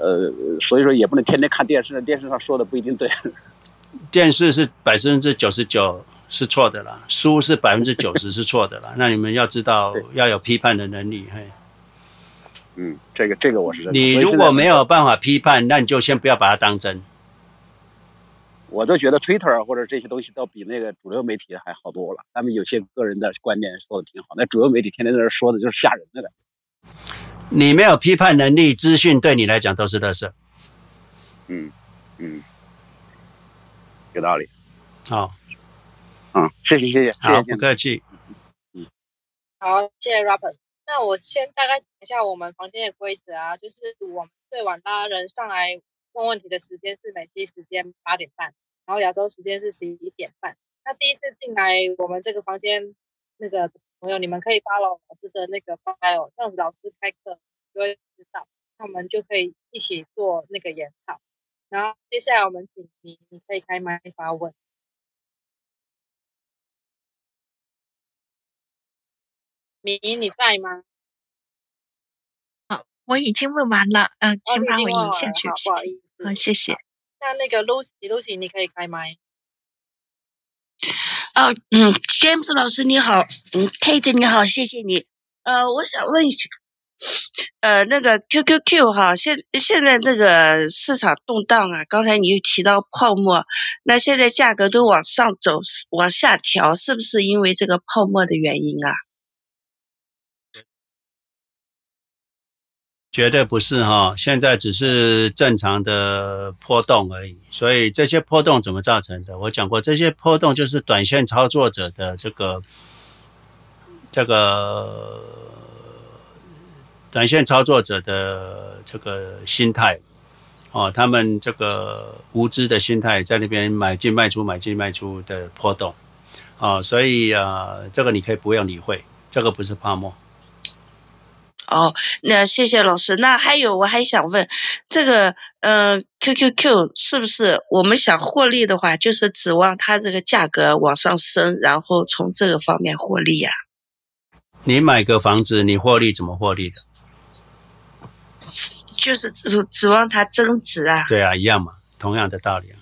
Speaker 19: 呃，所以说也不能天天看电视，电视上说的不一定对。
Speaker 1: 电视是百分之九十九是错的啦，书是百分之九十是错的啦。那你们要知道要有批判的能力，嘿。
Speaker 19: 嗯，这个这个我是。
Speaker 1: 你如果没有办法批判，那你就先不要把它当真。
Speaker 19: 我都觉得 Twitter 或者这些东西都比那个主流媒体还好多了。他们有些个人的观点说的挺好，那主流媒体天天在那说的就是吓人的了。
Speaker 1: 你没有批判能力，资讯对你来讲都是垃圾。
Speaker 19: 嗯嗯，有道理。
Speaker 1: 好，
Speaker 19: 嗯，谢谢谢谢，
Speaker 1: 好，不客气。
Speaker 2: 嗯，好，谢谢 Robert。那我先大概讲一下我们房间的规则啊，就是我们最晚拉人上来问问题的时间是美西时间八点半，然后亚洲时间是十一点半。那第一次进来我们这个房间那个。朋友，你们可以 follow 老师的那个 file，这样子老师开课就会知道，那我们就可以一起做那个研讨。然后接下来我们请你，你可以开麦发问。米，你在吗？
Speaker 14: 好，我已经问完了，嗯、呃，请把我引下去。
Speaker 2: 不好意思，
Speaker 14: 好，谢谢。
Speaker 2: 那那个 Lucy，Lucy，你可以开麦。
Speaker 20: 啊，嗯，James 老师你好，嗯，Kate 你好，谢谢你。呃，我想问一下，呃，那个 QQQ 哈，现现在这个市场动荡啊，刚才你又提到泡沫，那现在价格都往上走，往下调，是不是因为这个泡沫的原因啊？
Speaker 1: 绝对不是哈，现在只是正常的波动而已。所以这些波动怎么造成的？我讲过，这些波动就是短线操作者的这个这个短线操作者的这个心态哦，他们这个无知的心态在那边买进卖出买进卖出的波动，哦，所以呃，这个你可以不用理会，这个不是泡沫。
Speaker 20: 哦，那谢谢老师。那还有，我还想问，这个呃，QQQ 是不是我们想获利的话，就是指望它这个价格往上升，然后从这个方面获利呀？
Speaker 1: 你买个房子，你获利怎么获利的？
Speaker 20: 就是指指望它增值啊。
Speaker 1: 对啊，一样嘛，同样的道理啊。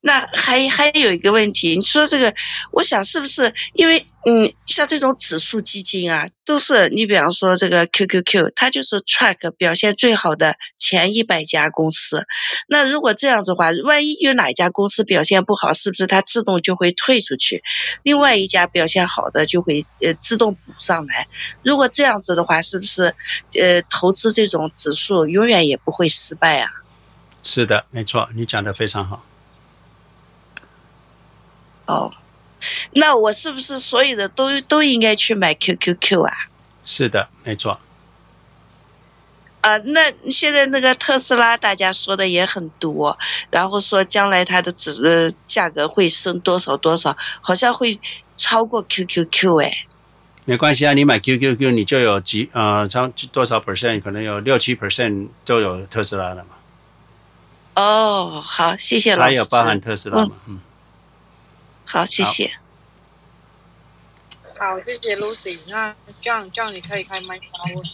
Speaker 20: 那还还有一个问题，你说这个，我想是不是因为嗯，像这种指数基金啊，都是你比方说这个 QQQ，它就是 track 表现最好的前一百家公司。那如果这样子的话，万一有哪一家公司表现不好，是不是它自动就会退出去？另外一家表现好的就会呃自动补上来。如果这样子的话，是不是呃投资这种指数永远也不会失败啊？
Speaker 1: 是的，没错，你讲的非常好。
Speaker 20: 哦，那我是不是所有的都都应该去买 QQQ 啊？
Speaker 1: 是的，没错。
Speaker 20: 啊，那现在那个特斯拉，大家说的也很多，然后说将来它的值呃价格会升多少多少，好像会超过 QQQ 哎。
Speaker 1: 没关系啊，你买 QQQ 你就有几呃超多少 percent，可能有六七 percent 都有特斯拉了嘛。
Speaker 20: 哦，好，谢谢老师。
Speaker 1: 还有包含特斯拉嘛？嗯。
Speaker 20: 好，谢谢。
Speaker 2: 好，谢谢 Lucy。那这样这样你可以开麦发问。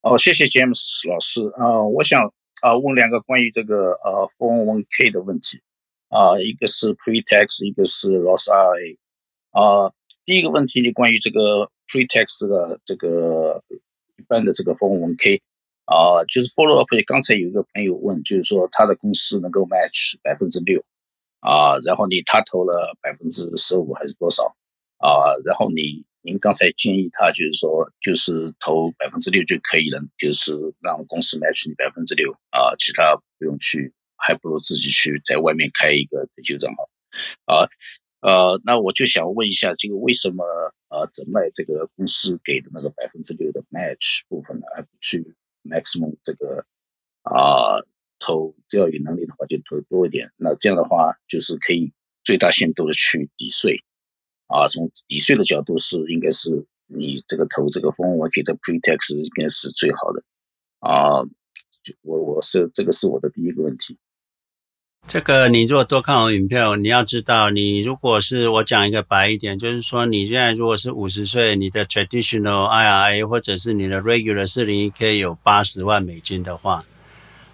Speaker 21: 哦，谢谢 James 老师啊、呃，我想啊、呃、问两个关于这个呃 401k 的问题啊、呃，一个是 pre-tax，一个是 loss RA 啊、呃。第一个问题呢，关于这个 pre-tax 的这个一般的这个 401k。啊、就是 follow up。刚才有一个朋友问，就是说他的公司能够 match 百分之六啊，然后你他投了百分之十五还是多少啊？然后你您刚才建议他就是说，就是投百分之六就可以了，就是让公司 match 你百分之六啊，其他不用去，还不如自己去在外面开一个退休账号啊。呃，那我就想问一下，这个为什么呃，只卖这个公司给的那个百分之六的 match 部分呢，而不去？maximum 这个啊、投只要有能力的话就投多一点，那这样的话就是可以最大限度的去抵税啊。从抵税的角度是应该是你这个投这个 401k 的 pretext 应该是最好的啊。就我我是这个是我的第一个问题。
Speaker 1: 这个你如果多看我影片，你要知道，你如果是我讲一个白一点，就是说你现在如果是五十岁，你的 traditional IRA 或者是你的 regular 401k 有八十万美金的话，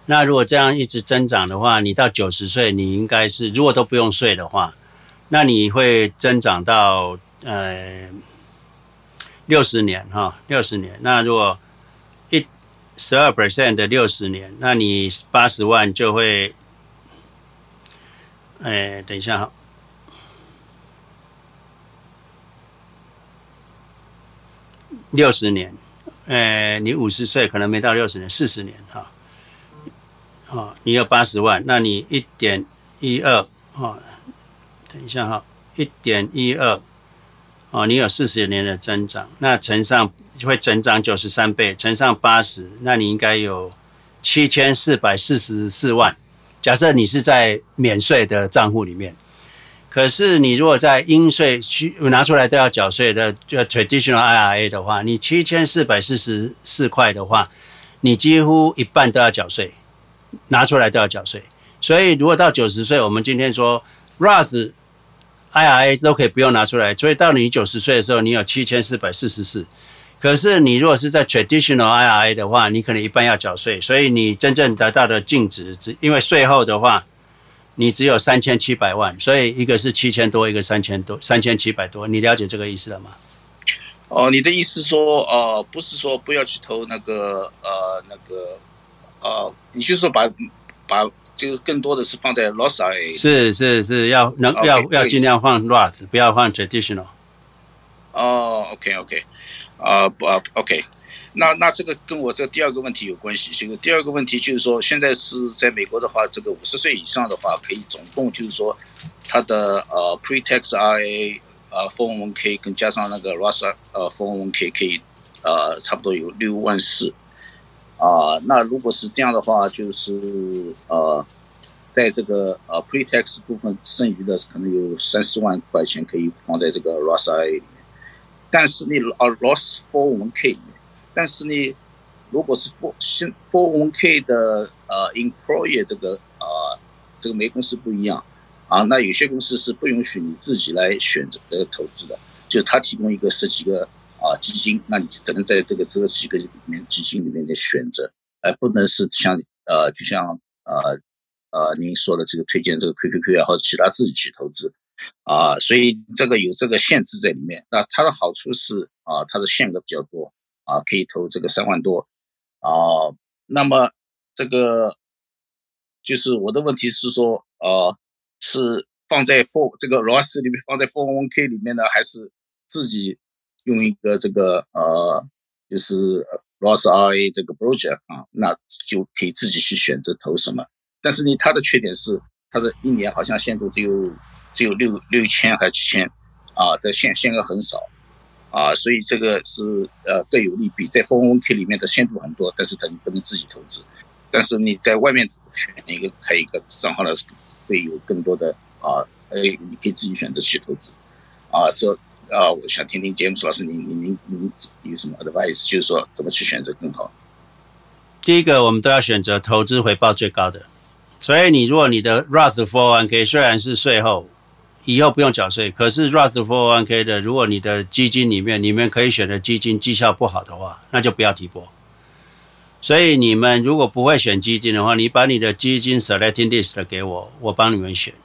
Speaker 1: 那如果这样一直增长的话，你到九十岁，你应该是如果都不用税的话，那你会增长到呃六十年哈，六十年。那如果一十二 percent 的六十年，那你八十万就会。哎，等一下。哈，六十年，哎，你五十岁可能没到六十年，四十年哈，哦，你有八十万，那你一点一二啊，等一下哈，一点一二，哦，你有四十年的增长，那乘上会增长九十三倍，乘上八十，那你应该有七千四百四十四万。假设你是在免税的账户里面，可是你如果在应税需拿出来都要缴税的，就 traditional IRA 的话，你七千四百四十四块的话，你几乎一半都要缴税，拿出来都要缴税。所以如果到九十岁，我们今天说 Roth IRA 都可以不用拿出来，所以到你九十岁的时候，你有七千四百四十四。可是你如果是在 traditional IRA 的话，你可能一半要缴税，所以你真正得到的净值只因为税后的话，你只有三千七百万，所以一个是七千多，一个三千多，三千七百多，你了解这个意思了吗？
Speaker 21: 哦，你的意思说，呃，不是说不要去投那个，呃，那个，呃，你就是说把把就是更多的是放在 Roth IRA，
Speaker 1: 是是是要能要要尽量放 Roth，不要放 traditional。
Speaker 21: 哦，OK OK。啊不啊，OK，那那这个跟我这第二个问题有关系。这个第二个问题就是说，现在是在美国的话，这个五十岁以上的话，可以总共就是说，他的呃 pre-tax IRA 呃 401k 跟加上那个 Roth 呃 401k 可以呃差不多有六万四啊。那如果是这样的话，就是呃，在这个呃 pre-tax 部分剩余的可能有三四万块钱可以放在这个 Roth IRA 里，但是你呃 Roth 401k 里面，但是你如果是 for 现 401k 的呃 employer 这个呃这个每公司不一样。啊，那有些公司是不允许你自己来选择的投资的，就是他提供一个十几个啊基金，那你只能在这个这个几个里面基金里面的选择，而不能是像呃就像呃呃您说的这个推荐这个 QQQ 啊或者其他自己去投资啊，所以这个有这个限制在里面。那它的好处是啊，它的限额比较多啊，可以投这个三万多啊。那么这个就是我的问题是说啊。是放在 f o r 这个 Roth 里面，放在 f o r one k 里面呢，还是自己用一个这个呃，就是 Roth IRA 这个 project 啊，那就可以自己去选择投什么。但是呢，它的缺点是，它的一年好像限度只有只有六六千还是七千啊，这限限额很少啊，所以这个是呃各有利弊。在 401k 里面的限度很多，但是等你不能自己投资。但是你在外面选一个开一个账号的时候。会有更多的啊，呃，你可以自己选择去投资，啊，说啊，我想听听詹姆斯老师，您您您您有什么 advice，就是说怎么去选择更好？
Speaker 1: 第一个，我们都要选择投资回报最高的。所以你如果你的 Roth 401k 虽然是税后，以后不用缴税，可是 Roth 401k 的，如果你的基金里面，你们可以选的基金绩效不好的话，那就不要提拨。所以你们如果不会选基金的话，你把你的基金 selecting list 给我，我帮你们选。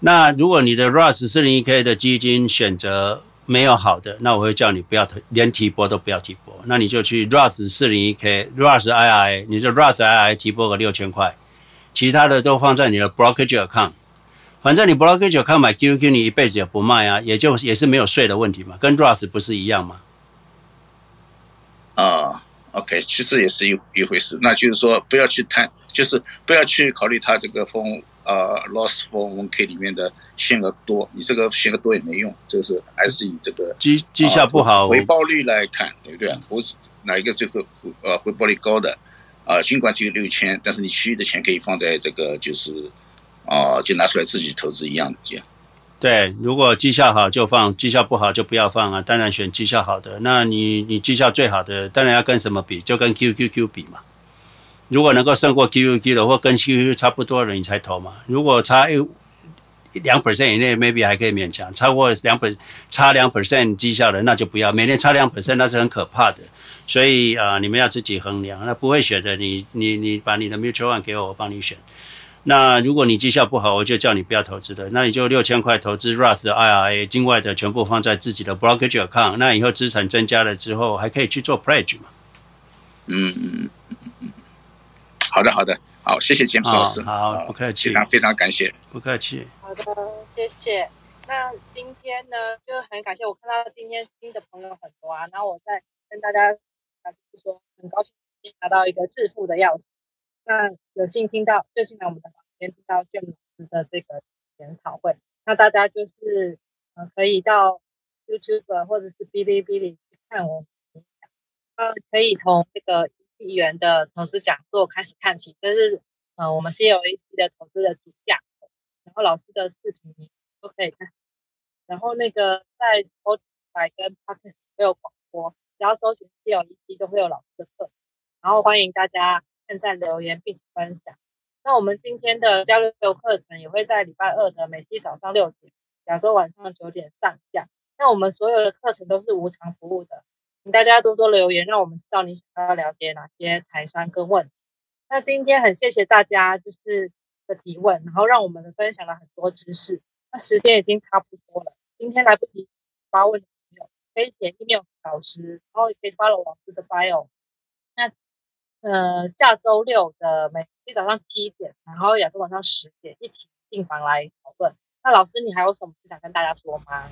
Speaker 1: 那如果你的 Roth 401k 的基金选择没有好的，那我会叫你不要连提拨都不要提拨，那你就去 Roth 401k、Roth IRA，你就 Roth IRA 提拨个六千块，其他的都放在你的 brokerage account。反正你 brokerage account 买 QQQ，你一辈子也不卖啊，也就也是没有税的问题嘛，跟 Roth 不是一样吗？
Speaker 21: 啊、uh。OK，其实也是一一回事，那就是说不要去贪，就是不要去考虑它这个风呃 Roth 401k 里面的限额多，你这个限额多也没用，就是还是以这个
Speaker 1: 绩绩效不好、
Speaker 21: 呃、回报率来看，对不对？投资哪一个最后呃回报率高的啊、呃？尽管只有六千，但是你其余的钱可以放在这个就是啊、就拿出来自己投资一样的这样。
Speaker 1: 对，如果绩效好就放，绩效不好就不要放啊。当然选绩效好的。那你你绩效最好的，当然要跟什么比？就跟 QQQ 比嘛。如果能够胜过 QQQ 的，或跟 QQQ 差不多的，你才投嘛。如果差一两 percent 以内，maybe 还可以勉强。超过两百差两 percent 绩效的，那就不要。每年差两 percent 那是很可怕的。所以啊、你们要自己衡量。那不会选的，你你你把你的 mutual fund 给我，我帮你选。那如果你绩效不好，我就叫你不要投资的。那你就六千块投资 Roth 的 IRA，境外的全部放在自己的 brokerage account。那以后资产增加了之后，还可以去做 pledge 嘛？
Speaker 21: 嗯嗯嗯嗯。好的好的，好，谢谢詹姆斯老师。
Speaker 1: 好，好，不客气。
Speaker 21: 非常非常感谢，
Speaker 1: 不客气。
Speaker 2: 好的，谢谢。那今天呢，就很感谢我看到今天新的朋友很多啊。然后我再跟大家说，很高兴拿到一个致富的钥匙。那有幸听到，就进来我们的房间听到 Jim 老师的这个研讨会，那大家就是呃可以到 YouTube 或者是哔哩哔哩去看我们的演讲，呃可以从这个一元的投资讲座开始看起，这是呃我们 CLAC 的投资的主架构，然后老师的视频都可以看，然后那个在 Spotify 跟 Podcast 都有广播，只要搜寻 CLAC 都会有老师的课，然后欢迎大家。现在留言并且分享。那我们今天的交流课程也会在礼拜二的每期早上六点，亚洲晚上九点上架。那我们所有的课程都是无偿服务的，请大家多多留言，让我们知道你想要了解哪些财商跟问题。那今天很谢谢大家就是的提问，然后让我们分享了很多知识。那时间已经差不多了，今天来不及发问的朋友可以写 email 给老师，然后也可以 follow 老师的 bio。呃，下周六的每天早上七点，然后亚洲晚上十点，一起进房来讨论。那老师，你还有什么想跟大家说吗？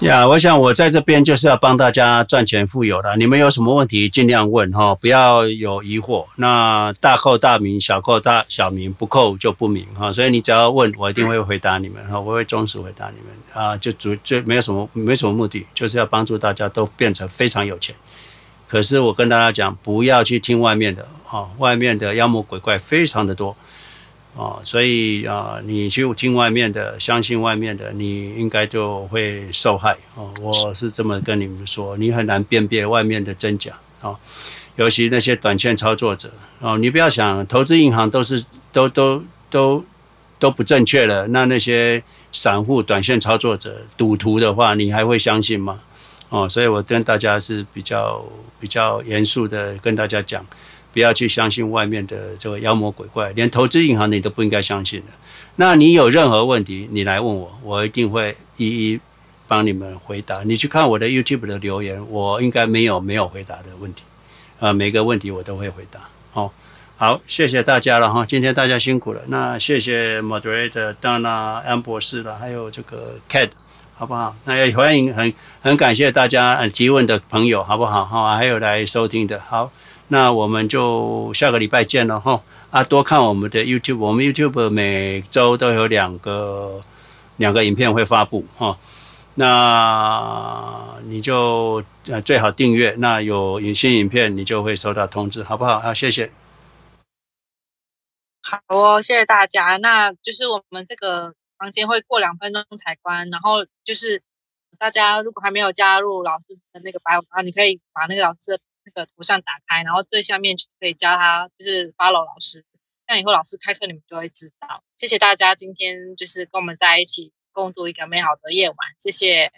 Speaker 1: 呀我想我在这边就是要帮大家赚钱富有的。你们有什么问题尽量问哈，不要有疑惑。那大扣大名，小扣大小名，不扣就不明哈。所以你只要问我，一定会回答你们哈，我会忠实回答你们啊。就主就没有什么没什么目的，就是要帮助大家都变成非常有钱。可是我跟大家讲，不要去听外面的啊，外面的妖魔鬼怪非常的多。哦，所以啊，你去听外面的，相信外面的，你应该就会受害哦。我是这么跟你们说，你很难辨别外面的真假哦。尤其那些短线操作者哦，你不要想投资银行都是都都都都不正确了，那那些散户短线操作者赌徒的话，你还会相信吗？哦，所以我跟大家是比较比较严肃的跟大家讲。不要去相信外面的这个妖魔鬼怪，连投资银行你都不应该相信的。那你有任何问题，你来问我，我一定会一一帮你们回答。你去看我的 YouTube 的留言，我应该没有没有回答的问题啊，每个问题我都会回答。好，好，谢谢大家了哈，今天大家辛苦了。那谢谢 Moderator Donna 安博士了，还有这个 Cat，好不好？那也欢迎很很感谢大家提问的朋友，好不好？哈，还有来收听的，好。那我们就下个礼拜见了哈啊！多看我们的 YouTube，我们 YouTube 每周都有两个两个影片会发布哈。那你就最好订阅，那有影新影片你就会收到通知，好不好？好，谢谢。
Speaker 2: 好哦，谢谢大家。那就是我们这个房间会过两分钟才关，然后就是大家如果还没有加入老师的那个白啊，你可以把那个老师的。那个头像打开，然后最下面就可以加他，就是 follow 老师。那以后老师开课，你们就会知道。谢谢大家今天就是跟我们在一起共度一个美好的夜晚，谢谢。